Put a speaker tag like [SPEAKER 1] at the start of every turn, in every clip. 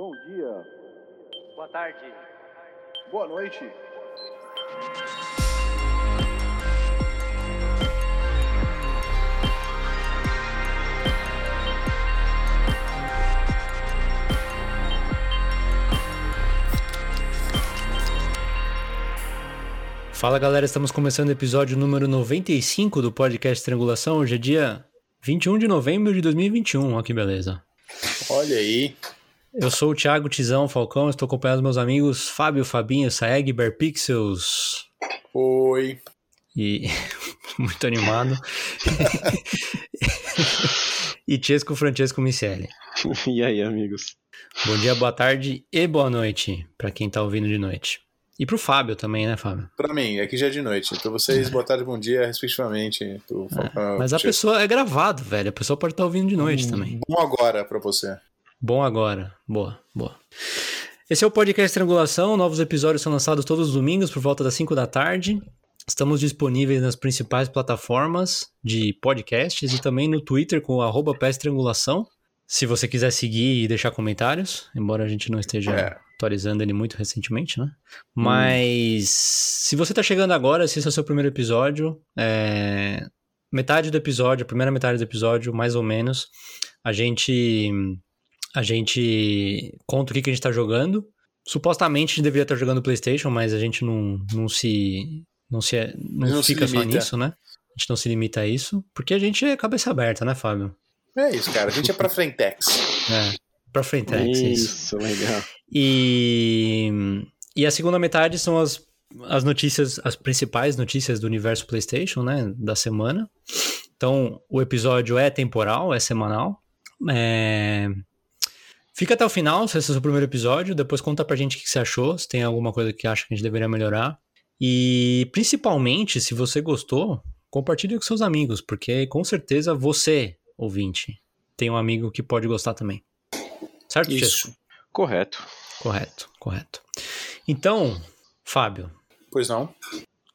[SPEAKER 1] Bom dia.
[SPEAKER 2] Boa tarde.
[SPEAKER 1] Boa noite.
[SPEAKER 3] Fala galera, estamos começando o episódio número 95 do podcast Triangulação. Hoje é dia 21 de novembro de 2021. Olha que beleza.
[SPEAKER 1] Olha aí.
[SPEAKER 3] Eu sou o Thiago Tizão Falcão, estou acompanhando os meus amigos Fábio, Fabinho, Saeg, Bearpixels
[SPEAKER 1] Oi.
[SPEAKER 3] e muito animado. e Chesco Francesco Michele.
[SPEAKER 4] E aí, amigos?
[SPEAKER 3] Bom dia, boa tarde e boa noite para quem tá ouvindo de noite. E pro Fábio também, né, Fábio?
[SPEAKER 1] Pra mim, aqui já é de noite. Pra vocês, boa tarde, bom dia, respectivamente. Pro Falcão,
[SPEAKER 3] Mas a pessoa é gravado, velho. A pessoa pode estar ouvindo de noite também.
[SPEAKER 1] Bom agora pra você.
[SPEAKER 3] Bom agora. Boa, boa. Esse é o podcast Triangulação. Novos episódios são lançados todos os domingos por volta das 5 da tarde. Estamos disponíveis nas principais plataformas de podcasts e também no Twitter com o arroba Triangulação. Se você quiser seguir e deixar comentários, embora a gente não esteja
[SPEAKER 1] É.
[SPEAKER 3] atualizando ele muito recentemente, né? Mas se você tá chegando agora, se esse é o seu primeiro episódio, é, metade do episódio, a primeira metade do episódio, mais ou menos, a gente a gente conta o que, que a gente tá jogando. Supostamente a gente deveria estar jogando PlayStation, mas a gente não, não se não se não,
[SPEAKER 1] Não se
[SPEAKER 3] fica só
[SPEAKER 1] limita.
[SPEAKER 3] nisso, né? A gente não se limita a isso, porque a gente é cabeça aberta, né, Fábio?
[SPEAKER 1] É isso, cara. A gente é pra Frentex.
[SPEAKER 3] É. Pra frente, é isso.
[SPEAKER 4] Isso, legal.
[SPEAKER 3] E, e a segunda metade são as, as notícias, as principais notícias do universo PlayStation, né, da semana. Então, o episódio é temporal, é semanal. É, Fica até o final, se esse é o seu primeiro episódio. Depois conta pra gente o que você achou, se tem alguma coisa que acha que a gente deveria melhorar. E principalmente, se você gostou, compartilhe com seus amigos, porque com certeza você, ouvinte, tem um amigo que pode gostar também. Certo, Chesco?
[SPEAKER 1] Isso.
[SPEAKER 4] Correto.
[SPEAKER 3] Correto, correto. Então, Fábio,
[SPEAKER 1] Pois não?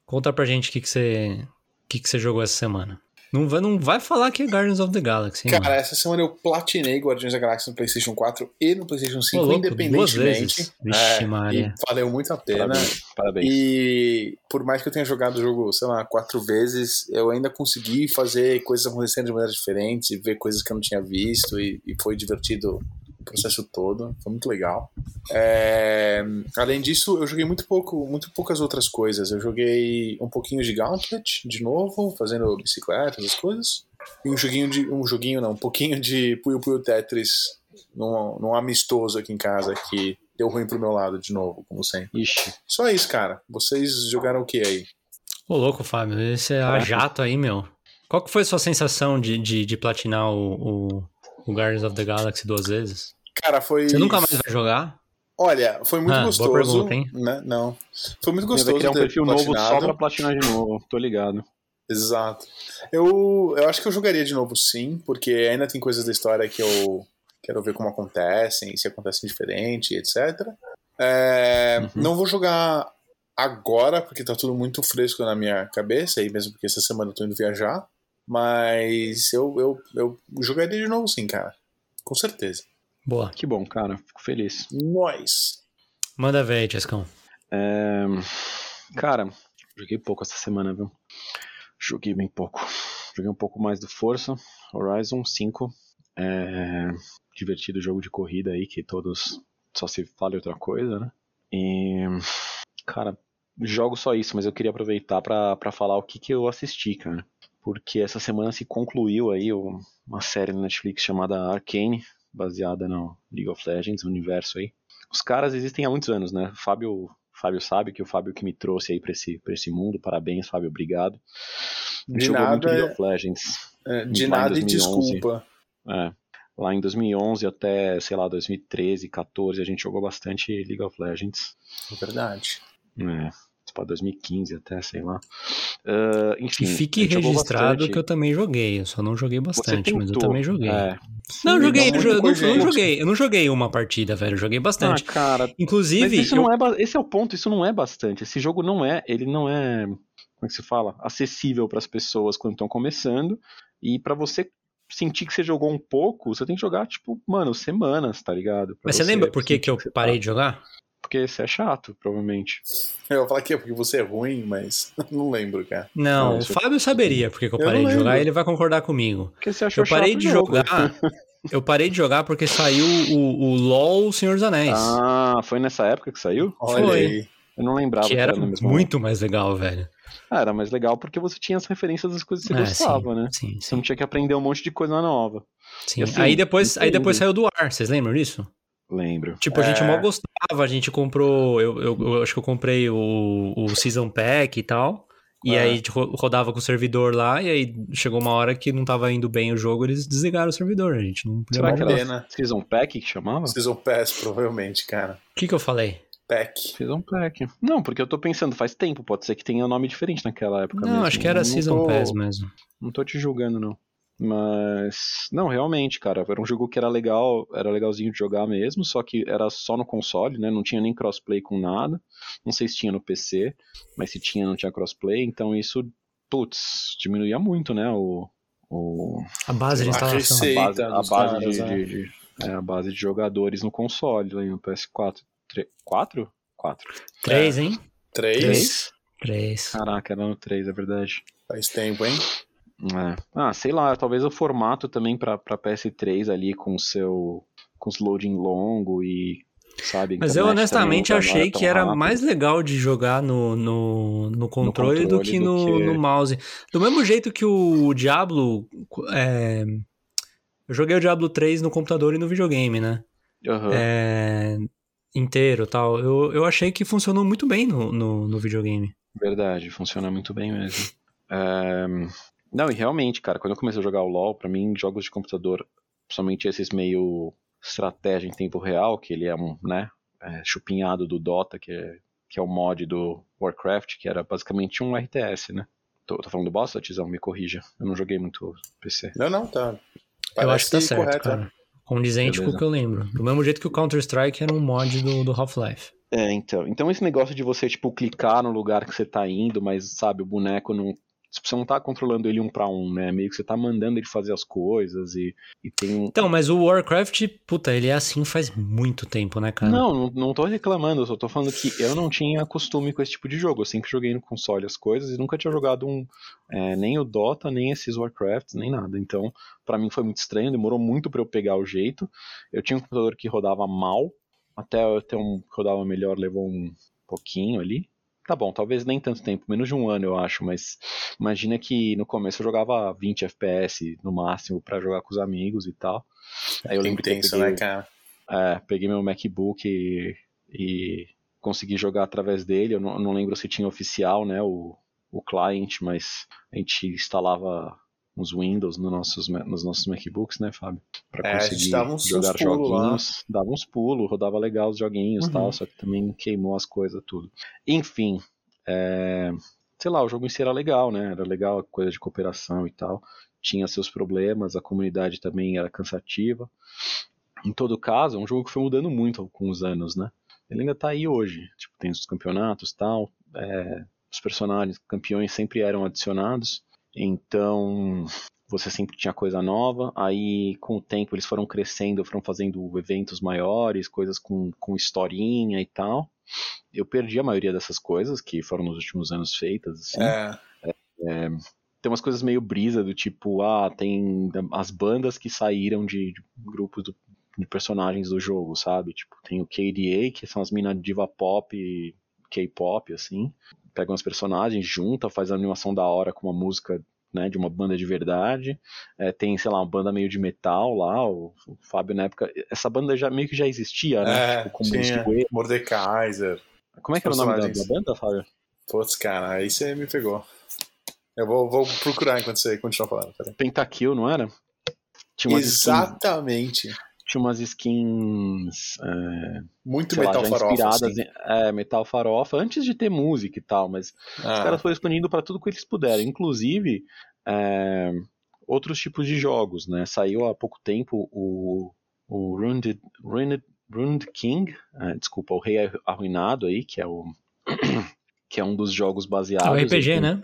[SPEAKER 3] conta pra gente o que, que, você, o que, que você jogou essa semana. Não vai, não vai falar que é Guardians of the Galaxy, hein,
[SPEAKER 1] Cara,
[SPEAKER 3] mano?
[SPEAKER 1] essa semana eu platinei Guardiões da Galáxia no PlayStation 4 e no PlayStation 5,
[SPEAKER 3] Ô, louco,
[SPEAKER 1] independentemente.
[SPEAKER 3] Vixe,
[SPEAKER 1] É,
[SPEAKER 3] Maria.
[SPEAKER 1] e valeu muito a pena.
[SPEAKER 4] Parabéns. Parabéns.
[SPEAKER 1] E por mais que eu tenha jogado o jogo, sei lá, quatro vezes, eu ainda consegui fazer coisas acontecendo de maneiras diferentes e ver coisas que eu não tinha visto e, e foi divertido processo todo, foi muito legal. É, além disso, eu joguei muito pouco, muito poucas outras coisas. Eu joguei um pouquinho de Gauntlet de novo, fazendo bicicleta, essas coisas. E um joguinho de. Um joguinho não, um pouquinho de Puyo Puyo Tetris num, num amistoso aqui em casa que deu ruim pro meu lado de novo, como sempre.
[SPEAKER 4] Ixi,
[SPEAKER 1] Só isso, cara. Vocês jogaram o que aí?
[SPEAKER 3] Ô, louco, Fábio, esse é a jato aí, meu. Qual que foi a sua sensação de, de, de platinar o, o, o Guardians of the Galaxy duas vezes?
[SPEAKER 1] Cara, foi.
[SPEAKER 3] Você nunca mais vai jogar?
[SPEAKER 1] Olha, foi muito
[SPEAKER 3] Ah, boa
[SPEAKER 1] gostoso.
[SPEAKER 3] pergunta, hein?
[SPEAKER 1] né? Não. Foi muito
[SPEAKER 4] vai
[SPEAKER 1] gostoso
[SPEAKER 4] criar um
[SPEAKER 1] ter
[SPEAKER 4] perfil novo
[SPEAKER 1] platinado.
[SPEAKER 4] só pra platinar de novo, tô ligado.
[SPEAKER 1] Exato. Eu, eu acho que eu jogaria de novo sim, porque ainda tem coisas da história que eu quero ver como acontecem, se acontecem diferente, etc. É,
[SPEAKER 4] Uhum.
[SPEAKER 1] Não vou jogar agora, porque tá tudo muito fresco na minha cabeça, e mesmo porque essa semana eu tô indo viajar. Mas eu, eu, eu jogaria de novo sim, cara. Com certeza.
[SPEAKER 3] Boa.
[SPEAKER 4] Que bom, cara. Fico feliz.
[SPEAKER 1] Nós.
[SPEAKER 3] Manda ver aí, Chescão.
[SPEAKER 4] É, Cara, joguei pouco essa semana, viu? Joguei bem pouco. Joguei um pouco mais do Força, Horizon 5. É... Divertido jogo de corrida aí, que todos só se fala outra coisa, né? E. Cara, jogo só isso, mas eu queria aproveitar pra, pra falar o que, que eu assisti, cara. Porque essa semana se concluiu aí uma série na Netflix chamada Arcane, baseada no League of Legends, o universo aí. Os caras existem há muitos anos, né? Fábio, Fábio sabe que o Fábio que me trouxe aí pra esse, pra esse mundo. Parabéns, Fábio, obrigado.
[SPEAKER 1] De
[SPEAKER 4] Jogou
[SPEAKER 1] nada,
[SPEAKER 4] League of Legends.
[SPEAKER 1] é, de nada e
[SPEAKER 4] 2011.
[SPEAKER 1] desculpa.
[SPEAKER 4] É. Lá em 2011 até, sei lá, 2013, 14, a gente jogou bastante League of Legends.
[SPEAKER 1] É verdade.
[SPEAKER 4] É, para 2015 até, sei lá. Ah, enfim.
[SPEAKER 3] E fique registrado que eu também joguei. Eu só não joguei bastante, mas eu também joguei.
[SPEAKER 4] É.
[SPEAKER 3] Não, eu joguei,
[SPEAKER 1] Não,
[SPEAKER 3] eu, não, eu não joguei. Eu não joguei uma partida, velho. Eu joguei
[SPEAKER 4] Ah,
[SPEAKER 3] bastante.
[SPEAKER 4] cara,
[SPEAKER 3] Inclusive,
[SPEAKER 4] Mas isso
[SPEAKER 3] eu-
[SPEAKER 4] não é, ba- esse é o ponto, isso não é bastante. Esse jogo não é, ele não é, como é que se fala? Acessível para as pessoas quando estão começando. E para você sentir que você jogou um pouco, você tem que jogar, tipo, mano, semanas, tá ligado? Pra
[SPEAKER 3] Mas você lembra por que, que eu parei
[SPEAKER 4] tá.
[SPEAKER 3] de jogar?
[SPEAKER 4] Porque você é chato, provavelmente.
[SPEAKER 1] Eu vou falar que é porque você é ruim, mas não lembro, cara.
[SPEAKER 3] Não,
[SPEAKER 4] Não,
[SPEAKER 3] o Fábio saberia por que, que eu
[SPEAKER 1] Eu
[SPEAKER 3] parei
[SPEAKER 1] não
[SPEAKER 3] de jogar e ele vai concordar comigo.
[SPEAKER 4] Porque você achou
[SPEAKER 3] Eu parei
[SPEAKER 4] chato
[SPEAKER 3] de
[SPEAKER 4] jogo.
[SPEAKER 3] jogar. Eu parei de jogar porque saiu o, o LOL Senhor dos Anéis.
[SPEAKER 4] Ah, foi nessa época que saiu?
[SPEAKER 1] Olha
[SPEAKER 3] Foi.
[SPEAKER 1] aí.
[SPEAKER 4] Eu não lembrava
[SPEAKER 3] que era
[SPEAKER 4] na mesma
[SPEAKER 3] muito mais legal, velho.
[SPEAKER 4] Ah, era mais legal porque você tinha as referências das coisas que você
[SPEAKER 3] É,
[SPEAKER 4] gostava,
[SPEAKER 3] sim,
[SPEAKER 4] né?
[SPEAKER 3] Sim,
[SPEAKER 4] Você
[SPEAKER 3] sim.
[SPEAKER 4] não tinha que aprender um monte de coisa nova.
[SPEAKER 3] sim.
[SPEAKER 4] Assim,
[SPEAKER 3] aí depois, aí depois saiu do ar, vocês lembram disso?
[SPEAKER 4] Lembro.
[SPEAKER 3] Tipo, a gente
[SPEAKER 1] É.
[SPEAKER 3] mal gostava, a gente comprou. Eu, eu, eu acho que eu comprei o, o Season Pack e tal. E
[SPEAKER 1] É.
[SPEAKER 3] aí a gente ro- rodava com o servidor lá, e aí chegou uma hora que não tava indo bem o jogo, eles desligaram o servidor. A gente não podia
[SPEAKER 4] Será que era
[SPEAKER 1] Pena.
[SPEAKER 4] Season Pack que chamava?
[SPEAKER 1] Season Pass, provavelmente, cara.
[SPEAKER 3] O que, que eu falei?
[SPEAKER 1] Pack.
[SPEAKER 4] Season Pack. Não, porque eu tô pensando, faz tempo, pode ser que tenha nome diferente naquela época
[SPEAKER 3] Não,
[SPEAKER 4] mesmo.
[SPEAKER 3] acho que era
[SPEAKER 4] Não
[SPEAKER 3] Season
[SPEAKER 4] tô-
[SPEAKER 3] Pass mesmo.
[SPEAKER 4] Não tô te julgando, não. Mas. Não, realmente, cara. Era um jogo que era legal, era legalzinho de jogar mesmo, só que era só no console, né? Não tinha nem crossplay com nada. Não sei se tinha no PC, mas se tinha, não tinha crossplay. Então isso, putz, diminuía muito, né? O. o
[SPEAKER 3] A base de
[SPEAKER 1] A
[SPEAKER 3] instalação.
[SPEAKER 4] a base, a base
[SPEAKER 1] caras,
[SPEAKER 4] de,
[SPEAKER 1] né?
[SPEAKER 4] de- de- é, a base de jogadores no console, lá no PS4. 4? 4.
[SPEAKER 3] Três, hein?
[SPEAKER 1] Três?
[SPEAKER 3] Três. Três.
[SPEAKER 4] Caraca, era no 3, é verdade.
[SPEAKER 1] Faz tempo, hein?
[SPEAKER 4] É. Ah, sei lá, talvez o formato também pra, pra PS3 ali com o seu. com os loading longo e. Sabe?
[SPEAKER 3] Mas eu honestamente
[SPEAKER 4] não
[SPEAKER 3] achei que era
[SPEAKER 4] rápido.
[SPEAKER 3] mais legal de jogar no, no, no controle, do
[SPEAKER 4] controle
[SPEAKER 3] que
[SPEAKER 4] do
[SPEAKER 3] no,
[SPEAKER 4] que-
[SPEAKER 3] no mouse. Do mesmo jeito que o Diablo. é, Eu joguei o Diablo 3 no computador e no videogame, né?
[SPEAKER 4] Aham.
[SPEAKER 3] É, Inteiro e tal. Eu, eu achei que funcionou muito bem no, no, no videogame.
[SPEAKER 4] Verdade, funciona muito bem mesmo. É, Não, e realmente, cara, quando eu comecei a jogar o LoL, pra mim, jogos de computador, principalmente esses meio estratégia em tempo real, que ele é um, né, é, chupinhado do Dota, que é, que é o mod do Warcraft, que era basicamente um RTS, né? Tô, tô falando bosta, Tizão? Me corrija. Eu não joguei muito PC.
[SPEAKER 1] Não, não, tá.
[SPEAKER 3] eu acho que tá
[SPEAKER 1] Parece
[SPEAKER 3] certo,
[SPEAKER 1] correto,
[SPEAKER 3] cara. Condizente com o que eu lembro. Do mesmo jeito que o Counter-Strike era um mod do, do Half-Life.
[SPEAKER 4] É, então. Então esse negócio de você, tipo, clicar no lugar que você tá indo, mas, sabe, o boneco não. Tipo, Você não tá controlando ele um pra um, né? Meio que você tá mandando ele fazer as coisas e, e tem um.
[SPEAKER 3] Então, mas o Warcraft, puta, ele é assim faz muito tempo, né, cara?
[SPEAKER 4] Não, não, não tô reclamando, eu só tô falando que eu não tinha costume com esse tipo de jogo. Eu sempre joguei no console as coisas e nunca tinha jogado um. é, nem o Dota, nem esses Warcrafts, nem nada. Então, pra mim foi muito estranho, demorou muito pra eu pegar o jeito. Eu tinha um computador que rodava mal, até eu ter um que rodava melhor levou um pouquinho ali. Tá bom, talvez nem tanto tempo, menos de um ano eu acho, mas imagina que no começo eu jogava 20 FPS no máximo pra jogar com os amigos e tal. Aí eu lembro que eu
[SPEAKER 1] Intenso,
[SPEAKER 4] peguei
[SPEAKER 1] né, cara?
[SPEAKER 4] é, peguei meu MacBook e, e consegui jogar através dele. Eu não, não lembro se tinha oficial, né, o, o client, mas a gente instalava uns Windows no nossos, nos nossos MacBooks, né, Fábio? Pra
[SPEAKER 1] É,
[SPEAKER 4] conseguir
[SPEAKER 1] dava uns-
[SPEAKER 4] jogar
[SPEAKER 1] uns pulos lá.
[SPEAKER 4] joguinhos. Dava uns pulos, rodava legal os joguinhos e
[SPEAKER 1] Uhum.
[SPEAKER 4] tal, só que também queimou as coisas tudo. Enfim, é, sei lá, o jogo em si era legal, né? Era legal a coisa de cooperação e tal. Tinha seus problemas, a comunidade também era cansativa. Em todo caso, é um jogo que foi mudando muito com os anos, né? Ele ainda tá aí hoje. Tipo, tem os campeonatos e tal. é, os personagens, campeões sempre eram adicionados. Então, você sempre tinha coisa nova. Aí, com o tempo, eles foram crescendo, foram fazendo eventos maiores, coisas com, com historinha e tal. Eu perdi a maioria dessas coisas que foram nos últimos anos feitas. Assim.
[SPEAKER 1] É,
[SPEAKER 4] Tem umas coisas meio brisa do tipo, ah, tem as bandas que saíram de, de grupos do- de personagens do jogo, sabe? Tipo, tem o KDA, que são as minas diva pop K-pop, assim. Pegam os personagens, junta, faz a animação da hora com uma música né, de uma banda de verdade. É, tem, sei lá, uma banda meio de metal lá, o, o Fábio na época. Essa banda já meio que já existia, né?
[SPEAKER 1] é
[SPEAKER 4] tipo, como
[SPEAKER 1] tinha. Mordekaiser.
[SPEAKER 4] Como é que era o nome da, da banda, Fábio?
[SPEAKER 1] Putz, cara, aí você me pegou. Eu vou, vou procurar enquanto você continua falando. Peraí.
[SPEAKER 4] Pentakill, não era? Umas
[SPEAKER 1] Exatamente.
[SPEAKER 4] Tinha umas skins é,
[SPEAKER 1] Muito
[SPEAKER 4] lá,
[SPEAKER 1] metal
[SPEAKER 4] já
[SPEAKER 1] farofa.
[SPEAKER 4] inspiradas
[SPEAKER 1] Assim.
[SPEAKER 4] em é, metal farofa, antes de ter música e tal, mas os
[SPEAKER 1] Ah,
[SPEAKER 4] caras foram expandindo para tudo que eles puderam, inclusive é, outros tipos de jogos, né? Saiu há pouco tempo o, o Ruined, Ruined, Ruined King, é, desculpa, o Rei Arruinado aí, que é o que é um dos jogos baseados. É
[SPEAKER 3] um RPG, né?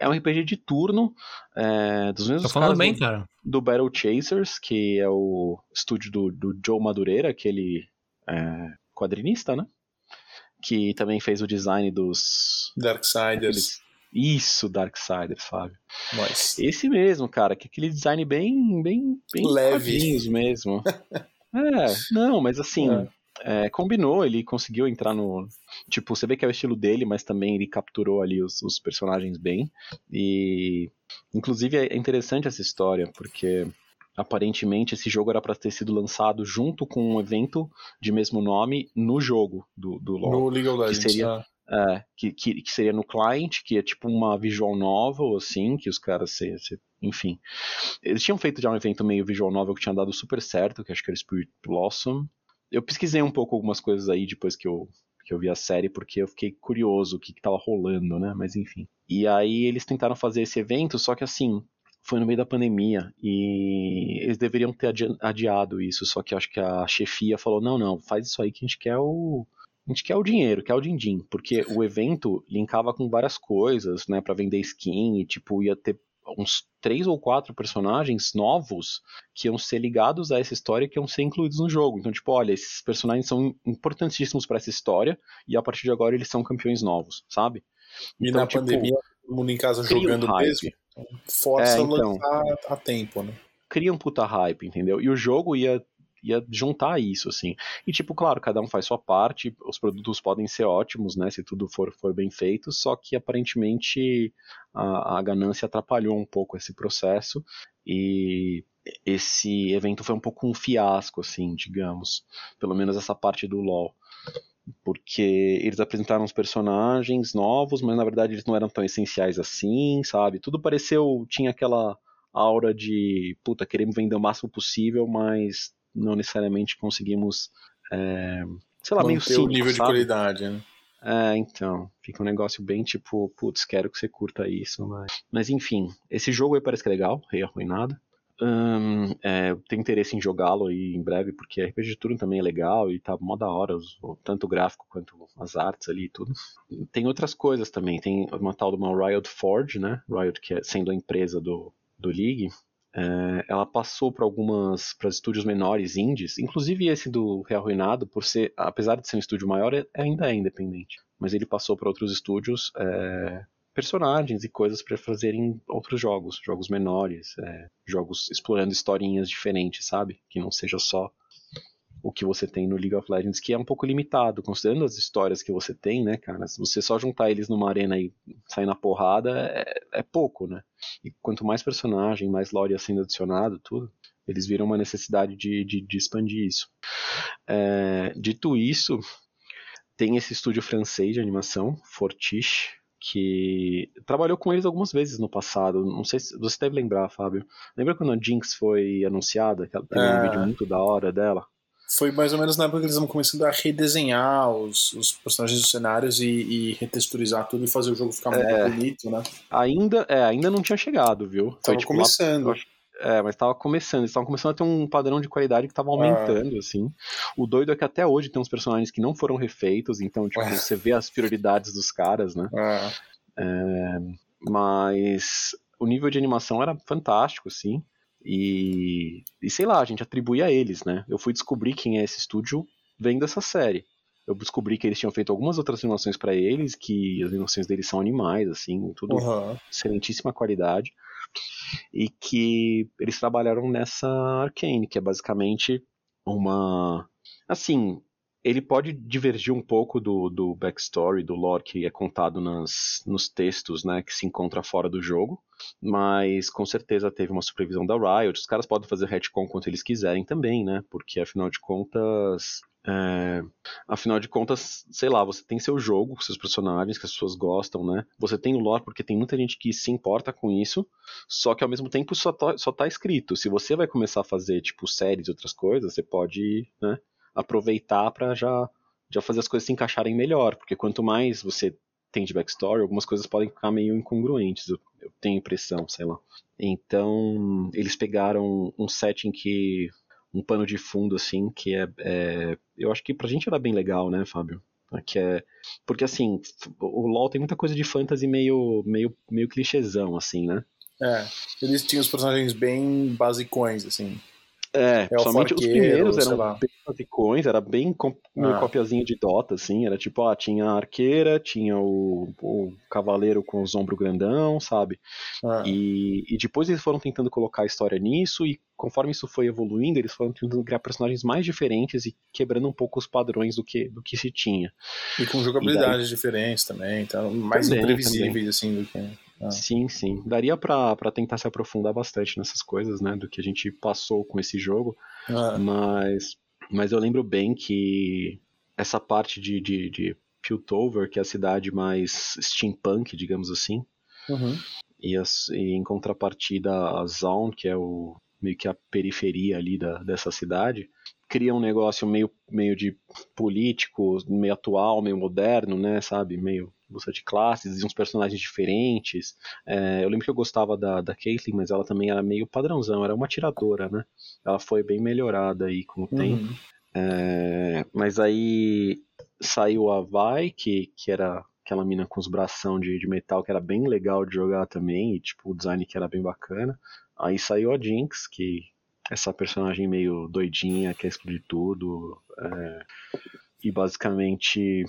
[SPEAKER 4] É um RPG de turno, é, dos mesmos
[SPEAKER 3] Tô falando bem,
[SPEAKER 4] do,
[SPEAKER 3] cara.
[SPEAKER 4] do Battle Chasers, que é o estúdio do, do Joe Madureira, aquele é, quadrinista, né? Que também fez o design dos.
[SPEAKER 1] Darksiders.
[SPEAKER 4] aqueles- Isso, Darksiders, Fábio.
[SPEAKER 1] Mas...
[SPEAKER 4] Esse mesmo, cara, que é aquele design bem, bem, bem
[SPEAKER 1] Leve.
[SPEAKER 4] mesmo. é, não, mas assim,
[SPEAKER 1] É.
[SPEAKER 4] é, combinou, ele conseguiu entrar no. Tipo, você vê que é o estilo dele, mas também ele capturou ali os, os personagens bem. E. Inclusive é interessante essa história, porque aparentemente esse jogo era para ter sido lançado junto com um evento de mesmo nome no jogo do, do LoL.
[SPEAKER 1] No League of Legends.
[SPEAKER 4] seria-
[SPEAKER 1] ah.
[SPEAKER 4] É, que, que, que seria no client, que é tipo uma visual novel, assim, que os caras, se, se- enfim. Eles tinham feito já um evento meio visual novel que tinha dado super certo, que acho que era Spirit Blossom. Eu pesquisei um pouco algumas coisas aí depois que eu, que eu vi a série, porque eu fiquei curioso o que, que tava rolando, né, mas enfim. E aí eles tentaram fazer esse evento, só que assim, foi no meio da pandemia e eles deveriam ter adi- adiado isso, só que acho que a chefia falou: não, não, faz isso aí que a gente quer o, a gente quer o dinheiro, quer o din-din, porque o evento linkava com várias coisas, né, Pra vender skin e tipo ia ter uns três ou quatro personagens novos que iam ser ligados a essa história que iam ser incluídos no jogo. Então, tipo, olha, esses personagens são importantíssimos pra essa história e a partir de agora eles são campeões novos, sabe?
[SPEAKER 1] E
[SPEAKER 4] Então,
[SPEAKER 1] na
[SPEAKER 4] tipo,
[SPEAKER 1] pandemia, todo mundo em casa
[SPEAKER 4] um
[SPEAKER 1] jogando
[SPEAKER 4] hype.
[SPEAKER 1] mesmo. Força
[SPEAKER 4] É,
[SPEAKER 1] a
[SPEAKER 4] então.
[SPEAKER 1] lançar a tempo, né?
[SPEAKER 4] cria um puta hype, entendeu? E o jogo ia, ia juntar isso, assim. E, tipo, claro, cada um faz sua parte, os produtos podem ser ótimos, né, se tudo for, for bem feito, só que aparentemente a, a ganância atrapalhou um pouco esse processo e esse evento foi um pouco um fiasco, assim, digamos. Pelo menos essa parte do LoL. Porque eles apresentaram os personagens novos, mas na verdade eles não eram tão essenciais assim, sabe? Tudo pareceu. tinha aquela aura de puta, queremos vender o máximo possível, mas não necessariamente conseguimos. é, sei lá, meio
[SPEAKER 1] Manter
[SPEAKER 4] cínico,
[SPEAKER 1] o nível de
[SPEAKER 4] sabe?
[SPEAKER 1] qualidade, né?
[SPEAKER 4] É, então, fica um negócio bem tipo, putz, quero que você curta isso, mas... Mas enfim, esse jogo aí parece que é legal, Rei Arruinado. Hum, é, tenho interesse em jogá-lo aí em breve, porque RPG de turno também é legal e tá mó da hora, tanto o gráfico quanto as artes ali e tudo. Tem outras coisas também, tem uma tal de uma Riot Forge, né? Riot que é sendo a empresa do, do League, é, ela passou para algumas para estúdios menores indies, inclusive esse do Real Ruinado, por ser, apesar de ser um estúdio maior, é- ainda é independente. Mas ele passou para outros estúdios é, personagens e coisas para fazerem outros jogos, jogos menores, é, jogos explorando historinhas diferentes, sabe? Que não seja só o que você tem no League of Legends, que é um pouco limitado, considerando as histórias que você tem, né, cara? Se você só juntar eles numa arena e sair na porrada, é, é pouco, né? E quanto mais personagem, mais lore ia sendo adicionado, tudo, eles viram uma necessidade de, de, de expandir isso. É, dito isso, tem esse estúdio francês de animação, Fortiche, que trabalhou com eles algumas vezes no passado. Não sei se você deve lembrar, Fábio. Lembra quando a Jinx foi anunciada? Que ela teve
[SPEAKER 1] Ah.
[SPEAKER 4] um vídeo muito da hora dela?
[SPEAKER 1] Foi mais ou menos na época que eles estavam começando a redesenhar os, os personagens dos cenários e, e retexturizar tudo e fazer o jogo ficar muito
[SPEAKER 4] É.
[SPEAKER 1] bonito, né?
[SPEAKER 4] Ainda, é, ainda não tinha chegado, viu? Foi
[SPEAKER 1] Tava
[SPEAKER 4] tipo lá
[SPEAKER 1] começando.
[SPEAKER 4] É, mas tava começando, eles estavam começando a ter um padrão de qualidade que tava aumentando, assim. O doido é que até hoje tem uns personagens que não foram refeitos, então, tipo,
[SPEAKER 1] Ué.
[SPEAKER 4] você vê as prioridades dos caras, né?
[SPEAKER 1] Ah,
[SPEAKER 4] Mas o nível de animação era fantástico, assim. E, e sei lá, a gente atribui a eles, né? Eu fui descobrir quem é esse estúdio vendo essa série. Eu descobri que eles tinham feito algumas outras animações pra eles, que as animações deles são animais, assim, tudo
[SPEAKER 1] aham.
[SPEAKER 4] excelentíssima qualidade e que eles trabalharam nessa Arcane, que é basicamente uma assim, ele pode divergir um pouco do, do backstory, do lore que é contado nas, nos textos, né, que se encontra fora do jogo, mas com certeza teve uma supervisão da Riot. Os caras podem fazer retcon quanto eles quiserem também, né, porque afinal de contas é, afinal de contas, sei lá, você tem seu jogo, seus personagens que as pessoas gostam, né? Você tem o lore porque tem muita gente que se importa com isso, só que ao mesmo tempo só tá, só tá escrito. Se você vai começar a fazer, tipo, séries e outras coisas, você pode, né, aproveitar pra já, já fazer as coisas se encaixarem melhor, porque quanto mais você tem de backstory, algumas coisas podem ficar meio incongruentes, eu, eu tenho impressão, sei lá. Então, eles pegaram um setting que um pano de fundo, assim, que é, é, Eu acho que pra gente era bem legal, né, Fábio? que é porque assim o LoL tem muita coisa de fantasy meio meio meio clichêzão assim, né?
[SPEAKER 1] É, eles tinham os personagens bem basicões assim.
[SPEAKER 4] É,
[SPEAKER 1] É o
[SPEAKER 4] principalmente os primeiros eram bem basicões, era bem meio
[SPEAKER 1] Ah.
[SPEAKER 4] copiazinha de Dota, assim, era tipo, ah, tinha a arqueira, tinha o, o cavaleiro com os ombros grandão, sabe?
[SPEAKER 1] Ah,
[SPEAKER 4] E, e depois eles foram tentando colocar a história nisso, e conforme isso foi evoluindo, eles foram tentando criar personagens mais diferentes e quebrando um pouco os padrões do que, do que se tinha.
[SPEAKER 1] e com jogabilidades diferentes também, então mais
[SPEAKER 4] Também,
[SPEAKER 1] imprevisíveis assim do que. Ah.
[SPEAKER 4] Sim, sim. Daria pra, pra tentar se aprofundar bastante nessas coisas, né, do que a gente passou com esse jogo.
[SPEAKER 1] Ah,
[SPEAKER 4] Mas, mas eu lembro bem que essa parte de, de, de Piltover, que é a cidade mais steampunk, digamos assim,
[SPEAKER 1] uhum.
[SPEAKER 4] e, as- e em contrapartida a Zaun, que é o meio que a periferia ali da, dessa cidade, cria um negócio meio, meio de político, meio atual, meio moderno, né, sabe? Meio luta de classes e uns personagens diferentes. É, eu lembro que eu gostava da, da Caitlyn, mas ela também era meio padrãozão, era uma atiradora, né? Ela foi bem melhorada aí com o tempo.
[SPEAKER 1] Uhum.
[SPEAKER 4] É, mas aí saiu a Vai, que, que era aquela mina com os bração de, de metal, que era bem legal de jogar também, e tipo, o design que era bem bacana. Aí saiu a Jinx, que essa personagem meio doidinha, quer explodir tudo. é, e basicamente,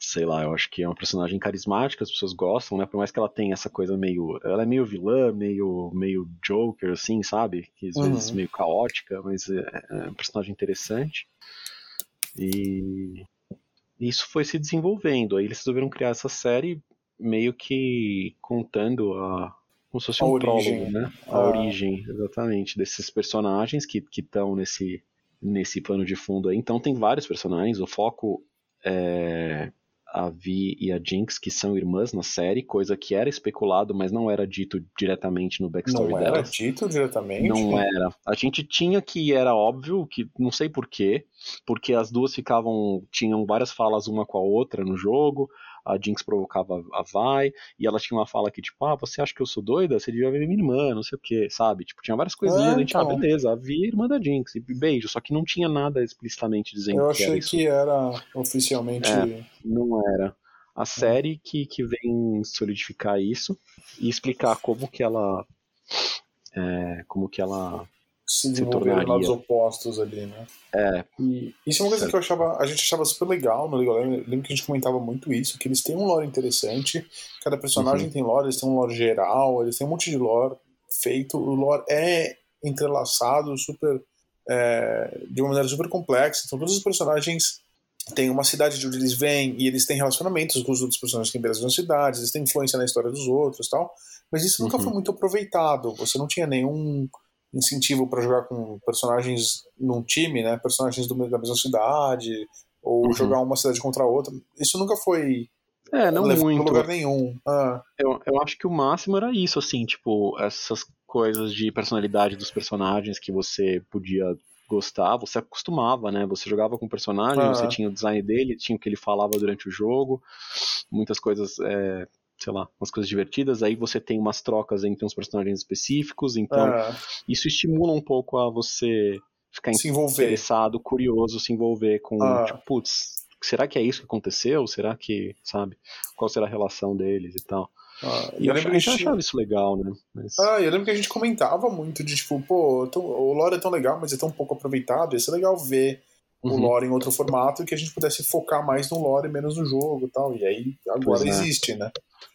[SPEAKER 4] sei lá, eu acho que é uma personagem carismática, as pessoas gostam, né? Por mais que ela tenha essa coisa meio. Ela é meio vilã, meio, meio Joker, assim, sabe? Que às
[SPEAKER 1] Uhum.
[SPEAKER 4] vezes meio caótica, mas é, é um personagem interessante. E isso foi se desenvolvendo. Aí eles resolveram criar essa série meio que contando a. Como se fosse
[SPEAKER 1] A
[SPEAKER 4] um
[SPEAKER 1] origem.
[SPEAKER 4] prólogo, né? A
[SPEAKER 1] Ah.
[SPEAKER 4] origem, exatamente, desses personagens que estão nesse, nesse plano de fundo aí. Então tem vários personagens, o foco é a Vi e a Jinx, que são irmãs na série, coisa que era especulado, mas não era dito diretamente no backstory
[SPEAKER 1] Não era
[SPEAKER 4] delas.
[SPEAKER 1] dito diretamente?
[SPEAKER 4] Não era. A gente tinha que era óbvio, que não sei porquê, porque as duas ficavam. tinham várias falas uma com a outra no jogo. A Jinx provocava a Vai, e ela tinha uma fala que, tipo, ah, você acha que eu sou doida? Você devia ver minha irmã, não sei o que, sabe? Tipo, tinha várias coisinhas,
[SPEAKER 1] É,
[SPEAKER 4] a gente, ah,
[SPEAKER 1] então.
[SPEAKER 4] beleza, a Vi é irmã da Jinx, e beijo, só que não tinha nada explicitamente dizendo
[SPEAKER 1] Eu
[SPEAKER 4] que era
[SPEAKER 1] achei
[SPEAKER 4] isso.
[SPEAKER 1] que era oficialmente.
[SPEAKER 4] É. Não era. A série que, que vem solidificar isso e explicar como que ela. é, como que ela.
[SPEAKER 1] Se desenvolveram
[SPEAKER 4] tornaria.
[SPEAKER 1] lados opostos ali, né?
[SPEAKER 4] É,
[SPEAKER 1] E isso é uma coisa
[SPEAKER 4] Certo.
[SPEAKER 1] que eu achava, a gente achava super legal no League of Legends. Lembro que a gente comentava muito isso, que eles têm um lore interessante, cada personagem
[SPEAKER 4] Uhum.
[SPEAKER 1] tem lore, eles têm um lore geral, eles têm um monte de lore feito, o lore é entrelaçado, super é, de uma maneira super complexa. Então todos os personagens têm uma cidade de onde eles vêm e eles têm relacionamentos com os outros personagens que têm das cidades, eles têm influência na história dos outros, e tal. Mas isso nunca
[SPEAKER 4] Uhum.
[SPEAKER 1] foi muito aproveitado. Você não tinha nenhum incentivo para jogar com personagens num time, né? Personagens do- da mesma cidade, ou
[SPEAKER 4] Uhum.
[SPEAKER 1] jogar uma cidade contra a outra. Isso nunca foi
[SPEAKER 4] é não muito.
[SPEAKER 1] lugar nenhum. Ah,
[SPEAKER 4] Eu, eu acho que o máximo era isso, assim, tipo, essas coisas de personalidade dos personagens que você podia gostar, você acostumava, né? Você jogava com o personagem,
[SPEAKER 1] Ah.
[SPEAKER 4] você tinha o design dele, tinha o que ele falava durante o jogo, muitas coisas, é, sei lá, umas coisas divertidas, aí você tem umas trocas entre uns personagens específicos, então
[SPEAKER 1] ah,
[SPEAKER 4] isso estimula um pouco a você ficar interessado, curioso, se envolver com,
[SPEAKER 1] Ah.
[SPEAKER 4] tipo, putz, será que é isso que aconteceu? Será que, sabe, qual será a relação deles e tal?
[SPEAKER 1] Ah,
[SPEAKER 4] E
[SPEAKER 1] eu lembro que a
[SPEAKER 4] gente achava isso legal, né? Mas,
[SPEAKER 1] Ah, eu lembro que a gente comentava muito de tipo, pô, tão- o lore é tão legal, mas é tão pouco aproveitado. Ia ser legal ver o
[SPEAKER 4] Uhum.
[SPEAKER 1] lore em outro formato e que a gente pudesse focar mais no lore e menos no jogo e tal. E aí agora
[SPEAKER 4] Pois é.
[SPEAKER 1] existe, né?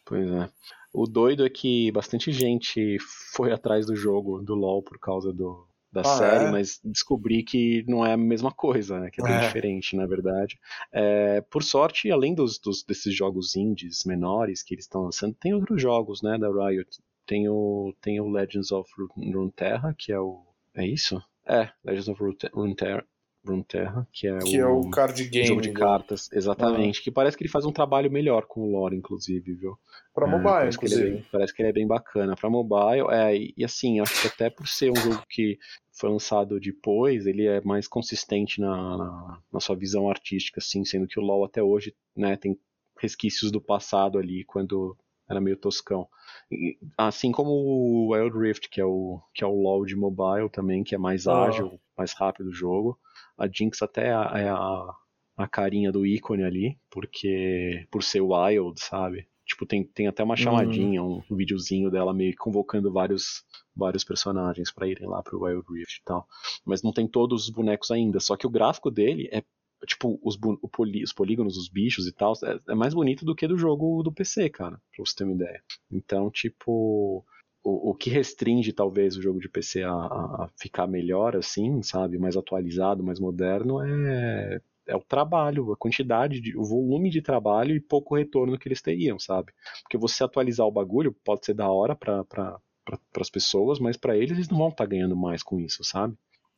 [SPEAKER 4] Pois é. O doido é que bastante gente foi atrás do jogo, do LoL, por causa do, da
[SPEAKER 1] Ah,
[SPEAKER 4] série,
[SPEAKER 1] é?
[SPEAKER 4] mas descobri que não é a mesma coisa, né? Que é bem
[SPEAKER 1] É.
[SPEAKER 4] diferente, na verdade. É, por sorte, além dos, dos- desses jogos indies menores que eles estão lançando, tem outros jogos, né, da Riot. Tem o, tem o Legends of Ru- Runeterra, que é o... É isso? É, Legends of Runeterra, Runeterra que é
[SPEAKER 1] Que é o card game
[SPEAKER 4] jogo de
[SPEAKER 1] do-
[SPEAKER 4] cartas, exatamente. Que parece que ele faz um trabalho melhor com o lore, inclusive, viu?
[SPEAKER 1] pra
[SPEAKER 4] É,
[SPEAKER 1] mobile,
[SPEAKER 4] parece que, ele é
[SPEAKER 1] inclusive.
[SPEAKER 4] bem, parece que ele é bem bacana para mobile. É, e, e assim, acho que até por ser um jogo que foi lançado depois, ele é mais consistente na, na, na sua visão artística, assim, sendo que o LoL até hoje né, tem resquícios do passado ali, quando era meio toscão. E, assim como o Wild Rift, que é o, que é o LoL de mobile também, que é mais
[SPEAKER 1] Ah.
[SPEAKER 4] ágil, mais rápido o jogo. A Jinx até é a, é a, a carinha do ícone ali, porque por ser wild, sabe? Tipo, tem, tem até uma chamadinha, um, um videozinho dela meio que convocando vários vários personagens para irem lá pro Wild Rift e tal. Mas não tem todos os bonecos ainda, só que o gráfico dele é tipo, os, poli, os polígonos dos bichos e tal, é, é, mais bonito do que do jogo do PC, cara, pra você ter uma ideia. Então, tipo, o, o que restringe talvez o jogo de PC a, a, ficar melhor, assim, sabe, mais atualizado, mais moderno, é, é o trabalho, a quantidade, de, o volume de trabalho e pouco retorno que eles teriam, sabe? Porque você atualizar o bagulho pode ser da hora pra, pra, pra, as pessoas, mas para eles eles não vão estar tá ganhando mais com isso, sabe?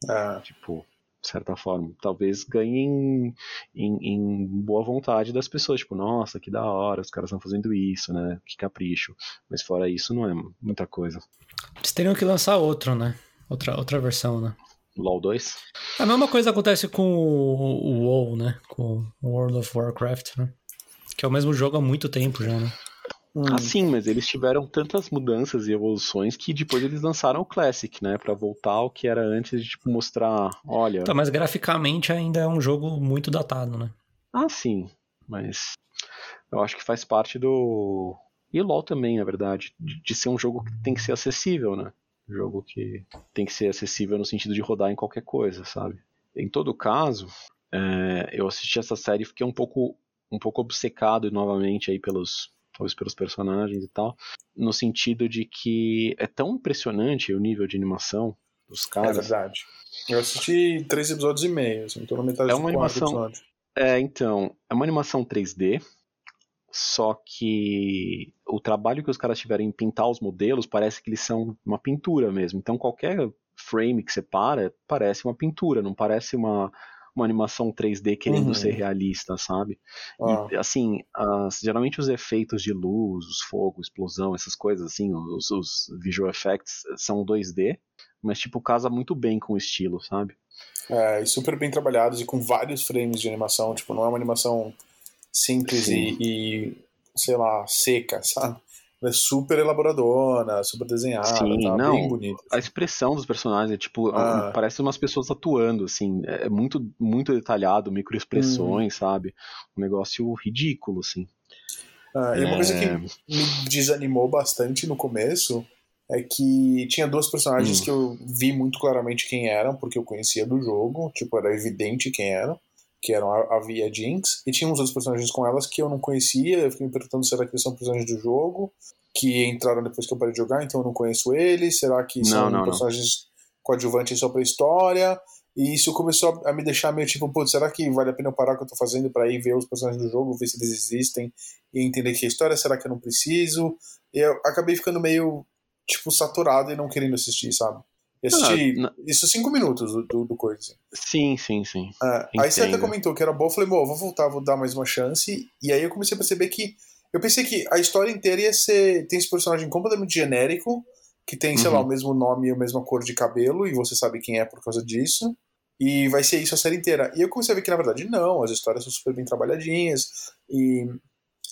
[SPEAKER 1] É.
[SPEAKER 4] Tipo, de certa forma. Talvez ganhe em, em, em, boa vontade das pessoas, tipo, nossa, que da hora, os caras estão fazendo isso, né? Que capricho. Mas fora isso, não é muita coisa.
[SPEAKER 3] Eles teriam que lançar outro, né? Outra, outra versão, né?
[SPEAKER 4] LoL 2?
[SPEAKER 3] A mesma coisa acontece com o, o WoW, né? Com o World of Warcraft, né? Que é o mesmo jogo há muito tempo já, né?
[SPEAKER 4] Hum. Ah, sim, mas eles tiveram tantas mudanças e evoluções que depois eles lançaram o Classic, né? Pra voltar ao que era antes de, tipo, mostrar, olha...
[SPEAKER 3] Tá, mas graficamente ainda é um jogo muito datado, né?
[SPEAKER 4] Ah, sim, mas eu acho que faz parte do... E LoL também, na verdade, de, de ser um jogo que tem que ser acessível, né? Um jogo que tem que ser acessível no sentido de rodar em qualquer coisa, sabe? Em todo caso, é, eu assisti essa série e fiquei um pouco, um pouco obcecado novamente aí pelos talvez pelos personagens e tal, no sentido de que é tão impressionante o nível de animação dos caras.
[SPEAKER 1] É verdade. Eu assisti três episódios e meio, assim, tô na metade
[SPEAKER 4] é uma animação, episódio. É, então, é uma animação 3D, só que o trabalho que os caras tiveram em pintar os modelos parece que eles são uma pintura mesmo. Então qualquer frame que você para parece uma pintura, não parece uma uma animação 3D querendo uhum. ser realista, sabe? Ah. E, assim, as, geralmente os efeitos de luz, os fogo, explosão, essas coisas, assim, os, os visual effects são 2D, mas, tipo, casa muito bem com o estilo, sabe?
[SPEAKER 1] É, e super bem trabalhados e com vários frames de animação, tipo, não é uma animação simples e, e, sei lá, seca, sabe? É super elaboradona, super desenhada, Sim, tá não, bem bonita.
[SPEAKER 4] A expressão dos personagens é tipo, ah. parece umas pessoas atuando, assim, é, é muito, muito detalhado, microexpressões, hum. sabe? Um negócio ridículo, assim.
[SPEAKER 1] Ah, e uma coisa que é. me desanimou bastante no começo é que tinha duas personagens hum. que eu vi muito claramente quem eram, porque eu conhecia do jogo, tipo, era evidente quem eram que eram a, a Via Jinx, e tinha uns outros personagens com elas que eu não conhecia, eu fiquei me perguntando se era que eles são personagens do jogo, que entraram depois que eu parei de jogar, então eu não conheço eles, será que não, são não, personagens não. coadjuvantes só pra história? E isso começou a me deixar meio tipo, putz, será que vale a pena eu parar o que eu tô fazendo para ir ver os personagens do jogo, ver se eles existem e entender que é história, será que eu não preciso? Eu acabei ficando meio, tipo, saturado e não querendo assistir, sabe? Eu assisti ah, isso cinco minutos do, do, do coisa.
[SPEAKER 4] Sim, sim, sim.
[SPEAKER 1] É, aí você até comentou que era bom, eu falei, bom, vou voltar, vou dar mais uma chance. E aí eu comecei a perceber que. Eu pensei que a história inteira ia ser. Tem esse personagem completamente genérico, que tem, sei uhum. lá, o mesmo nome e a mesma cor de cabelo, e você sabe quem é por causa disso. E vai ser isso a série inteira. E eu comecei a ver que, na verdade, não, as histórias são super bem trabalhadinhas. E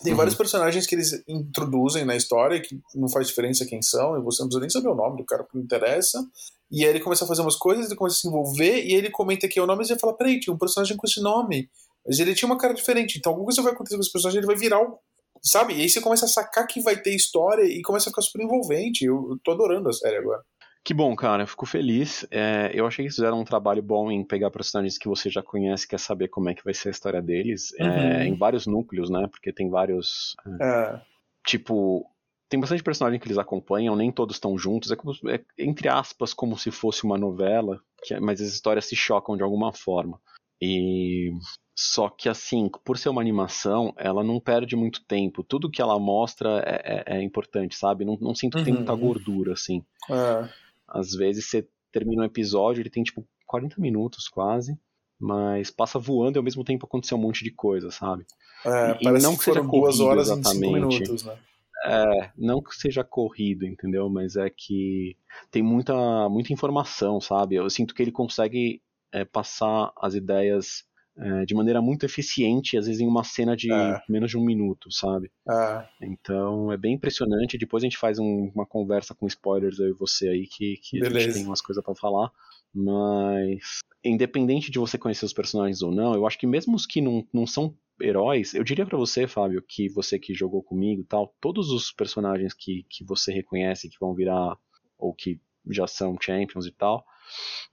[SPEAKER 1] tem uhum. vários personagens que eles introduzem na história que não faz diferença quem são, e você não precisa nem saber o nome do cara que não interessa. E aí ele começa a fazer umas coisas, ele começa a se envolver, e ele comenta que é o nome, e você fala, peraí, tinha um personagem com esse nome. Mas ele tinha uma cara diferente, então alguma coisa vai acontecer com esse personagem, ele vai virar um. Sabe? E aí você começa a sacar que vai ter história e começa a ficar super envolvente. Eu, eu tô adorando a série agora.
[SPEAKER 4] Que bom, cara, fico feliz. É, eu achei que eles fizeram um trabalho bom em pegar personagens que você já conhece, quer saber como é que vai ser a história deles, é, uhum. é, em vários núcleos, né? Porque tem vários. É, é. Tipo, tem bastante personagem que eles acompanham, nem todos estão juntos, é, como, é, entre aspas como se fosse uma novela, que, mas as histórias se chocam de alguma forma. E só que assim, por ser uma animação, ela não perde muito tempo. Tudo que ela mostra é, é, é importante, sabe? Não, não sinto que uhum. tem muita gordura, assim. É. Às vezes você termina um episódio, ele tem tipo 40 minutos quase, mas passa voando e ao mesmo tempo aconteceu um monte de coisa, sabe?
[SPEAKER 1] É, e, parece não que, que seja duas horas exatamente. minutos, né?
[SPEAKER 4] É, não que seja corrido, entendeu? Mas é que tem muita, muita informação, sabe? Eu sinto que ele consegue é, passar as ideias é, de maneira muito eficiente, às vezes em uma cena de é. menos de um minuto, sabe?
[SPEAKER 1] É.
[SPEAKER 4] Então é bem impressionante. Depois a gente faz um, uma conversa com spoilers eu e você aí, que, que a gente tem umas coisas para falar. Mas, independente de você conhecer os personagens ou não, eu acho que mesmo os que não, não são heróis, eu diria para você, Fábio, que você que jogou comigo e tal, todos os personagens que, que você reconhece que vão virar, ou que já são champions e tal,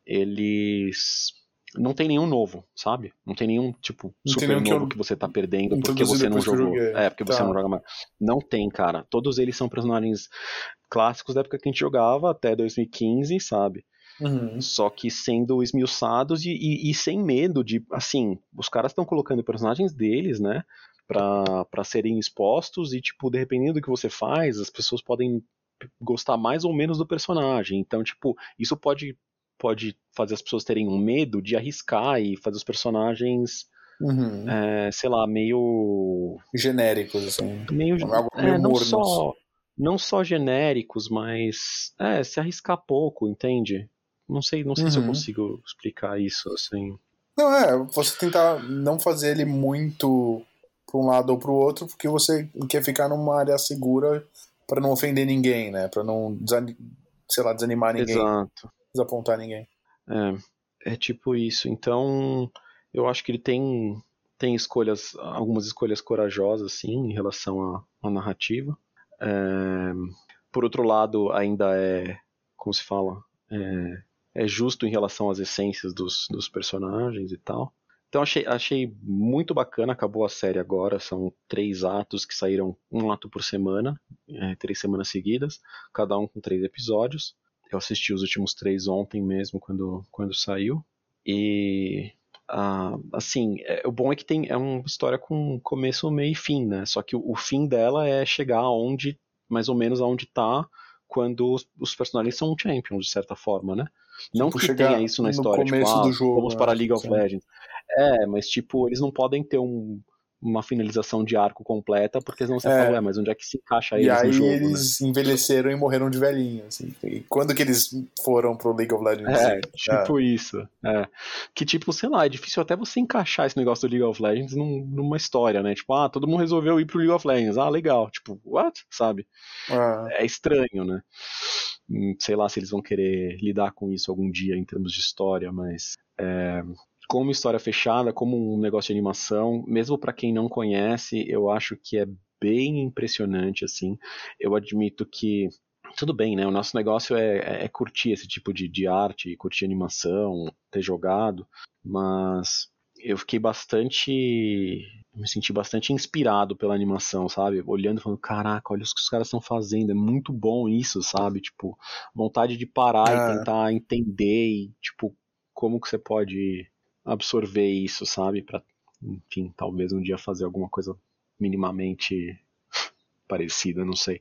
[SPEAKER 4] eles não tem nenhum novo, sabe? Não tem nenhum, tipo, não super novo que, eu... que, você tá perdendo porque você não jogou. É, porque tá. você não joga mais. Não tem, cara. Todos eles são personagens clássicos da época que a gente jogava, até 2015, sabe? Uhum. Só que sendo esmiuçados e, e, e, sem medo de. Assim, os caras estão colocando personagens deles, né? Pra, pra serem expostos e, tipo, dependendo do que você faz, as pessoas podem gostar mais ou menos do personagem. Então, tipo, isso pode pode fazer as pessoas terem um medo de arriscar e fazer os personagens, uhum. é, sei lá, meio.
[SPEAKER 1] genéricos, assim.
[SPEAKER 4] Meio, é, não, só, não só genéricos, mas. É, se arriscar pouco, entende? Não sei, não sei uhum. se eu uhum. consigo explicar isso, assim.
[SPEAKER 1] Não, é, você tentar não fazer ele muito para um lado ou para o outro, porque você quer ficar numa área segura para não ofender ninguém, né? Para não, sei lá, desanimar ninguém.
[SPEAKER 4] Exato
[SPEAKER 1] desapontar ninguém.
[SPEAKER 4] É, é tipo isso. Então, eu acho que ele tem tem escolhas, algumas escolhas corajosas, sim, em relação à, à narrativa. É, por outro lado, ainda é, como se fala, é, é, justo em relação às essências dos, dos personagens e tal. Então achei, achei muito bacana, acabou a série agora, são três atos que saíram um ato por semana, é, três semanas seguidas, cada um com três episódios. Eu assisti os últimos três ontem mesmo, quando, quando saiu. E Uh, assim, é, o bom é que tem é uma história com começo, meio e fim, né? Só que o, o fim dela é chegar aonde, mais ou menos aonde tá quando os, os, personagens são champions, de certa forma, né? Não tipo, que tenha isso na história, tipo, ah, jogo, vamos para a League of Legends. É, mas tipo, eles não podem ter um, uma finalização de arco completa, porque senão você é. fala, ué, mas onde é que se encaixa eles
[SPEAKER 1] e aí
[SPEAKER 4] no jogo,
[SPEAKER 1] eles né? envelheceram e morreram de velhinho, assim. E quando que eles foram pro League of Legends?
[SPEAKER 4] É, tipo é. isso. É. Que tipo, sei lá, é difícil até você encaixar esse negócio do League of Legends num, numa história, né? Tipo, ah, todo mundo resolveu ir pro League of Legends. Ah, legal. Tipo, what? Sabe? É, é estranho, né? Hum, sei lá se eles vão querer lidar com isso algum dia em termos de história, mas é, como história fechada, como um negócio de animação, mesmo para quem não conhece, eu acho que é bem impressionante, assim. Eu admito que tudo bem, né? O nosso negócio é, é, é curtir esse tipo de, de arte, curtir animação, ter jogado, mas eu fiquei bastante. Me senti bastante inspirado pela animação, sabe? Olhando e falando, caraca, olha o que os caras estão fazendo, é muito bom isso, sabe? Tipo, vontade de parar é. e tentar entender e, tipo, como que você pode absorver isso, sabe? Para, enfim, talvez um dia fazer alguma coisa minimamente parecida, não sei.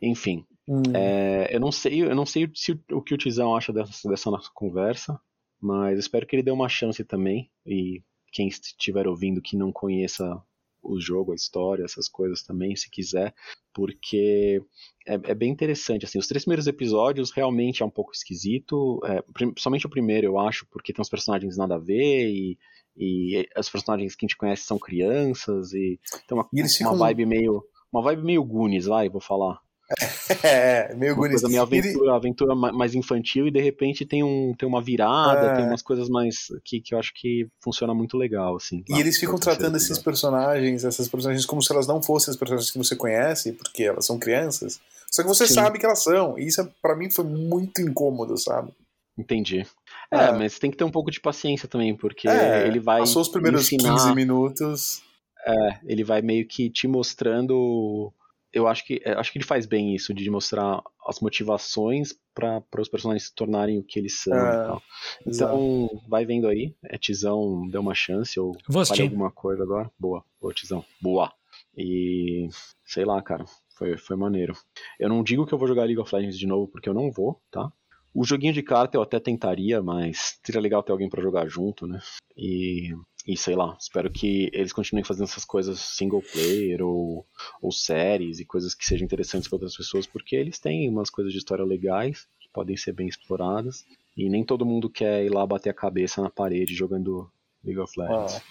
[SPEAKER 4] Enfim, hum. é, eu não sei, eu não sei se, o que o Tizão acha dessa, dessa nossa conversa, mas espero que ele dê uma chance também e quem estiver ouvindo que não conheça o jogo, a história, essas coisas também, se quiser, porque é, é, bem interessante. Assim, os três primeiros episódios realmente é um pouco esquisito, é, principalmente o primeiro, eu acho, porque tem uns personagens nada a ver e, e os personagens que a gente conhece são crianças e tem uma, e ficam... uma vibe meio uma vibe meio Goonies, vai, vou falar.
[SPEAKER 1] É, meio uma coisa
[SPEAKER 4] meio aventura, aventura mais infantil e de repente tem, um, tem uma virada, é. tem umas coisas mais que, que eu acho que funciona muito legal, assim.
[SPEAKER 1] E eles ficam tratando esses personagens, essas personagens como se elas não fossem as personagens que você conhece, porque elas são crianças. Só que você Sim. sabe que elas são. E isso para mim foi muito incômodo, sabe?
[SPEAKER 4] Entendi. É, é, mas tem que ter um pouco de paciência também, porque é, ele vai.
[SPEAKER 1] Passou os primeiros ensinar... 15 minutos.
[SPEAKER 4] É, ele vai meio que te mostrando eu acho que é, acho que ele faz bem isso de mostrar as motivações para os personagens se tornarem o que eles são é, então exato. vai vendo aí. É Tizão deu uma chance ou
[SPEAKER 3] falei
[SPEAKER 4] alguma coisa agora? Boa. Boa Tizão boa. E sei lá cara foi, foi maneiro. Eu não digo que eu vou jogar League of Legends de novo porque eu não vou tá? O joguinho de carta eu até tentaria mas seria legal ter alguém para jogar junto né? E e sei lá, espero que eles continuem fazendo essas coisas single player ou, ou séries e coisas que sejam interessantes para outras pessoas, porque eles têm umas coisas de história legais que podem ser bem exploradas. E nem todo mundo quer ir lá bater a cabeça na parede jogando League of Legends. Ah.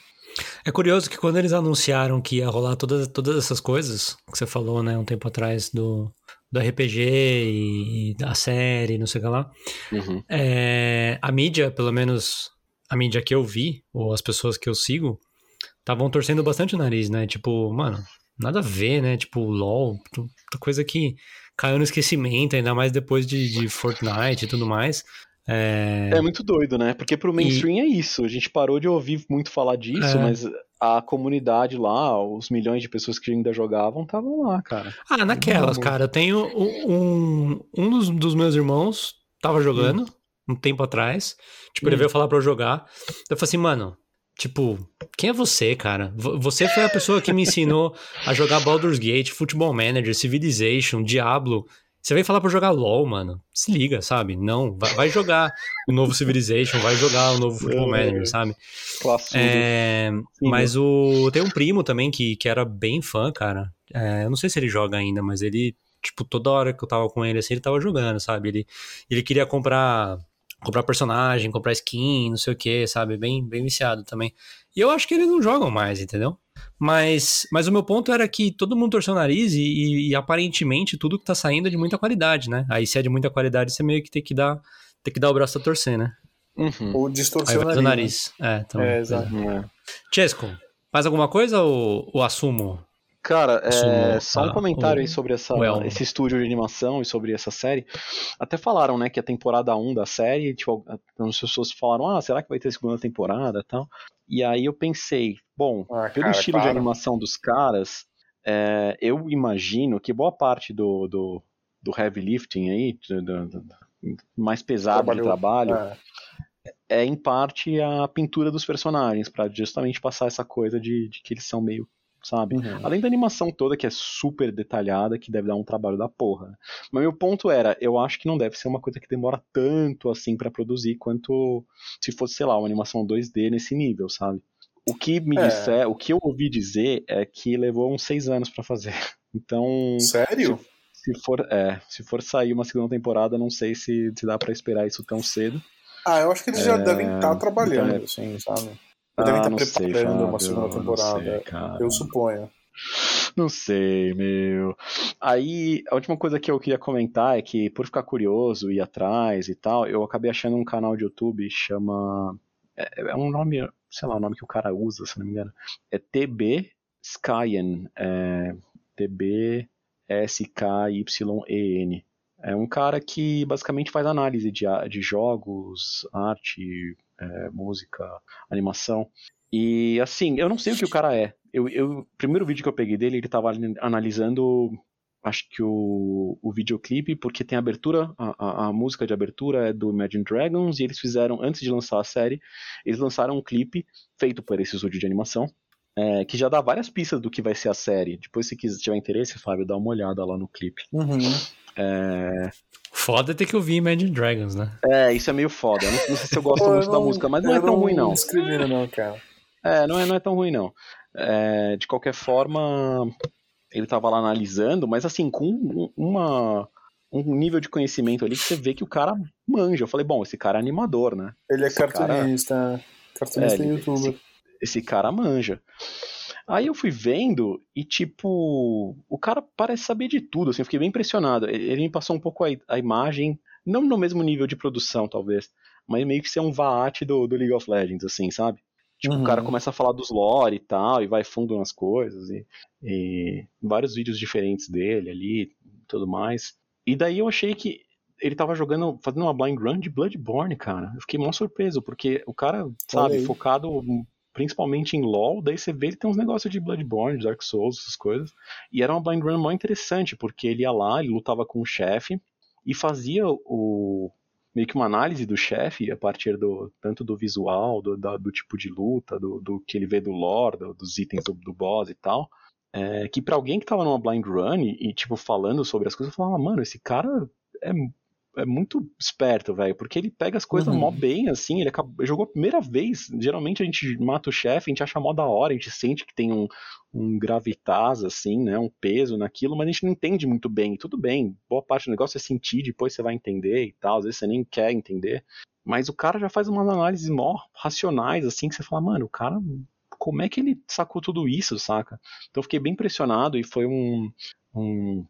[SPEAKER 3] É curioso que quando eles anunciaram que ia rolar todas, todas essas coisas que você falou, né, um tempo atrás do, do RPG e, e, da série, não sei o que lá. Uhum. É, a mídia, pelo menos a mídia que eu vi, ou as pessoas que eu sigo, estavam torcendo bastante o nariz, né? Tipo, mano, nada a ver, né? Tipo, LOL, coisa que caiu no esquecimento, ainda mais depois de, de Fortnite e tudo mais.
[SPEAKER 4] É... é muito doido, né? Porque pro mainstream e... é isso. A gente parou de ouvir muito falar disso, é... mas a comunidade lá, os milhões de pessoas que ainda jogavam, estavam lá, cara.
[SPEAKER 3] Ah, naquelas, cara. Eu tenho um, um dos, dos meus irmãos tava jogando hum. Um tempo atrás. Tipo, hum. ele veio falar pra eu jogar. Eu falei assim, mano, Tipo, quem é você, cara? Você foi a pessoa que me ensinou a jogar Baldur's Gate, Football Manager, Civilization, Diablo. Você vem falar pra jogar LOL, mano. Se liga, sabe? Não, vai, vai jogar o novo Civilization, vai jogar o novo Football Manager, sabe? É, mas o tem um primo também que, que era bem fã, cara. É, eu não sei se ele joga ainda, mas ele, tipo, toda hora que eu tava com ele assim, ele tava jogando, sabe? Ele, ele queria comprar comprar personagem, comprar skin, não sei o que, sabe? Bem, bem viciado também. E eu acho que eles não jogam mais, entendeu? Mas, mas o meu ponto era que todo mundo torceu o nariz e, e, e, aparentemente tudo que tá saindo é de muita qualidade, né? Aí se é de muita qualidade, você meio que tem que dar, tem que dar o braço a torcer, né?
[SPEAKER 1] Uhum. Ou distorcer o
[SPEAKER 3] nariz. nariz. Né? É, então,
[SPEAKER 1] é, exato. É.
[SPEAKER 3] Chesco, mais alguma coisa ou, ou assumo?
[SPEAKER 4] Cara, é, só um comentário aí sobre essa, esse estúdio de animação e sobre essa série. Até falaram, né, que a temporada 1 da série, tipo, as pessoas falaram, ah, será que vai ter segunda temporada e tal? E aí eu pensei, bom, ah, pelo cara, estilo claro. de animação dos caras, é, eu imagino que boa parte do, do, do heavy lifting aí, do, do, do mais pesado Trabalhou. de trabalho, é. é. em parte a pintura dos personagens, para justamente passar essa coisa de, de que eles são meio sabe? Uhum. Além da animação toda, que é super detalhada, que deve dar um trabalho da porra. Mas meu ponto era, eu acho que não deve ser uma coisa que demora tanto assim para produzir quanto se fosse, sei lá, uma animação 2D nesse nível, sabe? O que me é. disser, o que eu ouvi dizer é que levou uns seis anos para fazer. Então.
[SPEAKER 1] Sério?
[SPEAKER 4] Se, se, for, é, se for sair uma segunda temporada, não sei se, se dá para esperar isso tão cedo.
[SPEAKER 1] Ah, eu acho que eles é, já devem estar tá trabalhando, então, assim, sabe? Devem ah, estar preparando sei, uma segunda temporada. Sei, eu suponho.
[SPEAKER 4] Não sei, meu. Aí, a última coisa que eu queria comentar é que, por ficar curioso, ir atrás e tal, eu acabei achando um canal de YouTube chama. É, é um nome, sei lá, o nome que o cara usa, se não me engano. É TB Skyen. É, TB S-K-Y-E-N. É um cara que basicamente faz análise de, de jogos, arte, é, música, animação. E assim, eu não sei o que o cara é. Eu, eu, o primeiro vídeo que eu peguei dele, ele estava analisando, acho que o, o videoclipe, porque tem abertura, a, a, a, música de abertura é do Imagine Dragons, e eles fizeram, antes de lançar a série, eles lançaram um clipe feito por esse estúdio de animação, é, que já dá várias pistas do que vai ser a série. Depois, se quiser, tiver interesse, Fábio, dá uma olhada lá no clipe.
[SPEAKER 1] Uhum.
[SPEAKER 3] É... Foda ter que ouvir Imagine Dragons, né?
[SPEAKER 4] É, isso é meio foda. Não, não sei se eu gosto Pô, muito eu da música, mas não é tão ruim, não.
[SPEAKER 1] Não não, cara.
[SPEAKER 4] É, não é, não é tão ruim, não. É, de qualquer forma, ele tava lá analisando, mas assim, com uma, um nível de conhecimento ali que você vê que o cara manja. Eu falei, bom, esse cara é animador, né?
[SPEAKER 1] Ele é esse cartunista, cara... cartunista é, youtuber.
[SPEAKER 4] Esse, esse cara manja. Aí eu fui vendo e, tipo, o cara parece saber de tudo, assim, eu fiquei bem impressionado. Ele me passou um pouco a, a imagem, não no mesmo nível de produção, talvez, mas meio que ser um vaate do, do League of Legends, assim, sabe? Tipo, uhum. o cara uhum. começa a falar dos lore e tal, e vai fundo nas coisas, e, e vários vídeos diferentes dele ali, e tudo mais. E daí eu achei que ele tava jogando, fazendo uma blind run de Bloodborne, cara. Eu fiquei mó surpreso, porque o cara, sabe, focado principalmente em LoL, daí você vê ele tem uns negócios de Bloodborne, Dark Souls, essas coisas. E era uma blind run mó interessante, porque ele ia lá, ele lutava com o chefe e fazia o meio que uma análise do chefe a partir do tanto do visual, do, da, do tipo de luta, do, do, que ele vê do lore, do, dos itens do, do boss e tal. É, que para alguém que tava numa blind run e, e, tipo falando sobre as coisas, eu falava, mano, esse cara é é muito esperto, velho, porque ele pega as coisas uhum. mó bem, assim, ele acabou, jogou a primeira vez, geralmente a gente mata o chefe, a gente acha mó da hora, a gente sente que tem um, um gravitas, assim, né, um peso naquilo, mas a gente não entende muito bem, tudo bem, boa parte do negócio é sentir, depois você vai entender e tal, às vezes você nem quer entender, mas o cara já faz umas análises mó racionais, assim, que você fala, mano, o cara como é que ele sacou tudo isso, saca? Então eu fiquei bem impressionado e foi um, um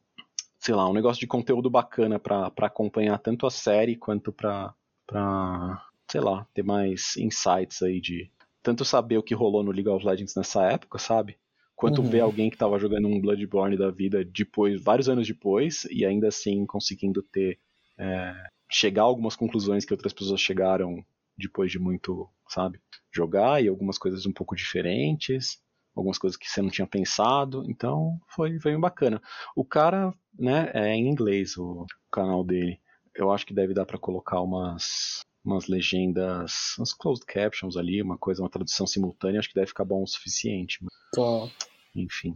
[SPEAKER 4] sei lá, um negócio de conteúdo bacana para acompanhar tanto a série quanto pra, pra, sei lá, ter mais insights aí de tanto saber o que rolou no League of Legends nessa época, sabe? Quanto
[SPEAKER 1] Uhum.
[SPEAKER 4] ver alguém que tava jogando um Bloodborne da vida depois, vários anos depois, e ainda assim conseguindo ter. é, chegar a algumas conclusões que outras pessoas chegaram depois de muito, sabe? Jogar e algumas coisas um pouco diferentes, algumas coisas que você não tinha pensado, então foi, foi bem bacana. O cara, né, é em inglês o canal dele. Eu acho que deve dar pra colocar umas umas legendas, uns closed captions ali, uma coisa, uma tradução simultânea, acho que deve ficar bom o suficiente. mas,
[SPEAKER 1] Tô-
[SPEAKER 4] Enfim.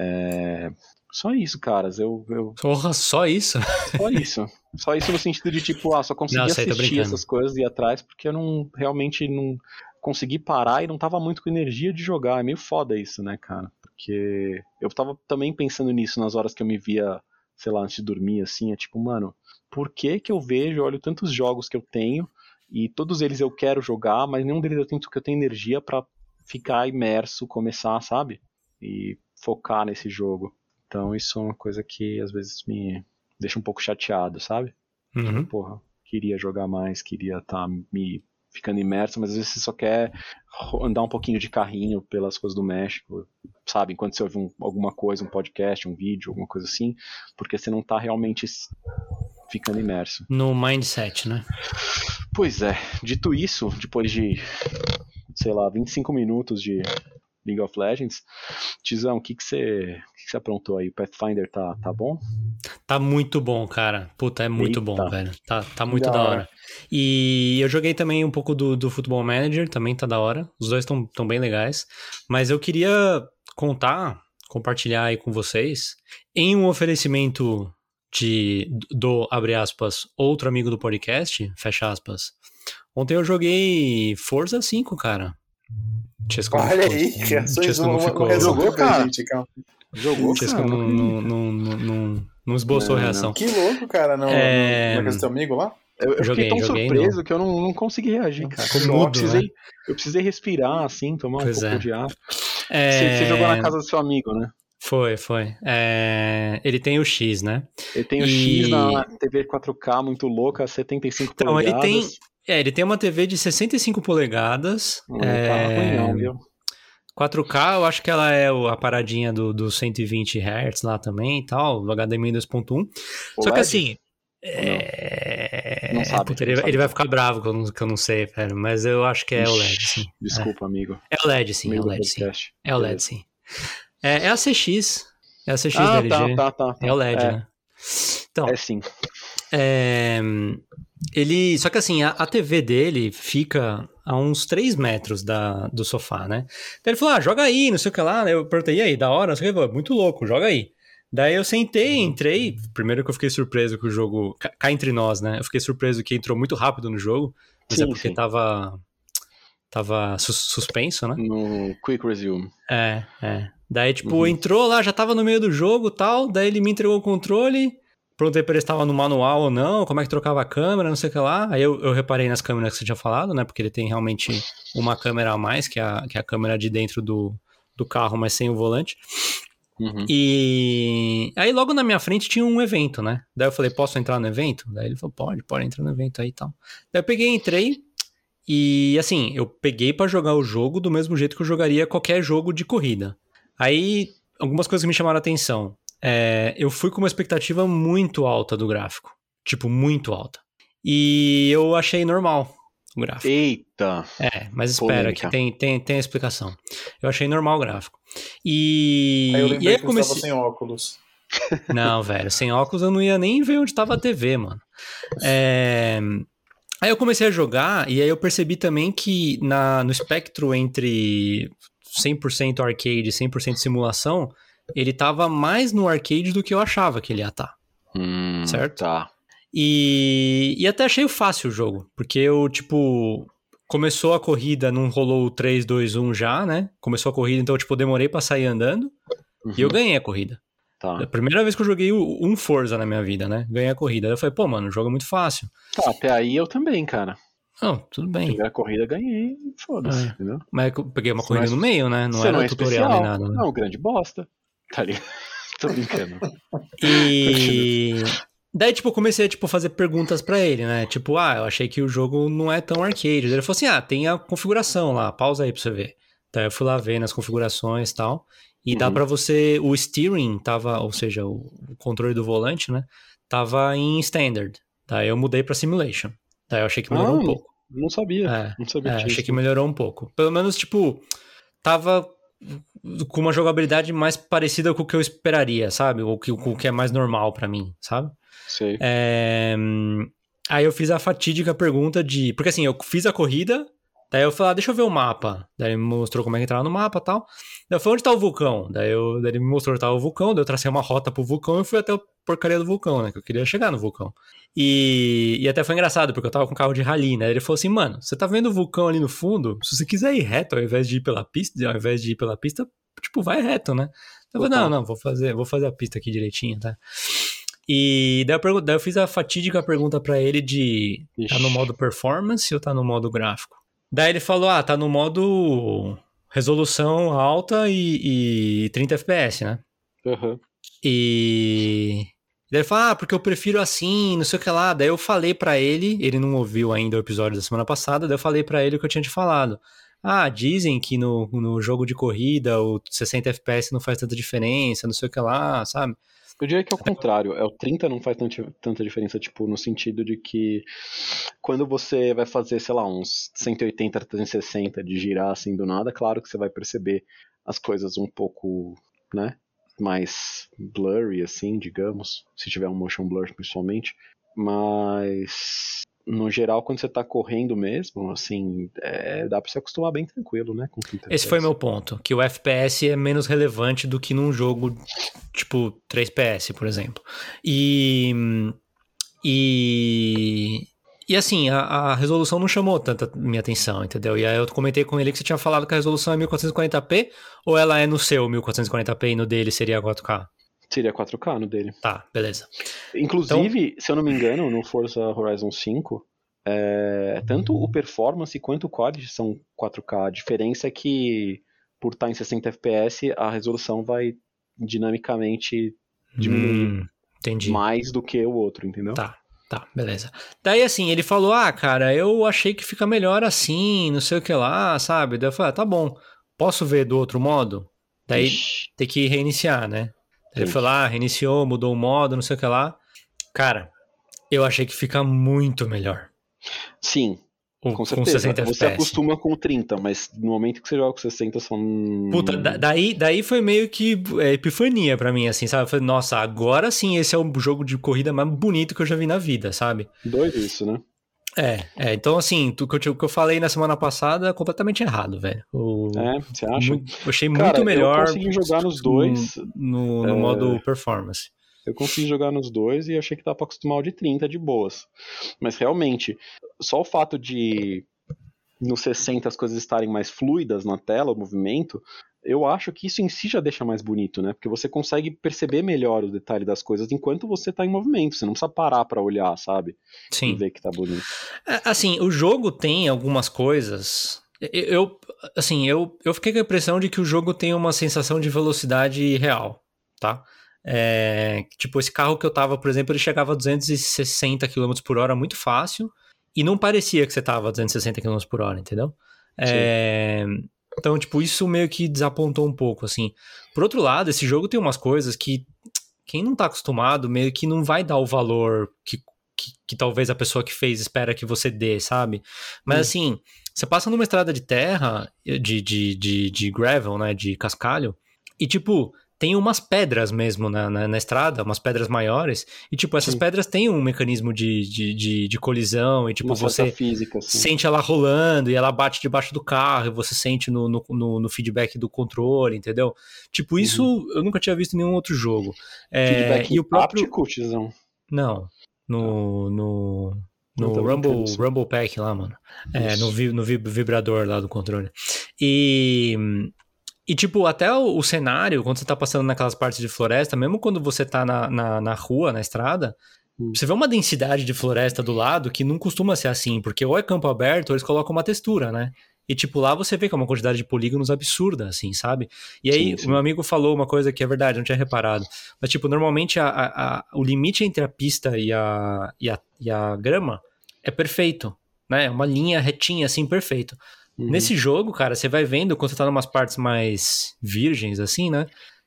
[SPEAKER 4] É, Só isso, caras. Eu, eu...
[SPEAKER 3] Porra, só isso?
[SPEAKER 4] Só isso. Só isso no sentido de, tipo, ah, só consegui
[SPEAKER 3] Não,
[SPEAKER 4] assistir essas coisas e ir atrás, porque eu não realmente não consegui parar e não tava muito com energia de jogar. É meio foda isso, né, cara? Porque eu tava também pensando nisso nas horas que eu me via, sei lá, antes de dormir, assim, é tipo, mano, por que que eu vejo, olho tantos jogos que eu tenho e todos eles eu quero jogar, mas nenhum deles eu tenho que eu tenho energia pra ficar imerso, começar, sabe? E focar nesse jogo. Então isso é uma coisa que às vezes me deixa um pouco chateado, sabe?
[SPEAKER 3] Uhum.
[SPEAKER 4] Porra, queria jogar mais, queria estar me ficando imerso, mas às vezes você só quer andar um pouquinho de carrinho pelas coisas do México, sabe? Enquanto você ouve um- alguma coisa, um podcast, um vídeo, alguma coisa assim, porque você não tá realmente ficando imerso.
[SPEAKER 3] No mindset, né?
[SPEAKER 4] Pois é, dito isso, depois de, sei lá, 25 minutos de League of Legends, Tizão, o que que você, o que que aprontou aí? Pathfinder tá, tá bom?
[SPEAKER 3] Tá muito bom, cara. Puta, é muito
[SPEAKER 4] Eita.
[SPEAKER 3] bom, velho. Tá, tá muito
[SPEAKER 1] Da
[SPEAKER 3] da,
[SPEAKER 1] hora.
[SPEAKER 3] hora. E eu joguei também um pouco do, do Football Manager, também tá da hora. Os dois estão tão bem legais. Mas eu queria contar, compartilhar aí com vocês, em um oferecimento de do, abre aspas, outro amigo do podcast, fecha aspas. Ontem eu joguei Forza 5, cara. Chesco não
[SPEAKER 1] Olha
[SPEAKER 3] ficou-
[SPEAKER 1] aí, reações
[SPEAKER 3] não
[SPEAKER 1] uma,
[SPEAKER 3] ficou-
[SPEAKER 4] Jogou, cara?
[SPEAKER 1] gente, calma.
[SPEAKER 4] Jogou,
[SPEAKER 3] Chesco
[SPEAKER 4] cara?
[SPEAKER 3] não, não, não, não, não, não esboçou
[SPEAKER 4] Não, não.
[SPEAKER 3] reação.
[SPEAKER 1] Que louco, cara, no,
[SPEAKER 3] É,
[SPEAKER 1] casa do teu amigo lá?
[SPEAKER 4] Eu, eu
[SPEAKER 3] Joguei,
[SPEAKER 4] fiquei tão
[SPEAKER 3] joguei,
[SPEAKER 4] surpreso que eu não, não consegui reagir, cara.
[SPEAKER 3] Ficou
[SPEAKER 4] eu,
[SPEAKER 3] mudo,
[SPEAKER 4] precisei,
[SPEAKER 3] né?
[SPEAKER 4] eu precisei respirar, assim, tomar um
[SPEAKER 3] Pois
[SPEAKER 4] pouco
[SPEAKER 3] é.
[SPEAKER 4] de ar.
[SPEAKER 3] É,
[SPEAKER 4] Você, você jogou na casa do seu amigo, né?
[SPEAKER 3] Foi, foi. É, Ele tem o X, né?
[SPEAKER 4] Ele tem o
[SPEAKER 3] E-
[SPEAKER 4] X na TV 4K muito louca, 75
[SPEAKER 3] Então, ele
[SPEAKER 4] polegadas.
[SPEAKER 3] tem. É, ele tem uma TV de 65 polegadas.
[SPEAKER 4] Não tá
[SPEAKER 3] é,
[SPEAKER 4] ruim não, viu?
[SPEAKER 3] 4K, eu acho que ela é a paradinha do, do 120 Hz lá também e tal, do HDMI 2.1. Só que assim. É...
[SPEAKER 4] Não sabe,
[SPEAKER 3] Puta, ele,
[SPEAKER 4] não sabe.
[SPEAKER 3] ele vai ficar bravo que eu não, que eu não sei, velho. Mas eu acho que é o LED, sim.
[SPEAKER 4] Desculpa, amigo.
[SPEAKER 3] É o LED, sim. É o
[SPEAKER 4] do
[SPEAKER 3] LED, sim. É o LED, sim. É, é a CX. É a CX
[SPEAKER 4] Ah,
[SPEAKER 3] da
[SPEAKER 4] tá,
[SPEAKER 3] LG.
[SPEAKER 4] tá, tá, tá.
[SPEAKER 3] É o LED,
[SPEAKER 4] é,
[SPEAKER 3] né? Então,
[SPEAKER 4] É sim.
[SPEAKER 3] É, ele. Só que assim, a, a TV dele fica a uns 3 metros da, do sofá, né? Daí ele falou: ah, joga aí, não sei o que lá. Eu perguntei, e aí, da hora, não sei o que. Ele falou, Muito louco, joga aí. Daí eu sentei, entrei. Primeiro que eu fiquei surpreso que o jogo. cá- entre nós, né? Eu fiquei surpreso que entrou muito rápido no jogo. Mas é
[SPEAKER 4] Sim,
[SPEAKER 3] porque
[SPEAKER 4] sim.
[SPEAKER 3] tava. Tava sus- suspenso, né?
[SPEAKER 4] No Quick Resume.
[SPEAKER 3] É, é. Daí, tipo,
[SPEAKER 4] Uhum.
[SPEAKER 3] entrou lá, já tava no meio do jogo tal. Daí ele me entregou o controle. Perguntei pra ele se tava no manual ou não, como é que trocava a câmera, não sei o que lá. Aí eu, eu reparei nas câmeras que você tinha falado, né? Porque ele tem realmente uma câmera a mais, que é a, que é a câmera de dentro do, do carro, mas sem o volante.
[SPEAKER 4] Uhum.
[SPEAKER 3] E aí logo na minha frente tinha um evento, né? Daí eu falei, posso entrar no evento? Daí ele falou, pode, pode entrar no evento aí e tal. Daí eu peguei, entrei. E assim, eu peguei pra jogar o jogo do mesmo jeito que eu jogaria qualquer jogo de corrida. Aí, algumas coisas que me chamaram a atenção. É, eu fui com uma expectativa muito alta do gráfico. Tipo, muito alta. E eu achei normal o gráfico.
[SPEAKER 4] Eita!
[SPEAKER 3] É, mas espera,
[SPEAKER 4] Polêmica.
[SPEAKER 3] que tem, tem, tem a explicação. Eu achei normal o gráfico. E,
[SPEAKER 1] Aí eu
[SPEAKER 3] e aí eu
[SPEAKER 1] que você
[SPEAKER 3] comecei.
[SPEAKER 1] tava sem óculos.
[SPEAKER 3] Não, velho, sem óculos eu não ia nem ver onde tava a TV, mano. É, Aí eu comecei a jogar e aí eu percebi também que na, no espectro entre 100% arcade e 100% simulação, ele tava mais no arcade do que eu achava que ele ia estar.
[SPEAKER 4] Hum,
[SPEAKER 3] Certo?
[SPEAKER 4] Tá.
[SPEAKER 3] E, e até achei fácil o jogo, porque eu, tipo, começou a corrida, não rolou o 3, 2, 1 já, né? Começou a corrida, então, tipo, eu demorei pra sair andando e eu
[SPEAKER 4] Uhum,
[SPEAKER 3] ganhei a corrida. É
[SPEAKER 4] Tá.
[SPEAKER 3] a primeira vez que eu joguei um Forza na minha vida, né? Ganhei a corrida. Aí eu falei, pô, mano, o jogo é muito fácil.
[SPEAKER 4] Tá, até aí eu também, cara.
[SPEAKER 3] Não, tudo bem.
[SPEAKER 4] Primeira corrida ganhei, foda-se,
[SPEAKER 3] É.
[SPEAKER 4] entendeu?
[SPEAKER 3] Mas eu peguei uma corrida
[SPEAKER 4] é-
[SPEAKER 3] no meio, né? Não era
[SPEAKER 4] não é
[SPEAKER 3] tutorial
[SPEAKER 4] especial.
[SPEAKER 3] nem nada, né?
[SPEAKER 4] Não, grande bosta. Tá ligado? Tô brincando.
[SPEAKER 3] E. Daí, tipo, eu comecei a tipo, fazer perguntas para ele, né? Tipo, ah, eu achei que o jogo não é tão arcade. Ele falou assim: ah, tem a configuração lá, pausa aí pra você ver. Então eu fui lá ver nas configurações e tal. E uhum. dá para você. O steering tava, ou seja, o controle do volante, né? Tava em standard. Daí eu mudei pra simulation. Daí eu achei que melhorou ah, um pouco.
[SPEAKER 4] Não sabia.
[SPEAKER 3] É,
[SPEAKER 4] não sabia
[SPEAKER 3] é, achei que melhorou um pouco. Pelo menos, tipo, tava com uma jogabilidade mais parecida com o que eu esperaria, sabe? Ou com o que é mais normal para mim, sabe?
[SPEAKER 4] Sei.
[SPEAKER 3] É... Aí eu fiz a fatídica pergunta de. Porque assim, eu fiz a corrida, daí eu falei, ah, deixa eu ver o mapa. Daí ele me mostrou como é que entrava no mapa e tal. Daí eu falei, onde tá o vulcão? Daí, eu... daí ele me mostrou onde tava o vulcão, daí eu tracei uma rota pro vulcão e fui até a porcaria do vulcão, né? Que eu queria chegar no vulcão. E, e até foi engraçado, porque eu tava com carro de rally, né? Ele falou assim, mano, você tá vendo o vulcão ali no fundo? Se você quiser ir reto, ao invés de ir pela pista, ao invés de ir pela pista, tipo, vai reto, né? Eu falei, não, não, vou fazer, vou fazer a pista aqui direitinho, tá? E daí eu, daí eu fiz a fatídica pergunta para ele de Ixi. tá no modo performance ou tá no modo gráfico? Daí ele falou, ah, tá no modo resolução alta e, e 30 FPS, né?
[SPEAKER 4] Uhum.
[SPEAKER 3] E... Daí ele falou, ah, porque eu prefiro assim, não sei o que lá. Daí eu falei para ele, ele não ouviu ainda o episódio da semana passada, daí eu falei para ele o que eu tinha te falado. Ah, dizem que no, no jogo de corrida o 60 FPS não faz tanta diferença, não sei o que lá, sabe?
[SPEAKER 4] Eu diria que é o contrário, é o 30 não faz tanta diferença, tipo, no sentido de que quando você vai fazer, sei lá, uns 180, 360 de girar assim do nada, claro que você vai perceber as coisas um pouco, né, mais blurry assim, digamos, se tiver um motion blur principalmente, mas no geral, quando você tá correndo mesmo, assim, é, dá pra se acostumar bem tranquilo, né? Com
[SPEAKER 3] Esse foi meu ponto, que o FPS é menos relevante do que num jogo tipo 3PS, por exemplo. E. E. E assim, a, a, resolução não chamou tanta minha atenção, entendeu? E aí eu comentei com ele que você tinha falado que a resolução é 1440p, ou ela é no seu 1440p e no dele seria 4K?
[SPEAKER 4] Seria 4K no dele.
[SPEAKER 3] Tá, beleza.
[SPEAKER 4] Inclusive, então... se eu não me engano, no Forza Horizon 5, é, tanto o performance quanto o quad são 4K. A diferença é que, por estar em 60 FPS, a resolução vai dinamicamente diminuir hum,
[SPEAKER 3] entendi.
[SPEAKER 4] mais do que o outro, entendeu?
[SPEAKER 3] Tá, tá, beleza. Daí assim, ele falou: Ah, cara, eu achei que fica melhor assim, não sei o que lá, sabe? Daí eu falei: ah, tá bom, posso ver do outro modo? Daí Ixi. tem que reiniciar, né? Ele foi lá, reiniciou, mudou o modo, não sei o que lá. Cara, eu achei que fica muito melhor.
[SPEAKER 4] Sim. O, com certeza. Com 60 você acostuma com 30, mas no momento que você joga com 60 são.
[SPEAKER 3] Puta, daí, daí foi meio que é, epifania para mim, assim, sabe? Eu falei, nossa, agora sim esse é o jogo de corrida mais bonito que eu já vi na vida, sabe?
[SPEAKER 4] Doido isso, né?
[SPEAKER 3] É, é, então assim, o que, eu, que eu falei na semana passada é completamente errado, velho. O,
[SPEAKER 4] é, você acha?
[SPEAKER 3] Muito, eu achei Cara, muito melhor. Eu
[SPEAKER 4] consegui jogar nos dois.
[SPEAKER 3] No, no é... modo performance.
[SPEAKER 4] Eu consegui jogar nos dois e achei que dá pra acostumar o de 30 de boas. Mas realmente, só o fato de no 60 as coisas estarem mais fluidas na tela, o movimento, eu acho que isso em si já deixa mais bonito, né? Porque você consegue perceber melhor o detalhe das coisas enquanto você tá em movimento. Você não precisa parar para olhar, sabe?
[SPEAKER 3] Sim.
[SPEAKER 4] E ver que tá bonito.
[SPEAKER 3] É, assim, o jogo tem algumas coisas. Eu, assim, eu, eu fiquei com a impressão de que o jogo tem uma sensação de velocidade real, tá? É, tipo, esse carro que eu tava, por exemplo, ele chegava a 260 km por hora muito fácil e não parecia que você tava a 260 km por hora, entendeu? É, então, tipo, isso meio que desapontou um pouco, assim. Por outro lado, esse jogo tem umas coisas que quem não tá acostumado meio que não vai dar o valor que, que, que talvez a pessoa que fez espera que você dê, sabe? Mas hum. assim, você passa numa estrada de terra, de, de, de, de gravel, né, de cascalho, e tipo, tem umas pedras mesmo na, na, na, estrada, umas pedras maiores, e tipo, essas Sim. pedras têm um mecanismo de, de, de, de colisão, e tipo, Uma você
[SPEAKER 4] física, assim.
[SPEAKER 3] sente ela rolando, e ela bate debaixo do carro, e você sente no, no, no, no feedback do controle, entendeu? Tipo, isso uhum. eu nunca tinha visto em nenhum outro jogo.
[SPEAKER 4] É, feedback e o próprio... áptico,
[SPEAKER 3] Não, no... no... No Rumble, Rumble Pack lá, mano. É, no, no vibrador lá do controle. E e, tipo, até o, o, cenário, quando você tá passando naquelas partes de floresta, mesmo quando você tá na, na, na rua, na estrada, hum. você vê uma densidade de floresta do lado que não costuma ser assim, porque ou é campo aberto ou eles colocam uma textura, né? E, tipo, lá você vê que é uma quantidade de polígonos absurda, assim, sabe? E aí,
[SPEAKER 4] Sim, sim.
[SPEAKER 3] o meu amigo falou uma coisa que é verdade, não tinha reparado. Mas, tipo, normalmente a, a- a- o limite entre a pista e a, e a, e a grama é perfeito, né? É uma linha retinha, assim, perfeito.
[SPEAKER 4] Uhum.
[SPEAKER 3] Nesse jogo, cara, você vai vendo quando você tá numas partes mais virgens, assim, né?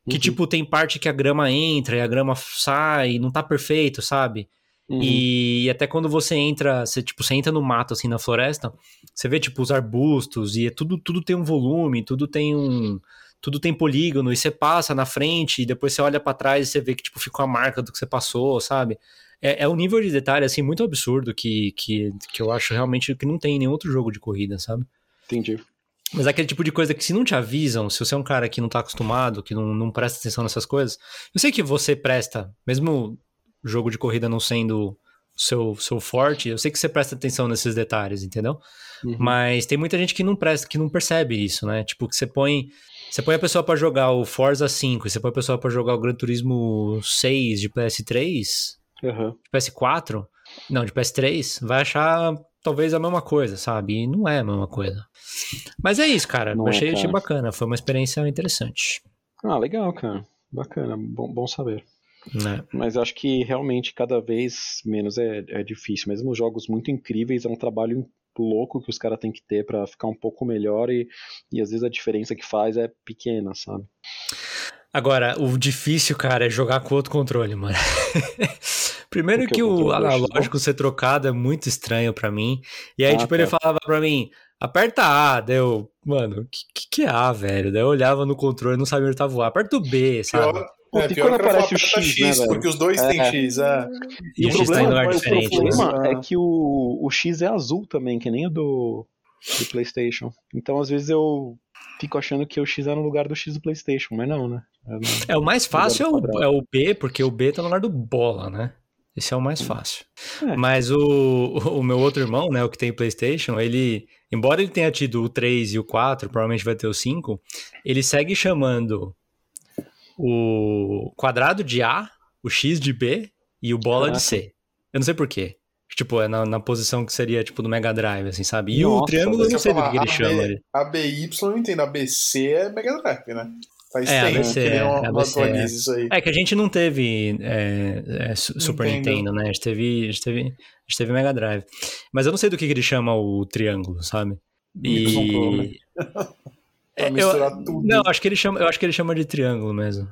[SPEAKER 3] Que,
[SPEAKER 4] Uhum.
[SPEAKER 3] tipo, tem parte que a grama entra e a grama sai, não tá perfeito, sabe?
[SPEAKER 4] Uhum.
[SPEAKER 3] E até quando você entra, você, tipo, você entra no mato, assim, na floresta, você vê, tipo, os arbustos e é tudo, tudo tem um volume, tudo tem um... Tudo tem polígono, e você passa na frente, e depois você olha pra trás e você vê que, tipo, ficou a marca do que você passou, sabe? É, é um nível de detalhe, assim, muito absurdo que, que, que eu acho realmente que não tem em nenhum outro jogo de corrida, sabe?
[SPEAKER 4] Entendi.
[SPEAKER 3] Mas é aquele tipo de coisa que se não te avisam, se você é um cara que não tá acostumado, que não, não presta atenção nessas coisas, eu sei que você presta, mesmo jogo de corrida não sendo o seu, seu forte, eu sei que você presta atenção nesses detalhes, entendeu?
[SPEAKER 4] Uhum.
[SPEAKER 3] Mas tem muita gente que não presta, que não percebe isso, né? Tipo, que você põe. Você põe a pessoa pra jogar o Forza 5 e você põe a pessoa pra jogar o Gran Turismo 6 de PS3,
[SPEAKER 4] Aham.
[SPEAKER 3] de PS4, não, de PS3, vai achar talvez a mesma coisa, sabe? E não é a mesma coisa. Mas é isso, cara.
[SPEAKER 4] Não é,
[SPEAKER 3] achei, achei
[SPEAKER 4] cara.
[SPEAKER 3] bacana. Foi uma experiência interessante.
[SPEAKER 4] Ah, legal, cara. Bacana, bom, bom saber.
[SPEAKER 3] Né?
[SPEAKER 4] Mas acho que realmente cada vez menos é, é difícil. Mesmo os jogos muito incríveis, é um trabalho louco que os caras têm que ter pra ficar um pouco melhor e, e às vezes a diferença que faz é pequena, sabe?
[SPEAKER 3] Agora, o difícil, cara, é jogar com outro controle, mano. Primeiro
[SPEAKER 4] Porque
[SPEAKER 3] que
[SPEAKER 4] o
[SPEAKER 3] o analógico ser trocado é muito estranho pra mim. E aí,
[SPEAKER 4] Ah,
[SPEAKER 3] tipo, ele
[SPEAKER 4] tá.
[SPEAKER 3] falava pra mim, aperta A, daí eu, mano, que, que que é A, velho? Daí eu olhava no controle e não sabia onde tava o A. Aperta o B, sabe?
[SPEAKER 1] Pior,
[SPEAKER 4] Puta,
[SPEAKER 1] é,
[SPEAKER 4] e
[SPEAKER 1] pior
[SPEAKER 4] quando
[SPEAKER 1] era
[SPEAKER 4] aparece o X,
[SPEAKER 1] aperta
[SPEAKER 4] né,
[SPEAKER 1] porque os dois têm
[SPEAKER 4] É.
[SPEAKER 1] X, é.
[SPEAKER 3] E o
[SPEAKER 4] o
[SPEAKER 3] X tá em
[SPEAKER 4] problema,
[SPEAKER 3] lugar
[SPEAKER 4] o
[SPEAKER 3] diferente.
[SPEAKER 4] problema
[SPEAKER 1] né?
[SPEAKER 4] é que o, o X é azul também, que nem o do, do PlayStation. Então, às vezes, eu fico achando que o X é no lugar do X do PlayStation, mas não, né? É no-
[SPEAKER 3] É, o mais fácil é o, é o B, porque o B tá no lugar do bola, né? Esse é o mais fácil.
[SPEAKER 4] É.
[SPEAKER 3] Mas o, o meu outro irmão, né, o que tem PlayStation, ele, embora ele tenha tido o 3 e o 4, provavelmente vai ter o 5, ele segue chamando o quadrado de A, o X de B e o bola de
[SPEAKER 4] Caraca.
[SPEAKER 3] C. Eu não sei porquê. Tipo, é na, na posição que seria, tipo, do Mega Drive, assim, sabe? E o
[SPEAKER 4] Nossa,
[SPEAKER 3] triângulo eu não sei do que ele chama.
[SPEAKER 1] ABY eu não entendo, ABC é Mega Drive, né? Faz
[SPEAKER 3] É,
[SPEAKER 1] tempo
[SPEAKER 3] ABC,
[SPEAKER 1] que
[SPEAKER 3] é,
[SPEAKER 1] uma, uma
[SPEAKER 3] ABC, é.
[SPEAKER 1] isso aí.
[SPEAKER 3] É que a gente não teve é, é, Su- Super
[SPEAKER 1] Nintendo.
[SPEAKER 3] Nintendo, né? A gente, teve, a, gente teve, a gente teve Mega Drive. Mas eu não sei do que, que ele chama o triângulo, sabe?
[SPEAKER 1] Pra
[SPEAKER 3] É,
[SPEAKER 1] misturar
[SPEAKER 3] eu,
[SPEAKER 1] tudo.
[SPEAKER 3] não, acho que ele chama, eu acho que ele chama de triângulo mesmo.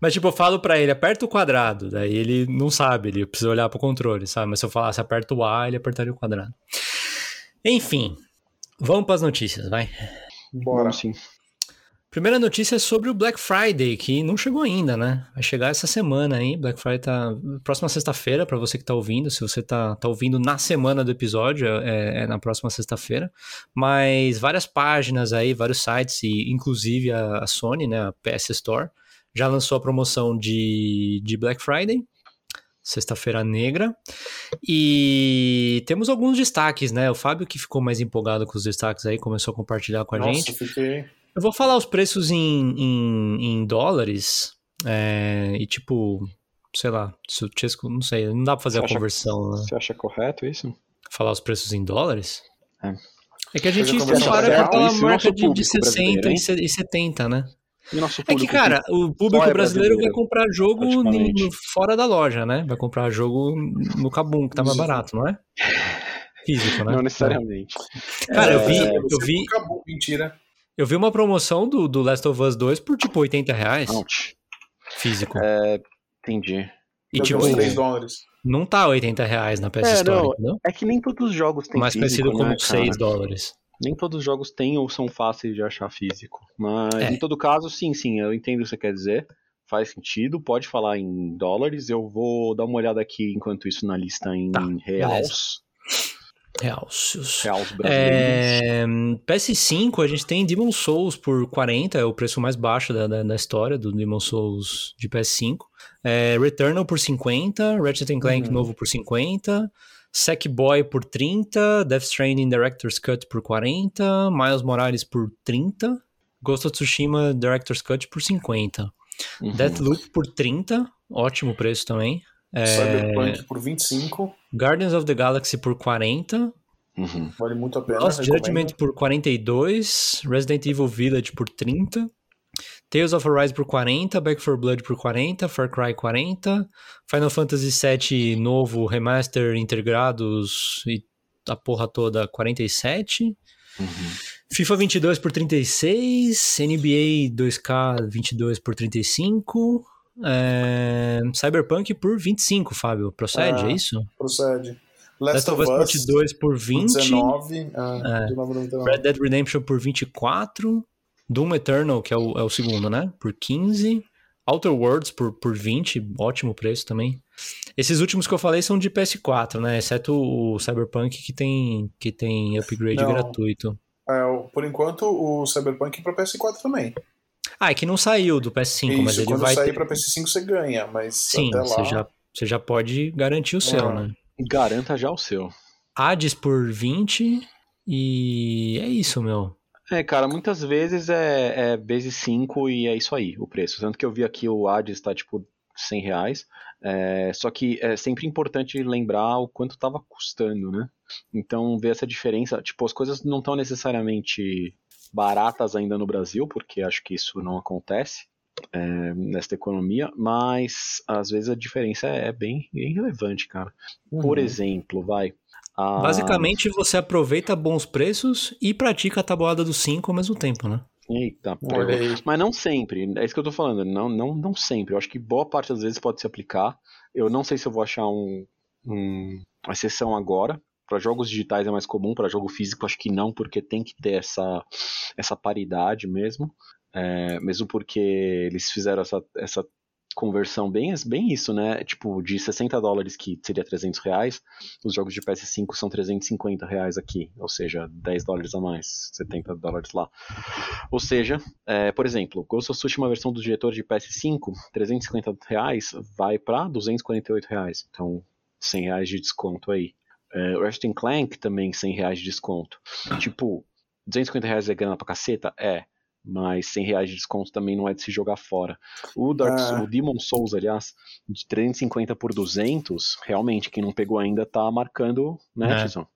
[SPEAKER 3] Mas tipo, eu falo pra ele, aperta o quadrado, daí ele não sabe, ele precisa olhar pro controle, sabe? Mas se eu falasse aperta o A, ele apertaria o quadrado. Enfim, vamos pras notícias, vai.
[SPEAKER 1] Bora.
[SPEAKER 4] Sim.
[SPEAKER 3] Primeira notícia é sobre o Black Friday, que não chegou ainda, né? Vai chegar essa semana aí. Black Friday tá próxima sexta-feira, para você que tá ouvindo. Se você tá, tá ouvindo na semana do episódio, é, é na próxima sexta-feira. Mas várias páginas aí, vários sites, e inclusive a, a Sony, né? A PS Store, já lançou a promoção de, de Black Friday. Sexta-feira Negra. E temos alguns destaques, né? O Fábio, que ficou mais empolgado com os destaques aí, começou a compartilhar com a
[SPEAKER 1] Nossa,
[SPEAKER 3] gente.
[SPEAKER 1] fiquei.
[SPEAKER 3] Eu vou falar os preços em, em, em dólares é, e tipo, sei lá, se o Chesco, não sei, não dá pra fazer
[SPEAKER 4] Você
[SPEAKER 3] a
[SPEAKER 4] acha-
[SPEAKER 3] conversão, né?
[SPEAKER 4] Você acha correto isso?
[SPEAKER 3] Falar os preços em dólares?
[SPEAKER 4] É.
[SPEAKER 3] É que a gente compara com aquela marca de, de
[SPEAKER 4] público
[SPEAKER 3] 60
[SPEAKER 4] brasileiro,
[SPEAKER 3] e se- e 70, né? É que, cara, o público
[SPEAKER 4] é
[SPEAKER 3] brasileiro vai comprar jogo no- fora da loja, né? Vai comprar jogo no Kabum, que tá mais barato, não é? Físico, né?
[SPEAKER 4] Não necessariamente.
[SPEAKER 3] Cara, eu
[SPEAKER 4] É,
[SPEAKER 3] vi,
[SPEAKER 1] Você-
[SPEAKER 3] eu vi,
[SPEAKER 1] Acabou, mentira.
[SPEAKER 3] Eu vi uma promoção do, do Last of Us 2 por tipo 80 reais
[SPEAKER 4] Ouch.
[SPEAKER 3] físico.
[SPEAKER 4] Entendi.
[SPEAKER 3] E
[SPEAKER 1] Deu
[SPEAKER 3] tipo,
[SPEAKER 1] uns 3 dólares.
[SPEAKER 3] não tá 80 reais na PS
[SPEAKER 4] É,
[SPEAKER 3] Store,
[SPEAKER 4] não,
[SPEAKER 3] entendeu?
[SPEAKER 4] É que nem todos os jogos têm
[SPEAKER 3] Mais
[SPEAKER 4] físico,
[SPEAKER 3] como
[SPEAKER 4] né,
[SPEAKER 3] 6
[SPEAKER 4] cara?
[SPEAKER 3] dólares.
[SPEAKER 4] Nem todos os jogos têm ou são fáceis de achar físico. Mas,
[SPEAKER 3] É.
[SPEAKER 4] em todo caso, sim, sim, eu entendo o que você quer dizer. Faz sentido, pode falar em dólares. Eu vou dar uma olhada aqui, enquanto isso, na lista em
[SPEAKER 3] Tá,
[SPEAKER 4] reals.
[SPEAKER 3] Realcios.
[SPEAKER 4] Brasileiros.
[SPEAKER 3] É, PS5, a gente tem Demon Souls por 40, é o preço mais baixo da, da, da história do Demon Souls de PS5. É, Returnal por 50, Ratchet Clank
[SPEAKER 1] Uhum.
[SPEAKER 3] novo por 50, Sackboy por 30, Death Stranding Director's Cut por 40, Miles Morales por 30, Ghost of Tsushima Director's Cut por 50,
[SPEAKER 4] Uhum.
[SPEAKER 3] Deathloop por 30, ótimo preço também. É,
[SPEAKER 1] Cyberpunk por 25.
[SPEAKER 3] Guardians of the Galaxy por 40,
[SPEAKER 4] Uhum.
[SPEAKER 1] Vale muito a pena.
[SPEAKER 3] Lost. Judgment por 42, Resident Evil Village por 30, Tales of Arise por 40, Back 4 Blood por 40, Far Cry 40, Final Fantasy VII novo, remaster, integrados e a porra toda 47,
[SPEAKER 4] Uhum.
[SPEAKER 3] FIFA 22 por 36, NBA 2K 22 por 35, é, Cyberpunk por 25, Fábio. Procede,
[SPEAKER 1] Ah,
[SPEAKER 3] é isso?
[SPEAKER 1] Procede.
[SPEAKER 3] Last of Us Part 2 por 20.
[SPEAKER 1] 19. Ah,
[SPEAKER 3] É.
[SPEAKER 1] do nome do 19.
[SPEAKER 3] Red Dead Redemption por 24. Doom Eternal, que é o, é o segundo, né? Por 15. Outer Worlds por, por 20. Ótimo preço também. Esses últimos que eu falei são de PS4, né? Exceto o Cyberpunk que tem, que tem upgrade
[SPEAKER 1] Não.
[SPEAKER 3] gratuito.
[SPEAKER 1] É, por enquanto, o Cyberpunk pra PS4 também.
[SPEAKER 3] Ah, é que não saiu do PS5,
[SPEAKER 1] Isso,
[SPEAKER 3] mas ele
[SPEAKER 1] quando
[SPEAKER 3] vai
[SPEAKER 1] sair
[SPEAKER 3] ter...
[SPEAKER 1] pra PS5 você ganha, mas
[SPEAKER 3] Sim,
[SPEAKER 1] até lá...
[SPEAKER 3] você já, você já pode garantir o seu,
[SPEAKER 1] Ah.
[SPEAKER 3] né?
[SPEAKER 4] Garanta já o seu.
[SPEAKER 3] Hades por 20 e é isso, meu.
[SPEAKER 4] É, cara, muitas vezes é, é base 5 e é isso aí, o preço. Tanto que eu vi aqui o Hades tá tipo 100 reais. É, só que é sempre importante lembrar o quanto tava custando, né? Então, ver essa diferença. Tipo, as coisas não estão necessariamente baratas ainda no Brasil, porque acho que isso não acontece é, nesta economia, mas às vezes a diferença é bem, bem relevante, cara. Por
[SPEAKER 1] Uhum.
[SPEAKER 4] exemplo, vai. a-
[SPEAKER 3] Basicamente, você aproveita bons preços e pratica a tabuada dos 5 ao mesmo tempo, né?
[SPEAKER 4] Eita,
[SPEAKER 1] aí.
[SPEAKER 4] Mas não sempre, é isso que eu tô falando, não, não, não sempre. Eu acho que boa parte das vezes pode se aplicar. Eu não sei se eu vou achar um, um- uma exceção agora. Para jogos digitais é mais comum, para jogo físico acho que não, porque tem que ter essa, essa paridade mesmo. É, mesmo porque eles fizeram essa, essa conversão bem, bem isso, né? Tipo, de 60 dólares, que seria 300 reais, os jogos de PS5 são 350 reais aqui, ou seja, 10 dólares a mais, 70 dólares lá. Ou seja, é, por exemplo, Ghost of Tsushima versão do diretor de PS5, 350 reais, vai para 248 reais. Então, 100 reais de desconto aí. É, Ratchet Clank também 100 reais de desconto. Tipo, 250 reais é grana pra caceta? É. Mas 100 reais de desconto também não é de se jogar fora. O, Dark,
[SPEAKER 1] Ah.
[SPEAKER 4] o Demon Souls, aliás, de 350 por 200, realmente, quem não pegou ainda tá marcando, né,
[SPEAKER 3] É.
[SPEAKER 4] Tizão?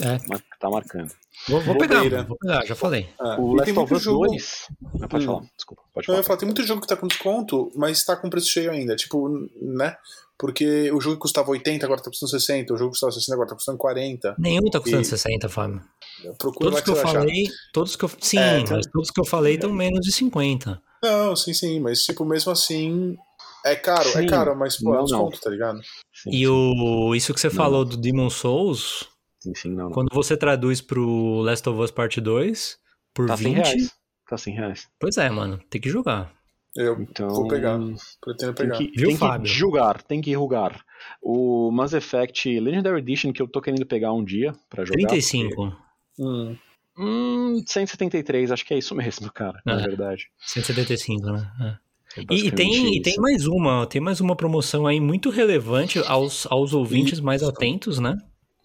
[SPEAKER 3] É.
[SPEAKER 4] Mar- Tá marcando.
[SPEAKER 3] Vou, vou pegar, vou pegar, já falei.
[SPEAKER 1] Ah,
[SPEAKER 4] O Last
[SPEAKER 1] tem
[SPEAKER 4] of
[SPEAKER 1] muito
[SPEAKER 4] Us
[SPEAKER 1] jogo...
[SPEAKER 4] 2. Ah, pode
[SPEAKER 1] Hum.
[SPEAKER 4] falar, desculpa, pode
[SPEAKER 1] Eu
[SPEAKER 4] falar.
[SPEAKER 1] ia falar, tem muito jogo que tá com desconto, mas tá com preço cheio ainda. Tipo, né? Porque o jogo que custava 80, agora tá custando 60. O jogo que custava 60, agora tá custando 40.
[SPEAKER 3] Nenhum tá custando
[SPEAKER 1] E-
[SPEAKER 3] 60, Fábio.
[SPEAKER 1] Procura
[SPEAKER 3] Todos que eu
[SPEAKER 1] achar.
[SPEAKER 3] falei, todos que eu. Sim,
[SPEAKER 1] É, então-
[SPEAKER 3] mas todos que eu falei estão menos de 50.
[SPEAKER 1] Não, sim, sim, mas tipo, mesmo assim. É caro, é
[SPEAKER 4] Sim.
[SPEAKER 1] caro, mas pô, é
[SPEAKER 4] Não,
[SPEAKER 1] um desconto, tá ligado?
[SPEAKER 4] Sim,
[SPEAKER 3] E
[SPEAKER 4] sim,
[SPEAKER 3] o, isso que você
[SPEAKER 4] Não.
[SPEAKER 3] falou do Demon Souls,
[SPEAKER 4] sim, sim, não, não.
[SPEAKER 3] quando você traduz pro Last of Us Part 2, por
[SPEAKER 4] Tá 100
[SPEAKER 3] 20.
[SPEAKER 4] reais. Tá 100 reais.
[SPEAKER 3] Pois é, mano, tem que jogar.
[SPEAKER 1] Eu
[SPEAKER 4] Então.
[SPEAKER 1] vou pegar, pretendo
[SPEAKER 4] Tem
[SPEAKER 1] pegar.
[SPEAKER 4] que,
[SPEAKER 3] Viu,
[SPEAKER 4] tem
[SPEAKER 3] Fábio?
[SPEAKER 4] que julgar, tem que rugar. O Mass Effect Legendary Edition que eu tô querendo pegar um dia pra jogar.
[SPEAKER 3] 35,
[SPEAKER 1] Hum,
[SPEAKER 4] porque- Hum, 173, acho que é isso mesmo, cara, na
[SPEAKER 3] É.
[SPEAKER 4] verdade.
[SPEAKER 3] 175, né? É.
[SPEAKER 4] É
[SPEAKER 3] E, tem, e tem mais uma, tem mais uma promoção aí muito relevante aos, aos ouvintes mais atentos, né?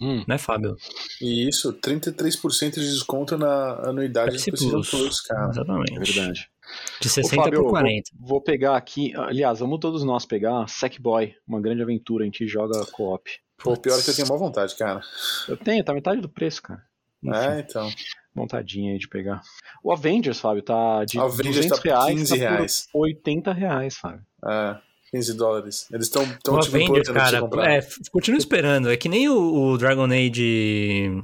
[SPEAKER 4] Hum,
[SPEAKER 3] Né, Fábio?
[SPEAKER 1] e isso, 33% de desconto na anuidade do
[SPEAKER 3] Pepsi
[SPEAKER 1] PlayStation
[SPEAKER 3] Plus.
[SPEAKER 1] Plus, cara.
[SPEAKER 3] Exatamente.
[SPEAKER 4] é verdade.
[SPEAKER 3] De
[SPEAKER 4] Ô,
[SPEAKER 3] 60
[SPEAKER 4] Fábio,
[SPEAKER 3] por
[SPEAKER 4] vou-
[SPEAKER 3] 40.
[SPEAKER 4] Vou, pegar aqui, aliás, vamos todos nós pegar Sackboy, uma grande aventura, a gente joga co-op.
[SPEAKER 1] Pô, o pior é que eu tenho má vontade, cara.
[SPEAKER 4] Eu tenho, tá metade do preço, cara. Enfim,
[SPEAKER 1] É, então.
[SPEAKER 4] vontadinha aí de pegar. O Avengers, Fábio, tá de
[SPEAKER 1] Avengers
[SPEAKER 4] 200
[SPEAKER 1] tá
[SPEAKER 4] reais,
[SPEAKER 1] 15
[SPEAKER 4] tá por
[SPEAKER 1] reais.
[SPEAKER 4] 80 reais, Fábio.
[SPEAKER 1] É, 15 dólares. Eles estão tão, tipo, pra você
[SPEAKER 3] cara,
[SPEAKER 1] comprar.
[SPEAKER 3] é, continua esperando. É que nem o, o Dragon Age,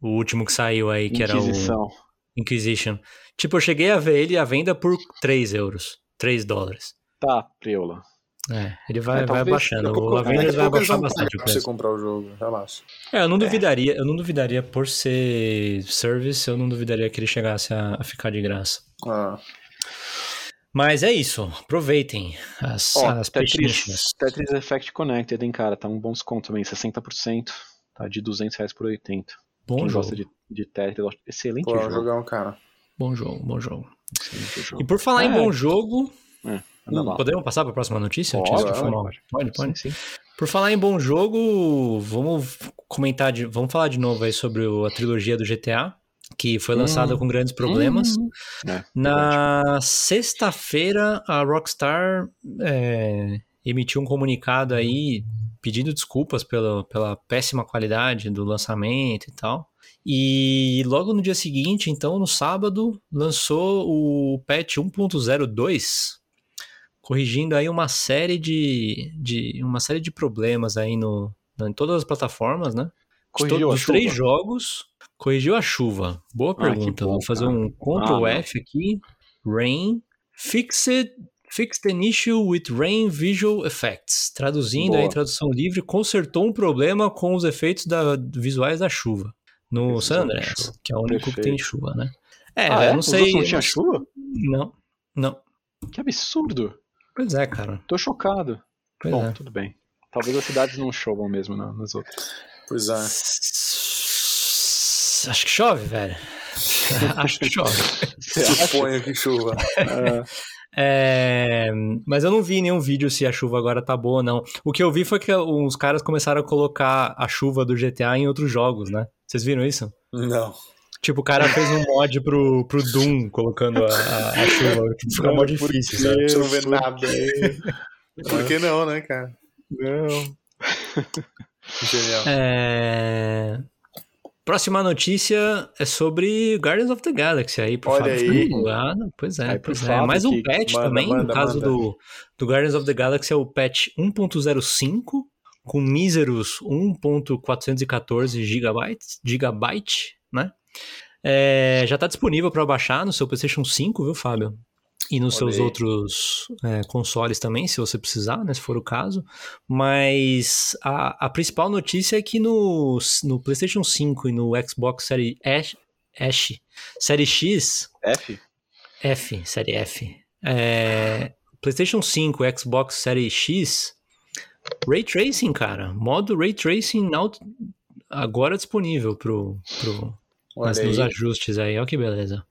[SPEAKER 3] o último que saiu aí, que era o
[SPEAKER 4] Inquisição.
[SPEAKER 3] Inquisition. Tipo, eu cheguei a ver ele à venda por 3 euros, 3 dólares.
[SPEAKER 4] Tá, preula.
[SPEAKER 3] É, ele vai,
[SPEAKER 4] É,
[SPEAKER 3] vai
[SPEAKER 1] a
[SPEAKER 3] O Avengers vai
[SPEAKER 1] vão
[SPEAKER 3] bastante o
[SPEAKER 1] pra você comprar o jogo, relaxa.
[SPEAKER 3] É, eu não duvidaria, eu não duvidaria por ser service, eu não duvidaria que ele chegasse a, a ficar de graça.
[SPEAKER 1] Ah,
[SPEAKER 3] Mas é isso, aproveitem as,
[SPEAKER 4] Ó,
[SPEAKER 3] as
[SPEAKER 4] Tetris. Tetris Effect Connected, hein, cara, tá um bom desconto também, 60%, tá de 200 reais por 80.
[SPEAKER 3] Bom
[SPEAKER 4] Quem
[SPEAKER 3] jogo,
[SPEAKER 4] gosta de, de Tetris, excelente
[SPEAKER 1] pô, é um
[SPEAKER 4] jogo.
[SPEAKER 1] jogão, cara.
[SPEAKER 3] bom jogo, bom jogo.
[SPEAKER 4] Excelente
[SPEAKER 3] E
[SPEAKER 4] jogo.
[SPEAKER 3] por falar em
[SPEAKER 4] É.
[SPEAKER 3] bom jogo,
[SPEAKER 1] Hum,
[SPEAKER 4] lá.
[SPEAKER 3] podemos passar para a próxima notícia?
[SPEAKER 4] Pode,
[SPEAKER 1] pode.
[SPEAKER 4] pode,
[SPEAKER 3] pode.
[SPEAKER 4] Sim, sim.
[SPEAKER 3] Por falar em bom jogo, vamos comentar de, vamos falar de novo aí sobre o- a trilogia do GTA, que foi lançada
[SPEAKER 1] Hum.
[SPEAKER 3] com grandes problemas.
[SPEAKER 4] Hum. É,
[SPEAKER 3] Na sexta-feira, a Rockstar é, emitiu um comunicado aí pedindo desculpas pela, pela péssima qualidade do lançamento e tal. E logo no dia seguinte, então, no sábado, lançou o patch 1.02, corrigindo aí uma série de, de uma série de problemas aí no, em todas as plataformas, né?
[SPEAKER 4] Corrigiu
[SPEAKER 3] to,
[SPEAKER 4] a
[SPEAKER 3] dos
[SPEAKER 4] chuva?
[SPEAKER 3] três jogos, corrigiu a chuva. Boa
[SPEAKER 4] Ah,
[SPEAKER 3] pergunta.
[SPEAKER 4] bom,
[SPEAKER 3] Vou fazer um Ctrl
[SPEAKER 4] Ah,
[SPEAKER 3] F aqui. Rain. Fixed, fixed an issue with Rain Visual Effects. Traduzindo aí,
[SPEAKER 4] Boa.
[SPEAKER 3] tradução livre, consertou um problema com os efeitos da, visuais da chuva. No
[SPEAKER 4] Efeitos
[SPEAKER 3] San Andreas, que é o único que tem
[SPEAKER 4] Perfeito.
[SPEAKER 3] chuva, né? É,
[SPEAKER 4] ah,
[SPEAKER 3] eu
[SPEAKER 4] é?
[SPEAKER 3] não sei.
[SPEAKER 4] não tinha chuva?
[SPEAKER 3] Não, não.
[SPEAKER 4] Que absurdo.
[SPEAKER 3] Pois é, cara.
[SPEAKER 4] Tô chocado.
[SPEAKER 3] Pois
[SPEAKER 4] Bom,
[SPEAKER 3] é.
[SPEAKER 4] tudo bem. Talvez as cidades não chovam mesmo na- nas outras.
[SPEAKER 1] Pois é.
[SPEAKER 3] Acho que chove, velho. Acho que chove.
[SPEAKER 1] Suponho que chuva.
[SPEAKER 4] Ah,
[SPEAKER 3] É, mas eu não vi nenhum vídeo se a chuva agora tá boa ou não. O que eu vi foi que os caras começaram a colocar a chuva do GTA em outros jogos, né? Vocês viram isso?
[SPEAKER 1] Não.
[SPEAKER 3] Tipo, o cara fez um mod pro, pro Doom colocando a, a- a chuva. Tipo, fica mó
[SPEAKER 4] por
[SPEAKER 3] difícil, sabe?
[SPEAKER 1] Você não vê
[SPEAKER 4] Por
[SPEAKER 1] nada. Por que não, né, cara?
[SPEAKER 4] Não.
[SPEAKER 1] Genial.
[SPEAKER 3] É... Próxima notícia é sobre Guardians of the Galaxy aí, pro
[SPEAKER 1] Olha
[SPEAKER 3] Fábio
[SPEAKER 1] aí.
[SPEAKER 3] Pois é,
[SPEAKER 4] Aí
[SPEAKER 3] pois é.
[SPEAKER 4] Fábio
[SPEAKER 3] Mais um
[SPEAKER 4] que
[SPEAKER 3] patch
[SPEAKER 1] manda,
[SPEAKER 3] também,
[SPEAKER 1] manda,
[SPEAKER 3] no caso
[SPEAKER 1] manda.
[SPEAKER 3] do, do Guardians of the Galaxy é o patch 1.05, com míseros 1.414 gigabytes, gigabyte, né? É, já está disponível para baixar no seu PlayStation 5, viu, Fábio? E nos
[SPEAKER 1] Olha
[SPEAKER 3] seus outros é, consoles também, se você precisar, né? Se for o caso. Mas a, a principal notícia é que no, no PlayStation 5 e no Xbox Série Ash, Série X,
[SPEAKER 4] F?
[SPEAKER 3] F, Série F, é, PlayStation 5 e Xbox Série X, Ray Tracing, cara. Modo Ray Tracing agora disponível pro, pro, nas- nos ajustes aí. Olha que beleza.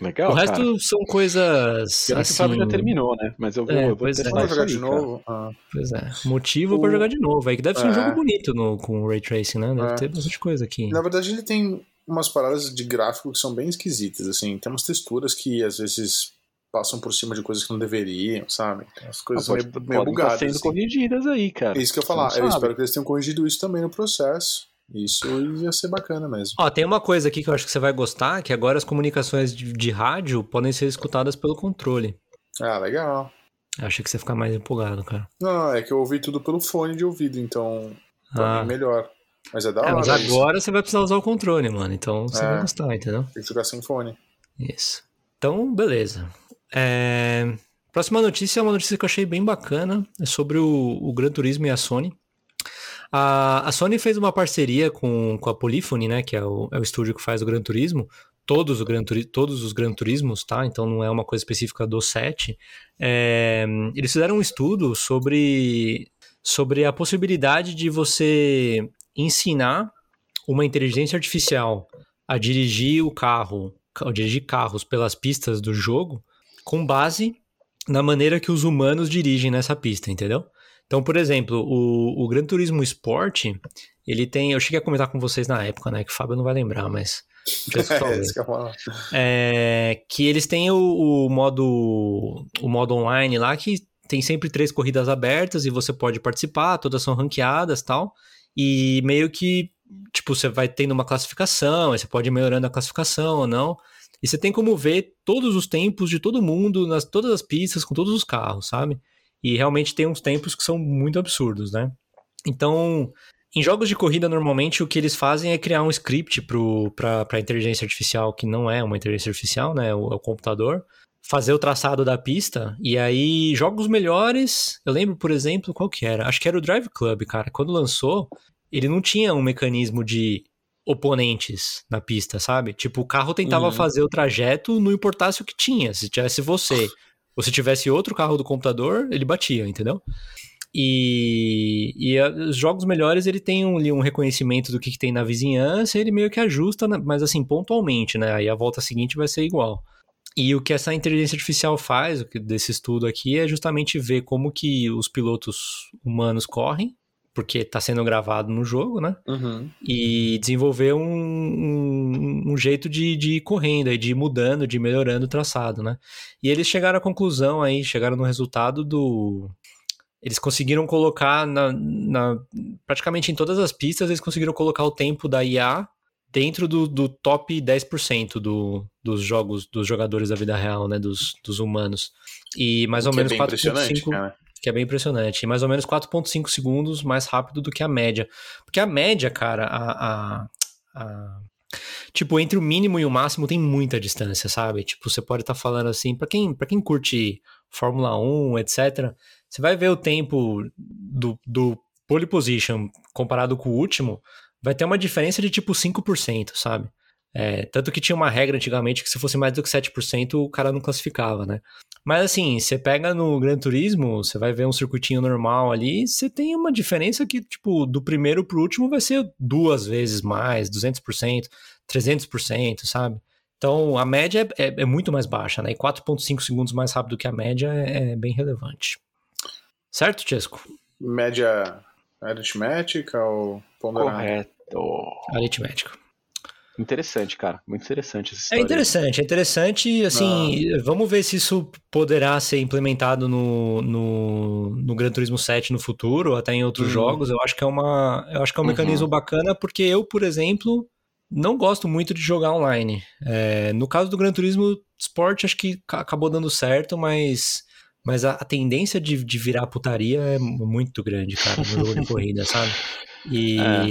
[SPEAKER 4] Legal,
[SPEAKER 3] o resto
[SPEAKER 4] cara.
[SPEAKER 3] são coisas.
[SPEAKER 4] Pena que o
[SPEAKER 3] assim,
[SPEAKER 4] Fábio já terminou, né? Mas eu vou,
[SPEAKER 3] É,
[SPEAKER 4] eu vou
[SPEAKER 3] é.
[SPEAKER 4] testar isso
[SPEAKER 1] jogar
[SPEAKER 4] aí,
[SPEAKER 1] de novo? Ah.
[SPEAKER 3] Pois é. Motivo
[SPEAKER 1] O-
[SPEAKER 3] pra jogar de novo. Aí que deve ser um
[SPEAKER 1] É.
[SPEAKER 3] jogo bonito no, com o Ray Tracing, né? Deve
[SPEAKER 1] É.
[SPEAKER 3] ter bastante coisa aqui.
[SPEAKER 1] Na verdade, ele tem umas paradas de gráfico que são bem esquisitas, assim. Tem umas texturas que às vezes passam por cima de coisas que não deveriam, sabe? Tem umas
[SPEAKER 4] Ah,
[SPEAKER 1] coisas
[SPEAKER 4] pode,
[SPEAKER 1] meio, meio
[SPEAKER 4] estar
[SPEAKER 1] bugadas.
[SPEAKER 4] sendo
[SPEAKER 1] assim.
[SPEAKER 4] corrigidas aí, cara.
[SPEAKER 1] É isso que eu ia falar. Eu
[SPEAKER 4] sabe.
[SPEAKER 1] espero que eles tenham corrigido isso também no processo. Isso ia ser bacana mesmo.
[SPEAKER 3] Ó, tem uma coisa aqui que eu acho que você vai gostar, que agora as comunicações de, de rádio podem ser escutadas pelo controle.
[SPEAKER 1] Ah, legal.
[SPEAKER 3] Eu achei que você ia ficar mais empolgado, cara.
[SPEAKER 1] Não, é que eu ouvi tudo pelo fone de ouvido, então pra
[SPEAKER 3] Ah.
[SPEAKER 1] mim melhor. Mas é da
[SPEAKER 3] É,
[SPEAKER 1] hora.
[SPEAKER 3] mas
[SPEAKER 1] isso.
[SPEAKER 3] agora você vai precisar usar o controle, mano. Então você
[SPEAKER 1] É.
[SPEAKER 3] vai gostar, entendeu?
[SPEAKER 1] Tem que jogar sem fone.
[SPEAKER 3] Isso. Então, beleza. É, Próxima notícia é uma notícia que eu achei bem bacana. É sobre o, o Gran Turismo e a Sony. A, a Sony fez uma parceria com, com a Polyphony, né? Que é o, é o estúdio que faz o Gran Turismo. Todos, o Gran Turi- todos os Gran Turismos, tá? Então não é uma coisa específica do 7. É, eles fizeram um estudo sobre, sobre a possibilidade de você ensinar uma inteligência artificial a dirigir o carro, a dirigir carros pelas pistas do jogo, com base na maneira que os humanos dirigem nessa pista, entendeu? Então, por exemplo, o, o Gran Turismo Sport, ele tem. Eu cheguei a comentar com vocês na época, né? Que o Fábio não vai lembrar, mas.
[SPEAKER 1] É.
[SPEAKER 3] É, que eles têm o, o modo o modo online lá que tem sempre três corridas abertas e você pode participar, todas são ranqueadas tal. E meio que, tipo, você vai tendo uma classificação, aí você pode ir melhorando a classificação ou não. E você tem como ver todos os tempos de todo mundo, nas todas as pistas, com todos os carros, sabe? E realmente tem uns tempos que são muito absurdos, né? Então, em jogos de corrida, normalmente o que eles fazem é criar um script para a inteligência artificial, que não é uma inteligência artificial, né? É o, o computador, fazer o traçado da pista. E aí, jogos melhores. Eu lembro, por exemplo, qual que era? Acho que era o Drive Club, cara. Quando lançou, ele não tinha um mecanismo de oponentes na pista, sabe? Tipo, o carro tentava
[SPEAKER 1] Uhum.
[SPEAKER 3] fazer o trajeto, não importasse o que tinha. Se tivesse você se tivesse outro carro do computador, ele batia, entendeu? E, e a- os jogos melhores, ele tem um, um reconhecimento do que, que tem na vizinhança, ele meio que ajusta, né? mas assim, pontualmente, né? Aí a volta seguinte vai ser igual. E o que essa inteligência artificial faz, o que desse estudo aqui, é justamente ver como que os pilotos humanos correm, porque está sendo gravado no jogo, né?
[SPEAKER 1] Uhum.
[SPEAKER 3] e desenvolver um, um, um jeito de, de ir correndo, de ir mudando, de ir melhorando o traçado, né? E eles chegaram à conclusão aí, chegaram no resultado do. Eles conseguiram colocar na, na- praticamente em todas as pistas, eles conseguiram colocar o tempo da IA dentro do, do top 10% do, dos jogos dos jogadores da vida real, né? Dos, dos humanos. E mais ou
[SPEAKER 1] que
[SPEAKER 3] menos
[SPEAKER 1] é
[SPEAKER 3] 4,5. Que é bem impressionante. Mais ou menos 4,5 segundos mais rápido do que a média. Porque a média, cara, a, a, a Tipo, entre o mínimo e o máximo tem muita distância, sabe? Tipo, você pode estar tá falando assim, para quem, pra quem curte Fórmula 1, etc., você vai ver o tempo do, do pole position comparado com o último, vai ter uma diferença de tipo 5%, sabe? É, tanto que tinha uma regra antigamente que se fosse mais do que 7%, o cara não classificava, né? Mas assim, você pega no Gran Turismo, você vai ver um circuitinho normal ali, você tem uma diferença que, tipo, do primeiro pro último vai ser duas vezes mais, 200%, 300%, sabe? Então, a média é, é, é muito mais baixa, né? E 4,5 segundos mais rápido que a média é, é bem relevante. Certo, Chesco?
[SPEAKER 1] Média aritmética ou ponderada?
[SPEAKER 4] Correto.
[SPEAKER 3] Aritmética.
[SPEAKER 4] Interessante, cara. Muito interessante essa história.
[SPEAKER 3] É interessante, é interessante. Assim, ah. vamos ver se isso poderá ser implementado no, no, no Gran Turismo 7 no futuro, ou até em outros uhum. jogos. Eu acho que é uma, eu acho que é um uhum. mecanismo bacana, porque eu, por exemplo, não gosto muito de jogar online. É, no caso do Gran Turismo Sport, acho que acabou dando certo, mas, mas a, a tendência de, de virar putaria é muito grande, cara, no jogo de corrida, sabe? E, é.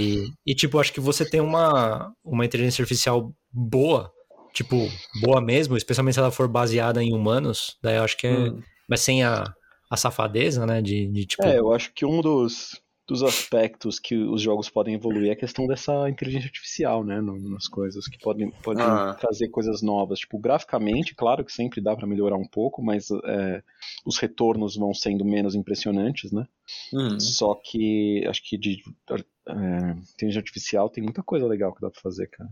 [SPEAKER 3] e, tipo, acho que você tem uma, uma inteligência artificial boa, tipo, boa mesmo, especialmente se ela for baseada em humanos, daí eu acho que é. Hum. Mas sem a, a safadeza, né? De, de, tipo.
[SPEAKER 4] É, eu acho que um dos, dos aspectos que os jogos podem evoluir é a questão dessa inteligência artificial, né? Nas coisas, que podem, podem ah. trazer coisas novas. Tipo, graficamente, claro que sempre dá para melhorar um pouco, mas é, os retornos vão sendo menos impressionantes, né? Uhum. Só que acho que de é, inteligência artificial tem muita coisa legal que dá pra fazer, cara.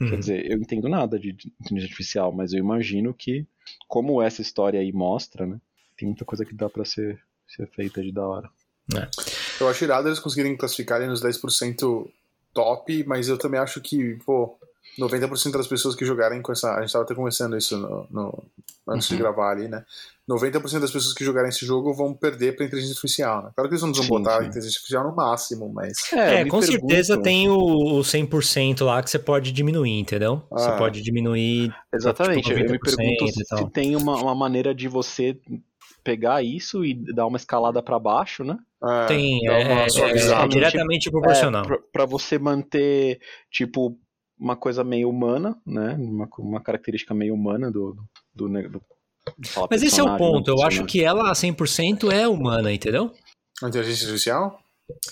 [SPEAKER 4] Uhum. Quer dizer, eu entendo nada de inteligência artificial, mas eu imagino que, como essa história aí mostra, né? Tem muita coisa que dá para ser, ser feita de da hora.
[SPEAKER 1] É. Eu acho irado eles conseguirem classificarem nos 10% top, mas eu também acho que, pô, 90% das pessoas que jogarem com essa. A gente tava até conversando isso no, no antes uhum. de gravar ali, né? 90% das pessoas que jogarem esse jogo vão perder pra inteligência artificial, né? Claro que eles não vão botar sim. a inteligência artificial no máximo, mas.
[SPEAKER 3] É, é com pergunto... certeza tem o 100% lá que você pode diminuir, entendeu? Ah. Você pode diminuir.
[SPEAKER 4] Exatamente, tipo, eu me pergunto se tem uma, uma maneira de você pegar isso e dar uma escalada para baixo, né?
[SPEAKER 3] É, Tem, é, é, é, diretamente proporcional.
[SPEAKER 4] É, para você manter, tipo, uma coisa meio humana, né? Uma, uma característica meio humana do, do, do, do
[SPEAKER 3] Mas esse é o ponto. Eu acho que ela 100% é humana, entendeu?
[SPEAKER 1] A inteligência artificial?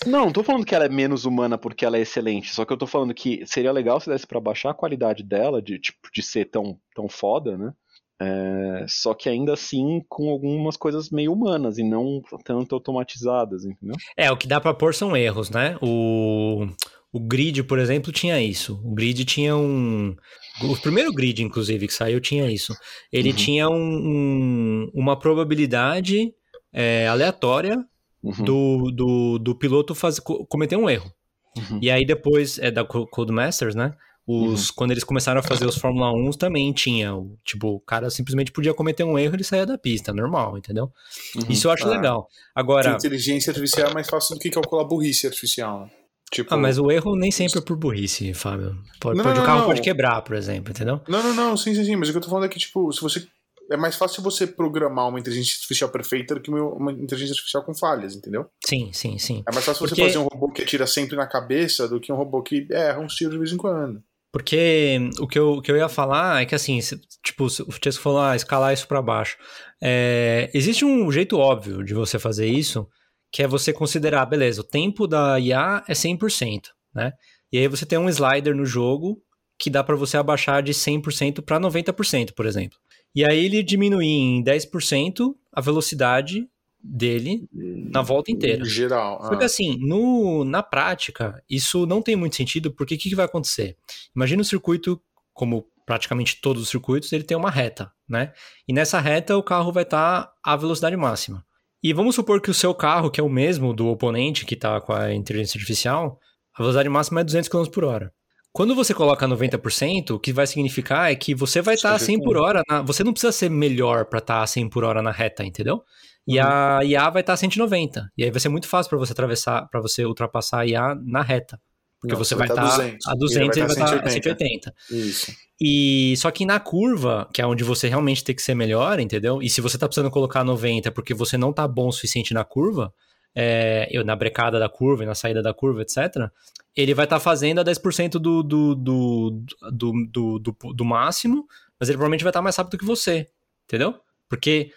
[SPEAKER 4] Não, não tô falando que ela é menos humana porque ela é excelente, só que eu tô falando que seria legal se desse para baixar a qualidade dela, de tipo, de ser tão, tão foda, né? É, só que ainda assim com algumas coisas meio humanas e não tanto automatizadas, entendeu?
[SPEAKER 3] É, o que dá para pôr são erros, né? O, o grid, por exemplo, tinha isso. O grid tinha um. O primeiro grid, inclusive, que saiu, tinha isso. Ele uhum. tinha um, um, uma probabilidade é, aleatória uhum. do, do, do piloto fazer, cometer um erro. Uhum. E aí depois, é da Codemasters, né? Os, uhum. Quando eles começaram a fazer os Fórmula 1 também tinha. Tipo, o cara simplesmente podia cometer um erro e ele saía da pista, normal, entendeu? Uhum. Isso eu acho ah. legal. Agora.
[SPEAKER 1] inteligência artificial é mais fácil do que calcular burrice artificial. Né?
[SPEAKER 3] Tipo... Ah, mas o erro nem sempre é por burrice, Fábio. Pode, não, pode não, o carro não. pode quebrar, por exemplo, entendeu?
[SPEAKER 1] Não, não, não, sim, sim, sim. Mas o que eu tô falando é que, tipo, se você. É mais fácil você programar uma inteligência artificial perfeita do que uma inteligência artificial com falhas, entendeu?
[SPEAKER 3] Sim, sim, sim.
[SPEAKER 1] É mais fácil Porque... você fazer um robô que atira sempre na cabeça do que um robô que erra uns tiros de vez em quando.
[SPEAKER 3] Porque o que, eu, o que eu ia falar é que, assim, tipo, o Chesco falou, ah, escalar isso para baixo. É, existe um jeito óbvio de você fazer isso, que é você considerar, beleza, o tempo da IA é 100%, né? E aí você tem um slider no jogo que dá para você abaixar de 100% para 90%, por exemplo. E aí ele diminuir em 10% a velocidade dele na volta inteira.
[SPEAKER 1] Geral.
[SPEAKER 3] Ah. Porque assim, no, na prática, isso não tem muito sentido, porque o que, que vai acontecer? Imagina um circuito, como praticamente todos os circuitos, ele tem uma reta, né? E nessa reta o carro vai estar tá à velocidade máxima. E vamos supor que o seu carro, que é o mesmo do oponente que está com a inteligência artificial, a velocidade máxima é 200 km por hora. Quando você coloca 90%, o que vai significar é que você vai estar tá a 100 por hora. Na, você não precisa ser melhor para estar tá a 100 por hora na reta, entendeu? E uhum. a IA vai estar a 190. E aí vai ser muito fácil para você atravessar, para você ultrapassar a IA na reta. Porque Não, você vai estar tá a 200 e ele vai estar tá a 180.
[SPEAKER 1] Isso.
[SPEAKER 3] E só que na curva, que é onde você realmente tem que ser melhor, entendeu? E se você tá precisando colocar 90 porque você não tá bom o suficiente na curva, é, eu, na brecada da curva e na saída da curva, etc., ele vai estar tá fazendo a 10% do, do, do, do, do, do, do máximo, mas ele provavelmente vai estar tá mais rápido que você, entendeu? Porque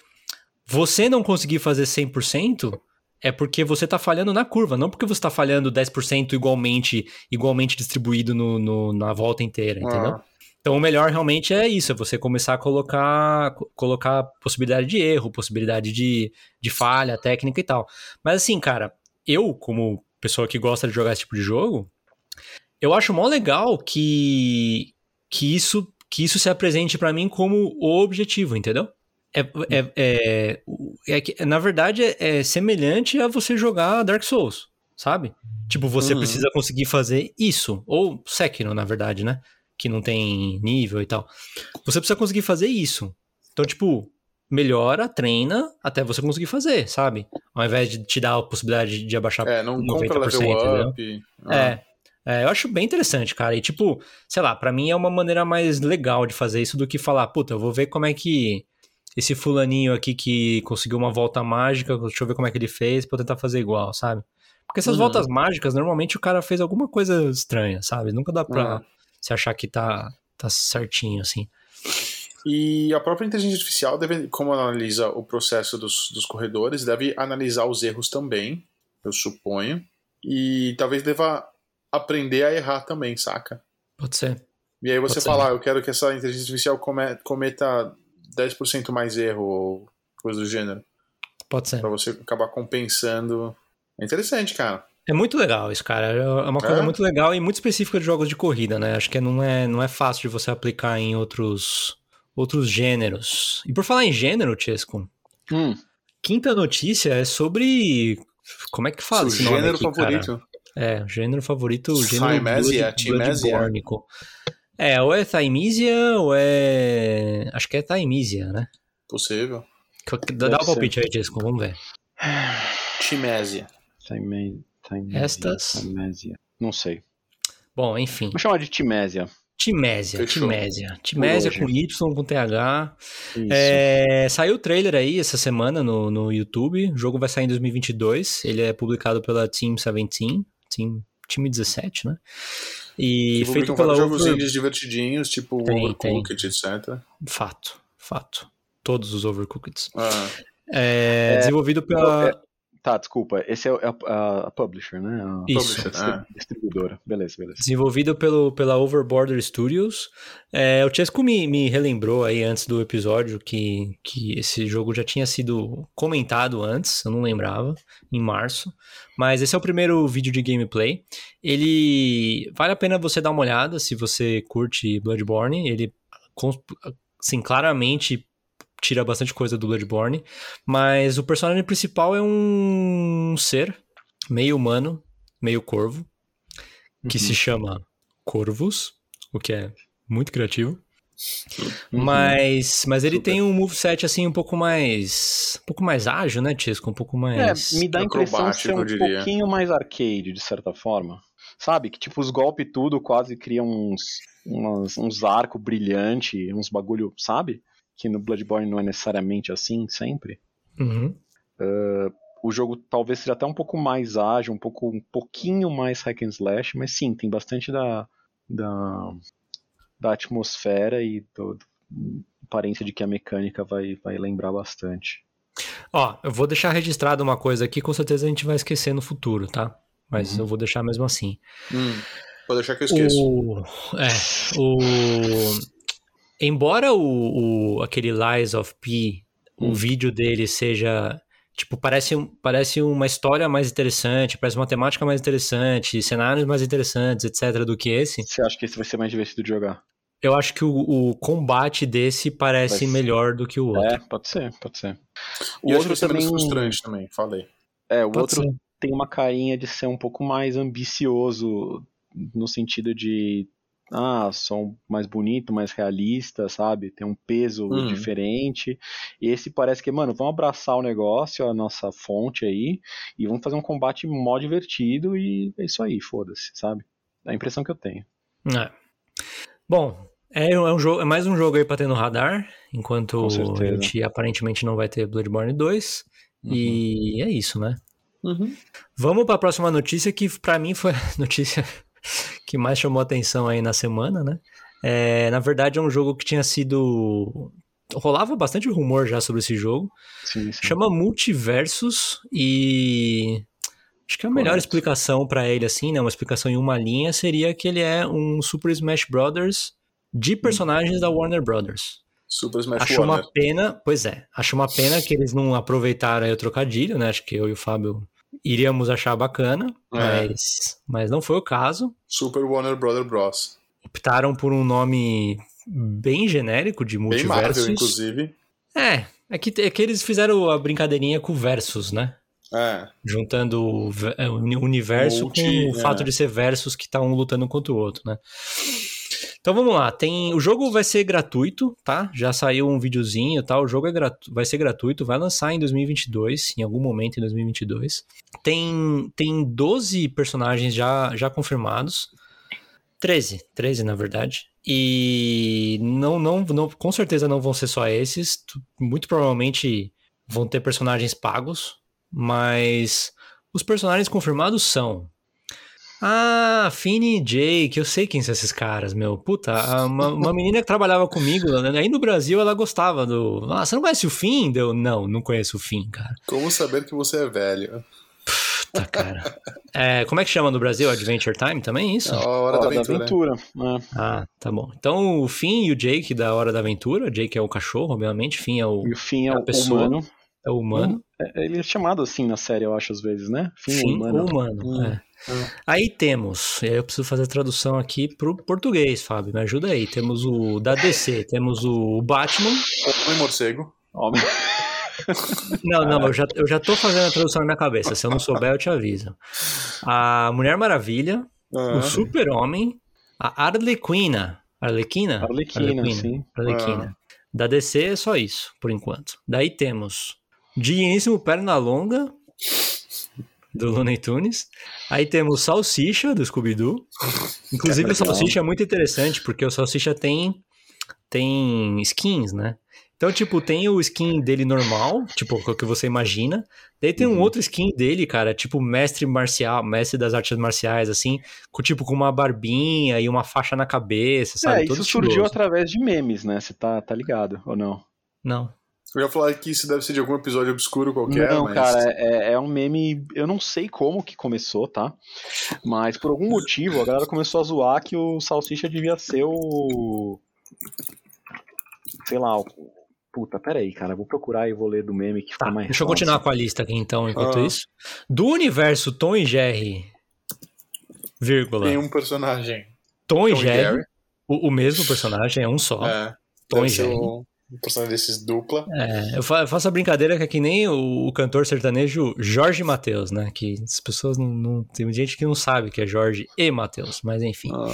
[SPEAKER 3] você não conseguir fazer 100% é porque você está falhando na curva, não porque você está falhando 10% igualmente, igualmente distribuído no, no, na volta inteira, entendeu? Ah. Então o melhor realmente é isso, é você começar a colocar, colocar possibilidade de erro, possibilidade de, de falha técnica e tal. Mas assim, cara, eu, como pessoa que gosta de jogar esse tipo de jogo, eu acho mó legal que, que, isso, que isso se apresente para mim como o objetivo, entendeu? É, é, é, é, na verdade, é, é, semelhante a você jogar Dark Souls, sabe? Tipo, você uhum. precisa conseguir fazer isso. Ou Sekiro, na verdade, né? que não tem nível e tal. Você precisa conseguir fazer isso. Então, tipo, melhora, treina até você conseguir fazer, sabe? Ao invés de te dar a possibilidade de abaixar
[SPEAKER 1] É, não 90%, compra level up.
[SPEAKER 3] Ah. É, é, eu acho bem interessante, cara. E, tipo, sei lá, para mim é uma maneira mais legal de fazer isso do que falar, puta, eu vou ver como é que esse fulaninho aqui que conseguiu uma volta mágica, deixa eu ver como é que ele fez pra eu tentar fazer igual, sabe? Porque essas uhum. voltas mágicas, normalmente o cara fez alguma coisa estranha, sabe? Nunca dá pra, uhum se achar que tá, tá certinho, assim.
[SPEAKER 1] E a própria inteligência artificial, deve, como analisa o processo dos, dos corredores, deve analisar os erros também, eu suponho. E talvez deva aprender a errar também, saca?
[SPEAKER 3] Pode ser.
[SPEAKER 1] E aí você falar, ah, eu quero que essa inteligência artificial cometa 10% mais erro ou coisa do gênero.
[SPEAKER 3] Pode ser.
[SPEAKER 1] Pra você acabar compensando. É interessante, cara.
[SPEAKER 3] É muito legal isso, cara. É uma coisa é? muito legal e muito específica de jogos de corrida, né? Acho que não é, não é fácil de você aplicar em outros, outros gêneros. E por falar em gênero, Chesco,
[SPEAKER 1] hum.
[SPEAKER 3] quinta notícia é sobre. Como é que fala
[SPEAKER 1] Seu esse nome gênero aqui, favorito.
[SPEAKER 3] Cara? É, gênero favorito, gênero Thymesia, Blood, É, ou é Thymesia ou é. Acho que é Thymesia, né?
[SPEAKER 1] Possível.
[SPEAKER 3] Dá, dá o palpite aí, Chesco, vamos ver.
[SPEAKER 1] Timésia.
[SPEAKER 4] Timésia.
[SPEAKER 3] Estas.
[SPEAKER 4] Timésia. Não sei.
[SPEAKER 3] Bom, enfim.
[SPEAKER 4] Vou chamar de Timésia.
[SPEAKER 3] Timésia, Fechou. Timésia. Timésia com Y, com TH. É, saiu o trailer aí essa semana no, no YouTube. O jogo vai sair em 2022. Ele é publicado pela Team 17, Team, time 17, né? E que feito pela
[SPEAKER 1] jogos Over... divertidinhos, tipo tem, Overcooked, etc.
[SPEAKER 3] Fato, fato. Todos os Overcooked.
[SPEAKER 1] Ah.
[SPEAKER 3] É, é, desenvolvido pela.
[SPEAKER 4] É, Tá, desculpa. Esse é, a, a publisher, né? A
[SPEAKER 3] Isso.
[SPEAKER 4] Publisher, ah. Distribuidora. Beleza, beleza.
[SPEAKER 3] Desenvolvido pelo, pela Overborder Studios. É, o Chesco me, me relembrou aí antes do episódio que, que esse jogo já tinha sido comentado antes, eu não lembrava, em março. Mas esse é o primeiro vídeo de gameplay. Ele. Vale a pena você dar uma olhada se você curte Bloodborne. Ele, sim, claramente tira bastante coisa do Bloodborne, mas o personagem principal é um ser meio humano, meio corvo, que uhum. se chama Corvus, o que é muito criativo. Uhum. Mas, mas ele Super. tem um moveset assim um pouco mais. Um pouco mais ágil, né, Tisco? Um pouco mais.
[SPEAKER 4] É, me dá a impressão de ser um pouquinho mais arcade, de certa forma. Sabe? Que tipo, os golpes tudo quase criam uns, uns, uns arcos brilhantes, uns bagulho, sabe? Que no Bloodborne não é necessariamente assim sempre.
[SPEAKER 3] Uhum.
[SPEAKER 4] Uh, o jogo talvez seja até um pouco mais ágil, um, pouco, um pouquinho mais hack and slash, mas sim, tem bastante da, da, da atmosfera e do, do, aparência de que a mecânica vai, vai lembrar bastante.
[SPEAKER 3] Ó, eu vou deixar registrado uma coisa aqui, com certeza a gente vai esquecer no futuro, tá? Mas uhum. eu vou deixar mesmo assim.
[SPEAKER 1] Hum, pode deixar que eu esqueça.
[SPEAKER 3] O, é, o, embora o, o, aquele Lies of P, hum. o vídeo dele seja tipo parece parece uma história mais interessante, parece uma temática mais interessante, cenários mais interessantes, etc. do que esse.
[SPEAKER 4] Você acha que esse vai ser mais divertido de jogar?
[SPEAKER 3] Eu acho que o, o combate desse parece melhor do que o outro.
[SPEAKER 4] É, pode ser, pode ser.
[SPEAKER 1] O e outro também frustrante também, falei.
[SPEAKER 4] É, o pode outro ser. tem uma carinha de ser um pouco mais ambicioso no sentido de ah, som mais bonito, mais realista, sabe? Tem um peso uhum. diferente. E esse parece que, mano, vamos abraçar o negócio, a nossa fonte aí, e vamos fazer um combate mó divertido e é isso aí, foda-se, sabe? É a impressão que eu tenho.
[SPEAKER 3] É. Bom, é, é, um jogo, é mais um jogo aí pra ter no radar, enquanto a gente aparentemente não vai ter Bloodborne 2. Uhum. E é isso, né? Uhum. Vamos para a próxima notícia, que para mim foi notícia que mais chamou atenção aí na semana, né? É, na verdade, é um jogo que tinha sido. Rolava bastante rumor já sobre esse jogo. Sim, sim. Chama Multiversus e. Acho que a melhor Correto. explicação para ele, assim, né? Uma explicação em uma linha seria que ele é um Super Smash Brothers de personagens hum. da Warner Brothers.
[SPEAKER 1] Super Smash
[SPEAKER 3] Acho Warner. uma pena, pois é, acho uma pena que eles não aproveitaram aí o trocadilho, né? Acho que eu e o Fábio iríamos achar bacana, é. mas, mas não foi o caso.
[SPEAKER 1] Super Warner Brother Bros.
[SPEAKER 3] Optaram por um nome bem genérico de multiversos. Bem Marvel,
[SPEAKER 1] inclusive.
[SPEAKER 3] É, é que, é que eles fizeram a brincadeirinha com versus, né?
[SPEAKER 1] É.
[SPEAKER 3] Juntando o é, universo Multi, com o é. fato de ser versus que tá um lutando contra o outro, né? Então vamos lá, tem o jogo vai ser gratuito, tá? Já saiu um videozinho, tá? O jogo é gratu... vai ser gratuito, vai lançar em 2022, em algum momento em 2022. Tem tem 12 personagens já já confirmados. 13, 13 na verdade. E não, não, não, com certeza não vão ser só esses. Muito provavelmente vão ter personagens pagos, mas os personagens confirmados são ah, Fini e Jake, eu sei quem são esses caras, meu. Puta, uma, uma menina que trabalhava comigo, né? aí no Brasil ela gostava do. Ah, você não conhece o Fim? Deu, não, não conheço o Fim, cara.
[SPEAKER 1] Como saber que você é velho?
[SPEAKER 3] Puta, cara. É, como é que chama no Brasil? Adventure Time também, isso? É
[SPEAKER 1] a Hora, da Aventura. Da aventura.
[SPEAKER 3] É. Ah, tá bom. Então o Finn e o Jake da Hora da Aventura. Jake é o cachorro, obviamente. Finn é o.
[SPEAKER 4] E o Finn é, é o pessoa. humano.
[SPEAKER 3] É o humano.
[SPEAKER 4] É, ele é chamado assim na série, eu acho, às vezes, né?
[SPEAKER 3] Finn, Finn humano. humano. Hum. É. Aí temos, e aí eu preciso fazer a tradução aqui pro português, Fábio, me ajuda aí. Temos o da DC, temos o Batman.
[SPEAKER 1] Homem morcego.
[SPEAKER 4] Homem.
[SPEAKER 3] Não, não, eu já, eu já tô fazendo a tradução na minha cabeça. Se eu não souber, eu te aviso. A Mulher Maravilha, uhum. o Super-Homem, a Arlequina. Arlequina?
[SPEAKER 4] Arlequina, Arlequina sim.
[SPEAKER 3] Arlequina. Uhum. Da DC é só isso, por enquanto. Daí temos Digníssimo Pernalonga, do Looney Tunes. Aí temos Salsicha, do Scooby-Doo. Inclusive, o Salsicha é muito interessante, porque o Salsicha tem, tem skins, né? Então, tipo, tem o skin dele normal, tipo, o que você imagina. Daí tem um uhum. outro skin dele, cara, tipo mestre marcial, mestre das artes marciais, assim, com tipo com uma barbinha e uma faixa na cabeça, sabe?
[SPEAKER 4] É, Todo isso estiloso. surgiu através de memes, né? Você tá, tá ligado ou não?
[SPEAKER 3] Não.
[SPEAKER 1] Eu ia falar que isso deve ser de algum episódio obscuro qualquer.
[SPEAKER 4] Não,
[SPEAKER 1] mas...
[SPEAKER 4] cara, é, é, um meme. Eu não sei como que começou, tá? Mas por algum motivo a galera começou a zoar que o Salsicha devia ser o. Sei lá, o. Puta, peraí, cara, vou procurar e vou ler do meme que tá, mais.
[SPEAKER 3] Deixa eu continuar com a lista aqui então, enquanto ah. isso. Do universo Tom e Jerry. Vírgula.
[SPEAKER 1] Tem um personagem.
[SPEAKER 3] Tom, Tom e Jerry. Jerry. O, o, mesmo personagem, é um só.
[SPEAKER 1] É.
[SPEAKER 3] Tom
[SPEAKER 1] e Jerry. O um personagem desses dupla.
[SPEAKER 3] É, eu faço a brincadeira que é que nem o, o cantor sertanejo Jorge Matheus, né? Que as pessoas não, não, Tem gente que não sabe que é Jorge e Matheus, mas enfim. Ah.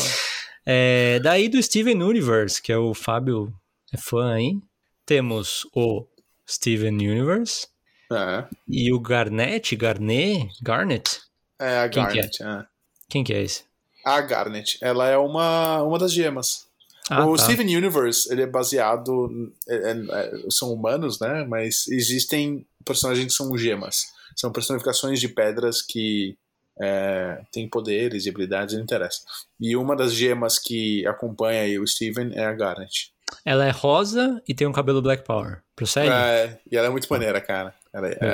[SPEAKER 3] É, daí do Steven Universe, que é o Fábio é fã aí, temos o Steven Universe.
[SPEAKER 1] É.
[SPEAKER 3] E o Garnet, Garnet, Garnet?
[SPEAKER 1] É, a Quem Garnet,
[SPEAKER 3] que
[SPEAKER 1] é? é.
[SPEAKER 3] Quem que é esse?
[SPEAKER 1] A Garnet. Ela é uma, uma das gemas. Ah, o tá. Steven Universe, ele é baseado. É, é, são humanos, né? Mas existem personagens que são gemas. São personificações de pedras que é, têm poderes e habilidades, não interessa. E uma das gemas que acompanha o Steven é a Garnet.
[SPEAKER 3] Ela é rosa e tem um cabelo Black Power. Procede?
[SPEAKER 1] É, e ela é muito maneira, cara. É,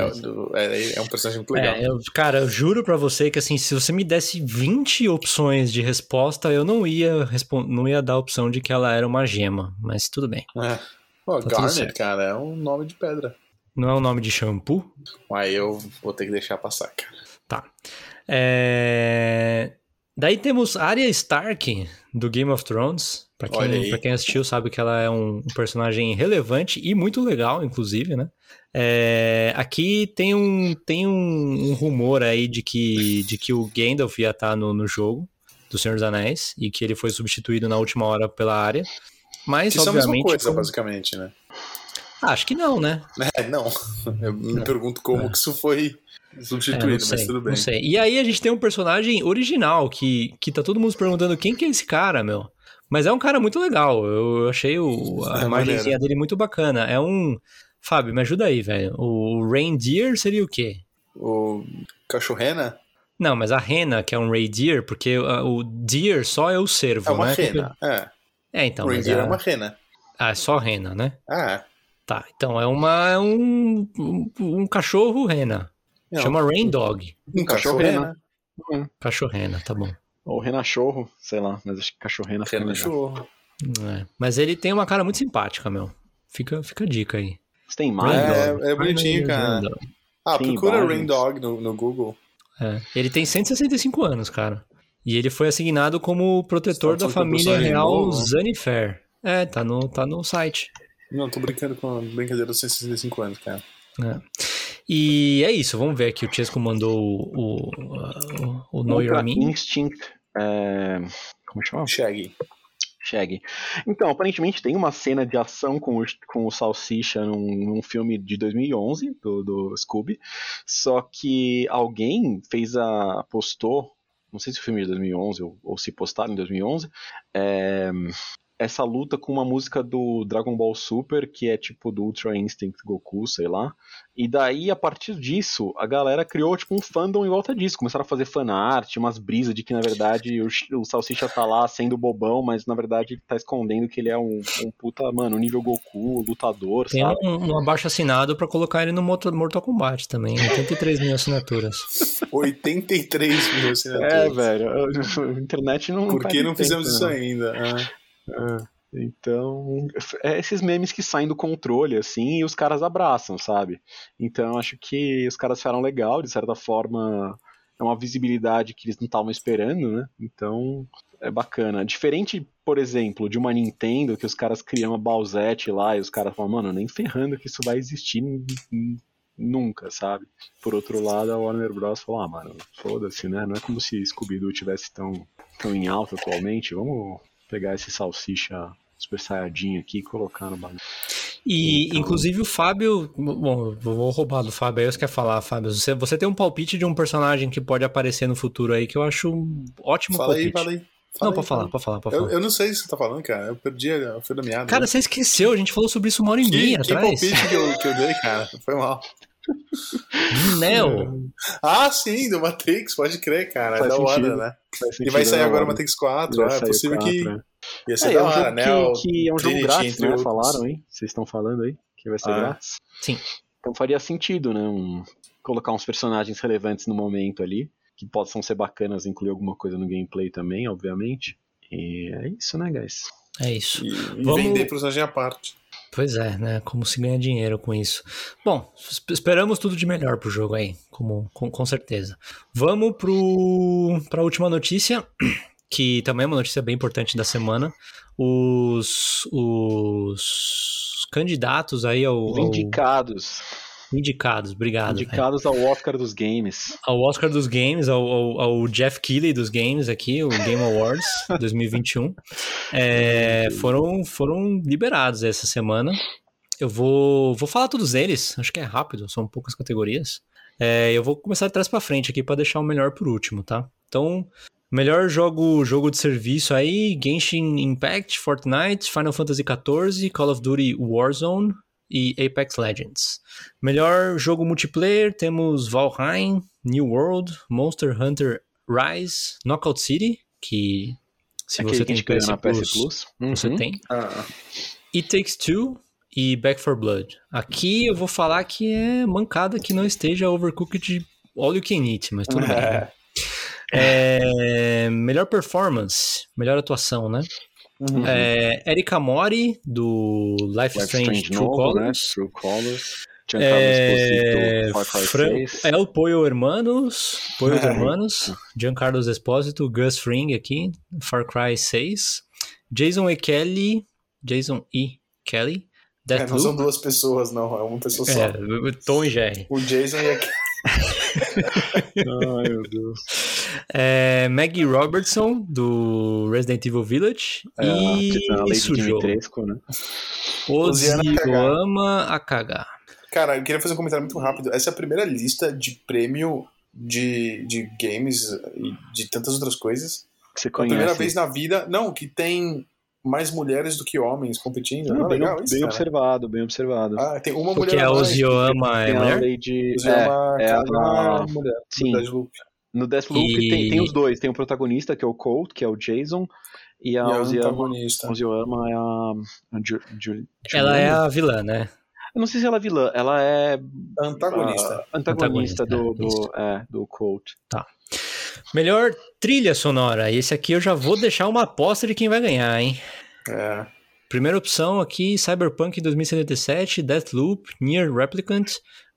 [SPEAKER 1] é, é, um personagem muito legal.
[SPEAKER 3] É, eu, cara, eu juro pra você que assim, se você me desse 20 opções de resposta, eu não ia, não ia dar a opção de que ela era uma gema, mas tudo bem.
[SPEAKER 1] É. Pô, tá Garnet, cara, é um nome de pedra.
[SPEAKER 3] Não é um nome de shampoo?
[SPEAKER 1] Aí eu vou ter que deixar passar, cara.
[SPEAKER 3] Tá. É... Daí temos Arya Stark, do Game of Thrones. Pra quem, pra quem assistiu, sabe que ela é um, um personagem relevante e muito legal, inclusive, né? É, aqui tem um, tem um, um, rumor aí de que, de que o Gandalf ia estar tá no, no jogo do Senhor dos Anéis e que ele foi substituído na última hora pela área. Mas,
[SPEAKER 1] Isso
[SPEAKER 3] obviamente.
[SPEAKER 1] É a mesma coisa, como... basicamente, né?
[SPEAKER 3] Acho que não, né?
[SPEAKER 1] É, não. Eu me pergunto como que isso foi substituído,
[SPEAKER 3] É, não sei,
[SPEAKER 1] mas tudo bem.
[SPEAKER 3] Não sei. E aí a gente tem um personagem original que, que tá todo mundo perguntando quem que é esse cara, meu. Mas é um cara muito legal. Eu achei o, a
[SPEAKER 1] É
[SPEAKER 3] imagenzinha dele muito bacana. É um. Fábio, me ajuda aí, velho. O reindeer seria o quê?
[SPEAKER 1] O cachorrena
[SPEAKER 3] Não, mas a rena, que é um reindeer, porque uh, o deer só é o cervo,
[SPEAKER 1] é uma
[SPEAKER 3] né?
[SPEAKER 1] rena. É.
[SPEAKER 3] É, então.
[SPEAKER 1] o reindeer
[SPEAKER 3] é...
[SPEAKER 1] é uma rena.
[SPEAKER 3] Ah, é só rena, né?
[SPEAKER 1] Ah,
[SPEAKER 3] Tá, então é uma é um, um, um cachorro rena.
[SPEAKER 1] não.
[SPEAKER 3] Chama rain dog.
[SPEAKER 1] um cachorrena.
[SPEAKER 3] Cachorrena, tá bom.
[SPEAKER 4] Ou renachorro, sei lá, mas acho que cachorrena fica
[SPEAKER 1] Rena
[SPEAKER 4] melhor.
[SPEAKER 1] cachorro.
[SPEAKER 3] É. Mas ele tem uma cara muito simpática, meu. Fica, fica a dica aí.
[SPEAKER 4] Você tem mais?
[SPEAKER 1] É, é bonitinho,
[SPEAKER 3] Rain
[SPEAKER 1] cara.
[SPEAKER 3] Dog.
[SPEAKER 1] Ah,
[SPEAKER 4] Tem
[SPEAKER 1] procura
[SPEAKER 4] imagens.
[SPEAKER 1] Rain Dog no, no Google.
[SPEAKER 3] É. Ele tem 165 anos, cara. E ele foi assignado como protetor da família real
[SPEAKER 1] novo?
[SPEAKER 3] Zanifer. É, tá no, tá no site.
[SPEAKER 1] Não, tô brincando com a brincadeira dos 165 anos, cara.
[SPEAKER 3] É. E é isso, vamos ver aqui. O Chesco mandou o, o, o Know Your.
[SPEAKER 4] Instinct. É, Como chama?
[SPEAKER 1] Shaggy.
[SPEAKER 4] Shaggy. Então, aparentemente tem uma cena de ação com o, com o Salsicha num, num filme de 2011 do, do Scooby. Só que alguém fez a. postou, não sei se o filme é de 2011 ou, ou se postaram em 2011, é, essa luta com uma música do Dragon Ball Super, que é tipo do Ultra Instinct Goku, sei lá. E daí, a partir disso, a galera criou tipo um fandom em volta disso. Começaram a fazer fanart, umas brisas de que, na verdade, o, o Salsicha tá lá sendo bobão, mas na verdade ele tá escondendo que ele é um, um puta, mano, nível Goku, lutador,
[SPEAKER 3] Tem
[SPEAKER 4] sabe?
[SPEAKER 3] um, um abaixo assinado pra colocar ele no Mortal Kombat também. 83 mil assinaturas.
[SPEAKER 1] 83 mil
[SPEAKER 4] É,
[SPEAKER 1] assinaturas.
[SPEAKER 4] velho, a internet não.
[SPEAKER 1] Por que não
[SPEAKER 4] tempo,
[SPEAKER 1] fizemos isso
[SPEAKER 4] né?
[SPEAKER 1] ainda? Ah.
[SPEAKER 4] É, Então, é esses memes que saem do controle, assim, e os caras abraçam, sabe? Então, acho que os caras fizeram legal, de certa forma, é uma visibilidade que eles não estavam esperando, né? Então, é bacana. Diferente, por exemplo, de uma Nintendo, que os caras criam uma Bowsette lá, e os caras falam, mano, nem ferrando que isso vai existir nunca, sabe? Por outro lado, a Warner Bros. falou, ah, mano, foda-se, né? Não é como se Scooby-Doo tivesse tão, tão em alta atualmente, vamos pegar esse salsicha Super Saiyajin aqui e colocar no bagulho.
[SPEAKER 3] E,
[SPEAKER 4] Então-
[SPEAKER 3] inclusive, o Fábio. Bom, vou roubar do Fábio aí, você quer falar, Fábio? Você, você tem um palpite de um personagem que pode aparecer no futuro aí que eu acho um ótimo
[SPEAKER 1] Fala aí,
[SPEAKER 3] palpite.
[SPEAKER 1] fala aí.
[SPEAKER 3] Não,
[SPEAKER 1] Fala
[SPEAKER 3] pode
[SPEAKER 1] aí,
[SPEAKER 3] falar,
[SPEAKER 1] fala
[SPEAKER 3] pode falar, pode
[SPEAKER 1] aí.
[SPEAKER 3] falar.
[SPEAKER 1] Eu, eu não sei o que você tá falando, cara. Eu perdi a fio da meada.
[SPEAKER 3] Cara, você esqueceu, a gente falou sobre isso uma hora e
[SPEAKER 1] que,
[SPEAKER 3] meia
[SPEAKER 1] que
[SPEAKER 3] atrás.
[SPEAKER 1] palpite que eu, que eu dei, cara? Foi mal.
[SPEAKER 3] Neo.
[SPEAKER 1] Ah, sim, do Matrix, pode crer, cara.
[SPEAKER 4] Faz
[SPEAKER 1] é da hora,
[SPEAKER 4] sentido.
[SPEAKER 1] né?
[SPEAKER 4] Faz
[SPEAKER 1] E vai sair
[SPEAKER 4] né,
[SPEAKER 1] agora o? Matrix 4.
[SPEAKER 4] Vai
[SPEAKER 1] É
[SPEAKER 4] o
[SPEAKER 1] possível que
[SPEAKER 4] 4, né?
[SPEAKER 1] ia ser
[SPEAKER 4] É,
[SPEAKER 1] da
[SPEAKER 4] é um
[SPEAKER 1] hora,
[SPEAKER 4] jogo
[SPEAKER 1] né?
[SPEAKER 4] que, que é um jogo grátis, né?
[SPEAKER 1] outros.
[SPEAKER 4] Falaram aí, vocês estão falando aí, que vai ser
[SPEAKER 1] Ah, é.
[SPEAKER 4] grátis.
[SPEAKER 3] Sim.
[SPEAKER 4] Então faria sentido, né? um- colocar uns personagens relevantes no momento ali, que possam ser bacanas, incluir alguma coisa no gameplay também, obviamente. E é isso, né, guys?
[SPEAKER 3] É isso.
[SPEAKER 1] E, e
[SPEAKER 3] Vamos-
[SPEAKER 1] vender personagem à parte.
[SPEAKER 3] Pois é, né? Como se ganha dinheiro com isso. Bom, es- esperamos tudo de melhor pro jogo aí, como, com, com certeza. Vamos pro, pra última notícia, que também é uma notícia bem importante da semana. Os, os candidatos aí ao,
[SPEAKER 4] Os
[SPEAKER 3] ao-
[SPEAKER 4] indicados.
[SPEAKER 3] obrigado.
[SPEAKER 4] indicados ao Oscar dos Games.
[SPEAKER 3] ao Oscar dos Games, ao, ao- ao Jeff Keighley dos Games aqui, o Game Awards 2021, é, foram, foram liberados essa semana. Eu vou, vou falar todos eles, acho que é rápido, são poucas categorias. É, eu vou começar de trás pra frente aqui para deixar o melhor por último, tá? Então, melhor jogo, jogo de serviço aí, Genshin Impact, Fortnite, Final Fantasy XIV, Call of Duty Warzone e Apex Legends. Melhor jogo multiplayer, temos Valheim, New World, Monster Hunter Rise, Knockout City, que se
[SPEAKER 4] Aquele
[SPEAKER 3] você
[SPEAKER 4] que
[SPEAKER 3] tem
[SPEAKER 4] ganhou
[SPEAKER 3] PS
[SPEAKER 4] na
[SPEAKER 3] Plus,
[SPEAKER 4] PS Plus.
[SPEAKER 3] você
[SPEAKER 4] Uhum.
[SPEAKER 3] tem.
[SPEAKER 1] Ah,
[SPEAKER 3] It Takes Two e Back for Blood. Aqui eu vou falar que é mancada que não esteja Overcooked All You Can Eat, mas tudo bem. É, melhor performance, melhor atuação, né?
[SPEAKER 4] Uhum.
[SPEAKER 3] É, Erika Mori, do Life,
[SPEAKER 4] Life
[SPEAKER 3] Strange,
[SPEAKER 4] Strange
[SPEAKER 3] True
[SPEAKER 4] novo, né?
[SPEAKER 3] Colors.
[SPEAKER 4] True Colors. Giancarlo
[SPEAKER 3] É,
[SPEAKER 4] Esposito, Far Cry
[SPEAKER 3] Fran-
[SPEAKER 4] 6.
[SPEAKER 3] El Pollo Hermanos, Pollo
[SPEAKER 1] É.
[SPEAKER 3] Hermanos, Giancarlo Esposito, Gus Fring aqui, Far Cry 6, Jason E. Kelly, Jason E. Kelly,
[SPEAKER 1] é, não são duas pessoas, não. É uma pessoa só.
[SPEAKER 3] é, Tom e Jerry.
[SPEAKER 1] O Jason e a
[SPEAKER 4] Ai, meu Deus.
[SPEAKER 3] É, Maggie Robertson, do Resident Evil Village.
[SPEAKER 4] É,
[SPEAKER 3] e
[SPEAKER 4] a
[SPEAKER 3] sujou.
[SPEAKER 4] Dimitrescu, né?
[SPEAKER 1] Osiana
[SPEAKER 3] Ozioama Akaga.
[SPEAKER 1] Cara, eu queria fazer um comentário muito rápido. Essa é a primeira lista de prêmio de, de games e de tantas outras coisas.
[SPEAKER 4] Que você
[SPEAKER 1] A
[SPEAKER 4] conhece.
[SPEAKER 1] primeira vez na vida. Não, que tem mais mulheres do que homens competindo.
[SPEAKER 4] Não,
[SPEAKER 1] Não, é
[SPEAKER 4] bem,
[SPEAKER 1] legal isso,
[SPEAKER 4] bem
[SPEAKER 1] cara.
[SPEAKER 4] observado, bem observado.
[SPEAKER 1] Ah, tem uma
[SPEAKER 3] Porque
[SPEAKER 1] mulher
[SPEAKER 3] a
[SPEAKER 1] a mais.
[SPEAKER 3] Ozioama é
[SPEAKER 4] a
[SPEAKER 3] mulher?
[SPEAKER 4] Lady... É, é
[SPEAKER 1] Kaga
[SPEAKER 4] a-
[SPEAKER 1] é mulher.
[SPEAKER 4] Sim. No Deathloop
[SPEAKER 3] E-
[SPEAKER 4] tem, tem os dois. Tem o protagonista, que é o Colt, que é o Jason. E a
[SPEAKER 1] a
[SPEAKER 4] Ozioama,
[SPEAKER 1] antagonista.
[SPEAKER 4] Ozioama é a... a Ju, Ju,
[SPEAKER 3] Ela é a vilã, né?
[SPEAKER 4] Eu não sei se ela é vilã. Ela é
[SPEAKER 1] Antagonista.
[SPEAKER 4] a antagonista,
[SPEAKER 3] Antagonista,
[SPEAKER 4] do,
[SPEAKER 3] é,
[SPEAKER 4] do, é, do Colt.
[SPEAKER 3] Melhor trilha sonora. E esse aqui eu já vou deixar uma aposta de quem vai ganhar, hein?
[SPEAKER 1] É.
[SPEAKER 3] Primeira opção aqui, Cyberpunk 2077, Deathloop, Near Replicant,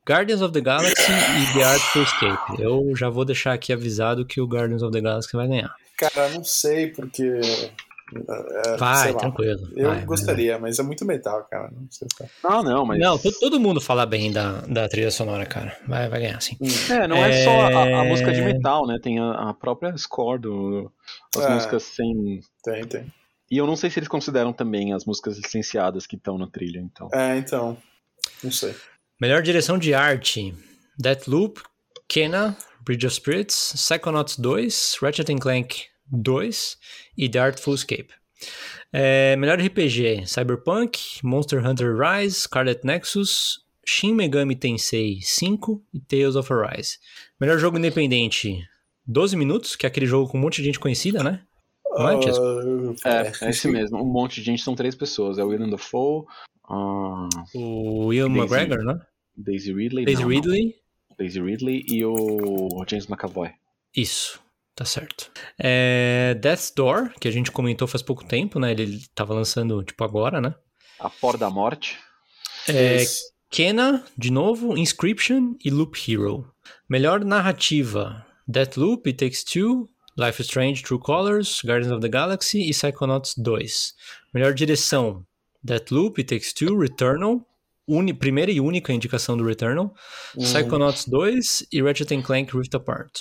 [SPEAKER 3] Guardians of the Galaxy e The Artful Escape. Eu já vou deixar aqui avisado que o Guardians of the Galaxy vai ganhar.
[SPEAKER 1] Cara, não sei porque. é, sei
[SPEAKER 3] Vai, tranquilo.
[SPEAKER 1] Eu
[SPEAKER 3] vai, vai,
[SPEAKER 1] gostaria, mas é muito metal, cara. Não sei se tá.
[SPEAKER 4] Ah, não, mas...
[SPEAKER 3] Não, to- todo mundo fala bem da, da trilha sonora, cara. Vai, vai ganhar, sim.
[SPEAKER 4] É, não é,
[SPEAKER 3] É-
[SPEAKER 4] só a, a música de metal, né? Tem a, a própria score do... As
[SPEAKER 1] É.
[SPEAKER 4] músicas sem...
[SPEAKER 1] Tem, tem.
[SPEAKER 4] E eu não sei se eles consideram também as músicas licenciadas que estão na trilha, então.
[SPEAKER 1] É, então. Não sei.
[SPEAKER 3] Melhor direção de arte: Deathloop, Kena, Bridge of Spirits, Psychonauts 2, Ratchet Clank 2 e The Artful Escape. É, melhor RPG: Cyberpunk, Monster Hunter Rise, Scarlet Nexus, Shin Megami Tensei 5 e Tales of Arise. Melhor jogo independente: 12 minutos, que é aquele jogo com um monte de gente conhecida, né? Não é, Chesco?
[SPEAKER 1] Ah,
[SPEAKER 4] É, é esse mesmo. Um monte de gente, são três pessoas. É o William Dafoe, a
[SPEAKER 3] O Ian
[SPEAKER 4] Daisy-
[SPEAKER 3] McGregor, né?
[SPEAKER 4] Daisy Ridley.
[SPEAKER 3] Daisy
[SPEAKER 4] não, não.
[SPEAKER 3] Ridley.
[SPEAKER 4] Daisy Ridley e o James McAvoy.
[SPEAKER 3] Isso, tá certo. É, Death's Door, que a gente comentou faz pouco tempo, né? Ele tava lançando, tipo, agora, né?
[SPEAKER 4] A Porta da Morte.
[SPEAKER 3] É. Kena, de novo, Inscription e Loop Hero. Melhor narrativa: Deathloop, It Takes Two, Life is Strange, True Colors, Guardians of the Galaxy e Psychonauts 2. Melhor direção: Deathloop, It Takes Two, Returnal, uni- primeira e única indicação do Returnal,
[SPEAKER 1] Hum.
[SPEAKER 3] Psychonauts 2 e Ratchet Clank Rift Apart.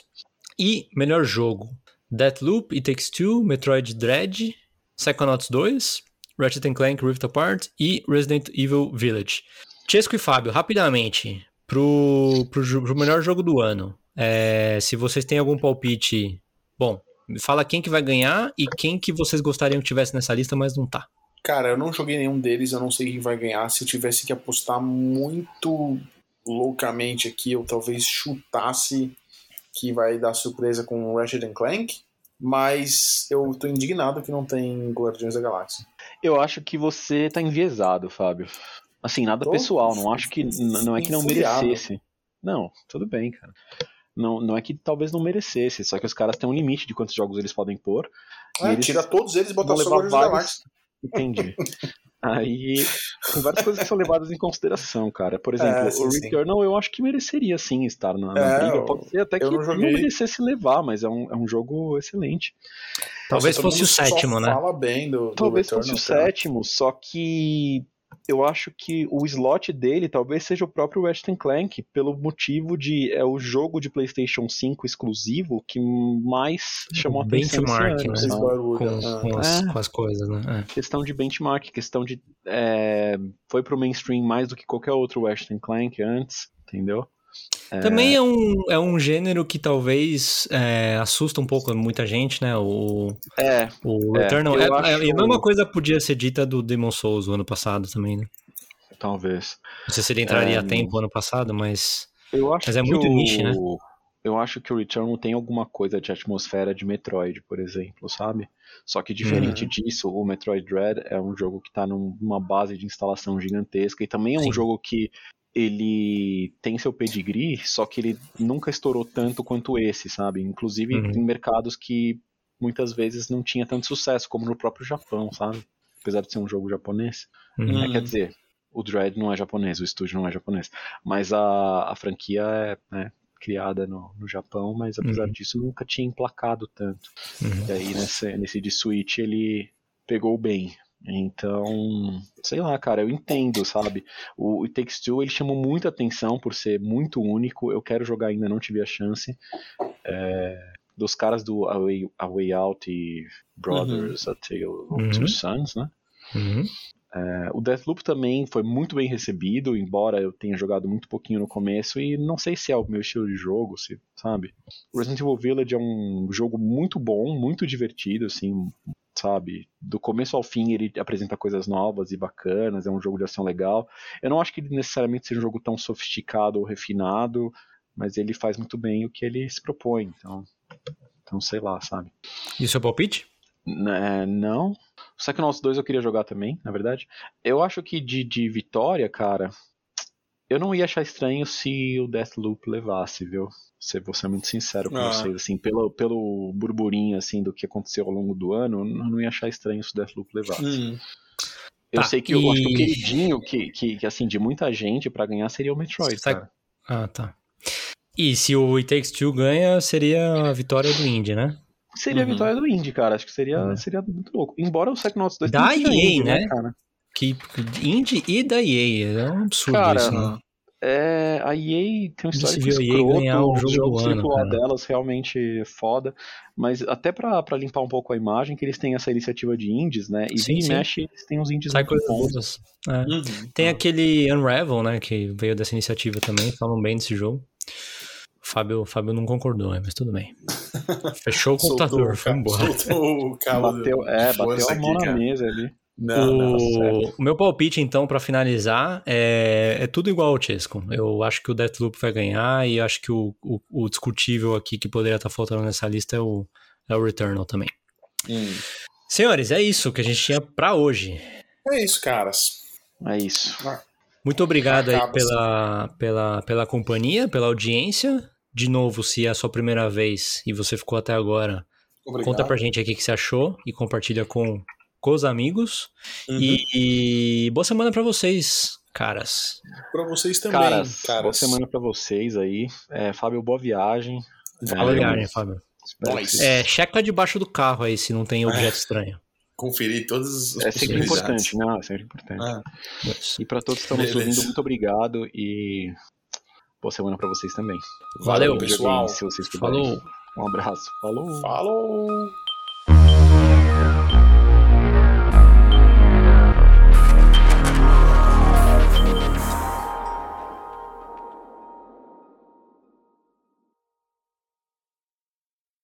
[SPEAKER 3] E melhor jogo: Deathloop, It Takes Two, Metroid Dread, Psychonauts 2, Ratchet Clank Rift Apart e Resident Evil Village. Chesco e Fábio, rapidamente, pro, pro, pro melhor jogo do ano. É, se vocês têm algum palpite, bom, fala quem que vai ganhar e quem que vocês gostariam que tivesse nessa lista, mas não tá.
[SPEAKER 1] Cara, eu não joguei nenhum deles, eu não sei quem vai ganhar. Se eu tivesse que apostar muito loucamente aqui, eu talvez chutasse que vai dar surpresa com o Ratchet Clank, mas eu tô indignado que não tem Guardiões da Galáxia.
[SPEAKER 4] Eu acho que você tá enviesado, Fábio. Assim, nada
[SPEAKER 1] Tô
[SPEAKER 4] pessoal. Não acho que. Não é que não
[SPEAKER 1] enfuriado.
[SPEAKER 4] merecesse. Não, tudo bem, cara. Não, não é que talvez não merecesse, só que os caras têm um limite de quantos jogos eles podem pôr. eles
[SPEAKER 1] tira todos eles e bota só Guardiões da
[SPEAKER 4] vários.
[SPEAKER 1] Galáxia.
[SPEAKER 4] Entendi. Aí, tem várias coisas que são levadas em consideração, cara. Por exemplo,
[SPEAKER 1] É, sim,
[SPEAKER 4] o
[SPEAKER 1] sim.
[SPEAKER 4] Returnal eu acho que mereceria sim estar na, na
[SPEAKER 1] É,
[SPEAKER 4] briga. Pode ser até que
[SPEAKER 1] não
[SPEAKER 4] não, merecesse levar, mas é um, é um jogo excelente.
[SPEAKER 3] Talvez
[SPEAKER 1] Nossa,
[SPEAKER 3] fosse o sétimo, né?
[SPEAKER 1] fala bem do, do
[SPEAKER 4] Talvez
[SPEAKER 1] Returnal,
[SPEAKER 4] fosse o sétimo, só que eu acho que o slot dele talvez seja o próprio Ratchet Clank, pelo motivo de é o jogo de PlayStation 5 exclusivo que mais chamou a atenção
[SPEAKER 3] Benchmark, né? Com,
[SPEAKER 1] ah.
[SPEAKER 3] com as,
[SPEAKER 4] É.
[SPEAKER 3] com as coisas, né? É.
[SPEAKER 4] Questão de benchmark, questão de é, foi pro mainstream mais do que qualquer outro Ratchet Clank antes, entendeu?
[SPEAKER 3] Também é um, é um gênero que talvez é, assusta um pouco muita gente, né? O,
[SPEAKER 4] É,
[SPEAKER 3] o
[SPEAKER 4] É,
[SPEAKER 3] Returnal.
[SPEAKER 4] eu
[SPEAKER 3] É, é-
[SPEAKER 4] acho-
[SPEAKER 3] e a mesma coisa podia ser dita do Demon Souls o ano passado também, né?
[SPEAKER 4] talvez.
[SPEAKER 3] Não sei se ele entraria
[SPEAKER 4] É,
[SPEAKER 3] a tempo ano passado, mas.
[SPEAKER 4] Eu acho
[SPEAKER 3] Mas é muito
[SPEAKER 4] o...
[SPEAKER 3] niche, né?
[SPEAKER 4] Eu acho que o Returnal tem alguma coisa de atmosfera de Metroid, por exemplo, sabe? Só que diferente
[SPEAKER 3] Uhum.
[SPEAKER 4] disso, o Metroid Dread é um jogo que tá numa base de instalação gigantesca e também é um
[SPEAKER 3] Sim.
[SPEAKER 4] jogo que ele tem seu pedigree, só que ele nunca estourou tanto quanto esse, sabe? Inclusive
[SPEAKER 3] Uhum.
[SPEAKER 4] em mercados que muitas vezes não tinha tanto sucesso, como no próprio Japão, sabe? Apesar de ser um jogo japonês.
[SPEAKER 3] Uhum.
[SPEAKER 4] É, quer dizer, o Dread não é japonês, o estúdio não é japonês. Mas a, a franquia é né, criada no, no Japão, mas apesar
[SPEAKER 3] Uhum.
[SPEAKER 4] disso nunca tinha emplacado tanto.
[SPEAKER 3] Uhum.
[SPEAKER 4] E aí nesse, nesse de Switch ele pegou bem. Então, sei lá, cara, eu entendo, sabe? O It Takes Two ele chamou muita atenção por ser muito único. Eu quero jogar ainda, não tive a chance. É, dos caras do A Way, A Way Out e Brothers, A Tale of
[SPEAKER 3] Uhum.
[SPEAKER 4] Two Sons, né?
[SPEAKER 3] Uhum.
[SPEAKER 4] É, o Deathloop também foi muito bem recebido, embora eu tenha jogado muito pouquinho no começo e não sei se é o meu estilo de jogo, se, sabe? O Resident Evil Village é um jogo muito bom, muito divertido, assim, sabe? Do começo ao fim ele apresenta coisas novas e bacanas, é um jogo de ação legal. Eu não acho que ele necessariamente seja um jogo tão sofisticado ou refinado, mas ele faz muito bem o que ele se propõe, então, então sei lá, sabe?
[SPEAKER 3] E o seu palpite?
[SPEAKER 4] É, não. O Psychonauts 2 eu queria jogar também, na verdade. Eu acho que de, de vitória, cara, eu não ia achar estranho se o Deathloop levasse, viu? Se vou ser muito sincero com
[SPEAKER 1] Ah.
[SPEAKER 4] vocês, assim, pelo, pelo burburinho, assim, do que aconteceu ao longo do ano, eu não ia achar estranho se o Deathloop levasse.
[SPEAKER 1] Hum.
[SPEAKER 4] Eu
[SPEAKER 3] Tá,
[SPEAKER 4] sei que eu acho que o
[SPEAKER 3] e-
[SPEAKER 4] queridinho, que, que, que, assim, de muita gente pra ganhar seria o Metroid, cara.
[SPEAKER 3] Ah, tá. E se o It Takes Two ganha, seria a vitória do Indy, né?
[SPEAKER 4] Seria
[SPEAKER 1] Uhum.
[SPEAKER 4] a vitória do Indy, cara. Acho que seria,
[SPEAKER 3] É.
[SPEAKER 4] seria muito louco. Embora o Psychonauts 2
[SPEAKER 3] Da EA,
[SPEAKER 4] indie,
[SPEAKER 3] né?
[SPEAKER 4] cara?
[SPEAKER 3] Que Indy e da EA. É um absurdo
[SPEAKER 4] Cara,
[SPEAKER 3] isso, né?
[SPEAKER 4] É, a EA tem um histórico escroto,
[SPEAKER 3] ganhar o jogo
[SPEAKER 4] jogos
[SPEAKER 3] do ano, cara.
[SPEAKER 4] delas realmente foda, mas até pra, pra limpar um pouco a imagem, que eles têm essa iniciativa de indies, né, e
[SPEAKER 3] Sim, sim.
[SPEAKER 4] mexe, eles têm uns indies
[SPEAKER 3] Sai
[SPEAKER 4] muito
[SPEAKER 3] coisas
[SPEAKER 4] bons.
[SPEAKER 3] É.
[SPEAKER 1] Uhum.
[SPEAKER 3] Tem aquele Unravel, né? Que veio dessa iniciativa também. Falam bem desse jogo. O Fábio, o Fábio não concordou, mas tudo bem. Fechou o computador, foi embora.
[SPEAKER 1] Soltou o cabo do-
[SPEAKER 4] Bateu, é, bateu a mão
[SPEAKER 1] aqui,
[SPEAKER 4] na
[SPEAKER 1] cara.
[SPEAKER 4] mesa ali.
[SPEAKER 1] Não, não.
[SPEAKER 3] o... o meu palpite, então, pra finalizar, é... é tudo igual ao Chesco. Eu acho que o Deathloop vai ganhar e acho que o, o, o discutível aqui que poderia estar faltando nessa lista é o, é o Returnal também.
[SPEAKER 1] Hum.
[SPEAKER 3] Senhores, é isso que a gente tinha pra hoje.
[SPEAKER 1] É isso, caras.
[SPEAKER 4] É isso.
[SPEAKER 3] Muito obrigado aí pela, pela, pela companhia, pela audiência. De novo, se é a sua primeira vez e você ficou até agora,
[SPEAKER 1] Obrigado.
[SPEAKER 3] conta pra gente aqui o que você achou e compartilha com, com os amigos.
[SPEAKER 1] Uhum.
[SPEAKER 3] E, e boa semana pra vocês, caras.
[SPEAKER 1] Pra vocês também,
[SPEAKER 4] Caras,
[SPEAKER 1] caras.
[SPEAKER 4] boa semana pra vocês aí. É, Fábio, boa viagem.
[SPEAKER 3] Boa
[SPEAKER 4] É,
[SPEAKER 3] viagem, Fábio.
[SPEAKER 1] Nós.
[SPEAKER 4] que-
[SPEAKER 3] É, checa debaixo do carro aí se não tem objeto estranho.
[SPEAKER 1] Conferir todas as
[SPEAKER 4] É sempre importante, não, é sempre importante.
[SPEAKER 1] Ah.
[SPEAKER 4] E pra todos que estão nos ouvindo, muito obrigado e boa semana pra vocês também.
[SPEAKER 3] Valeu,
[SPEAKER 4] Joguem
[SPEAKER 1] pessoal.
[SPEAKER 4] Se vocês puderem.
[SPEAKER 3] Falou.
[SPEAKER 4] Um abraço. Falou.
[SPEAKER 1] falou!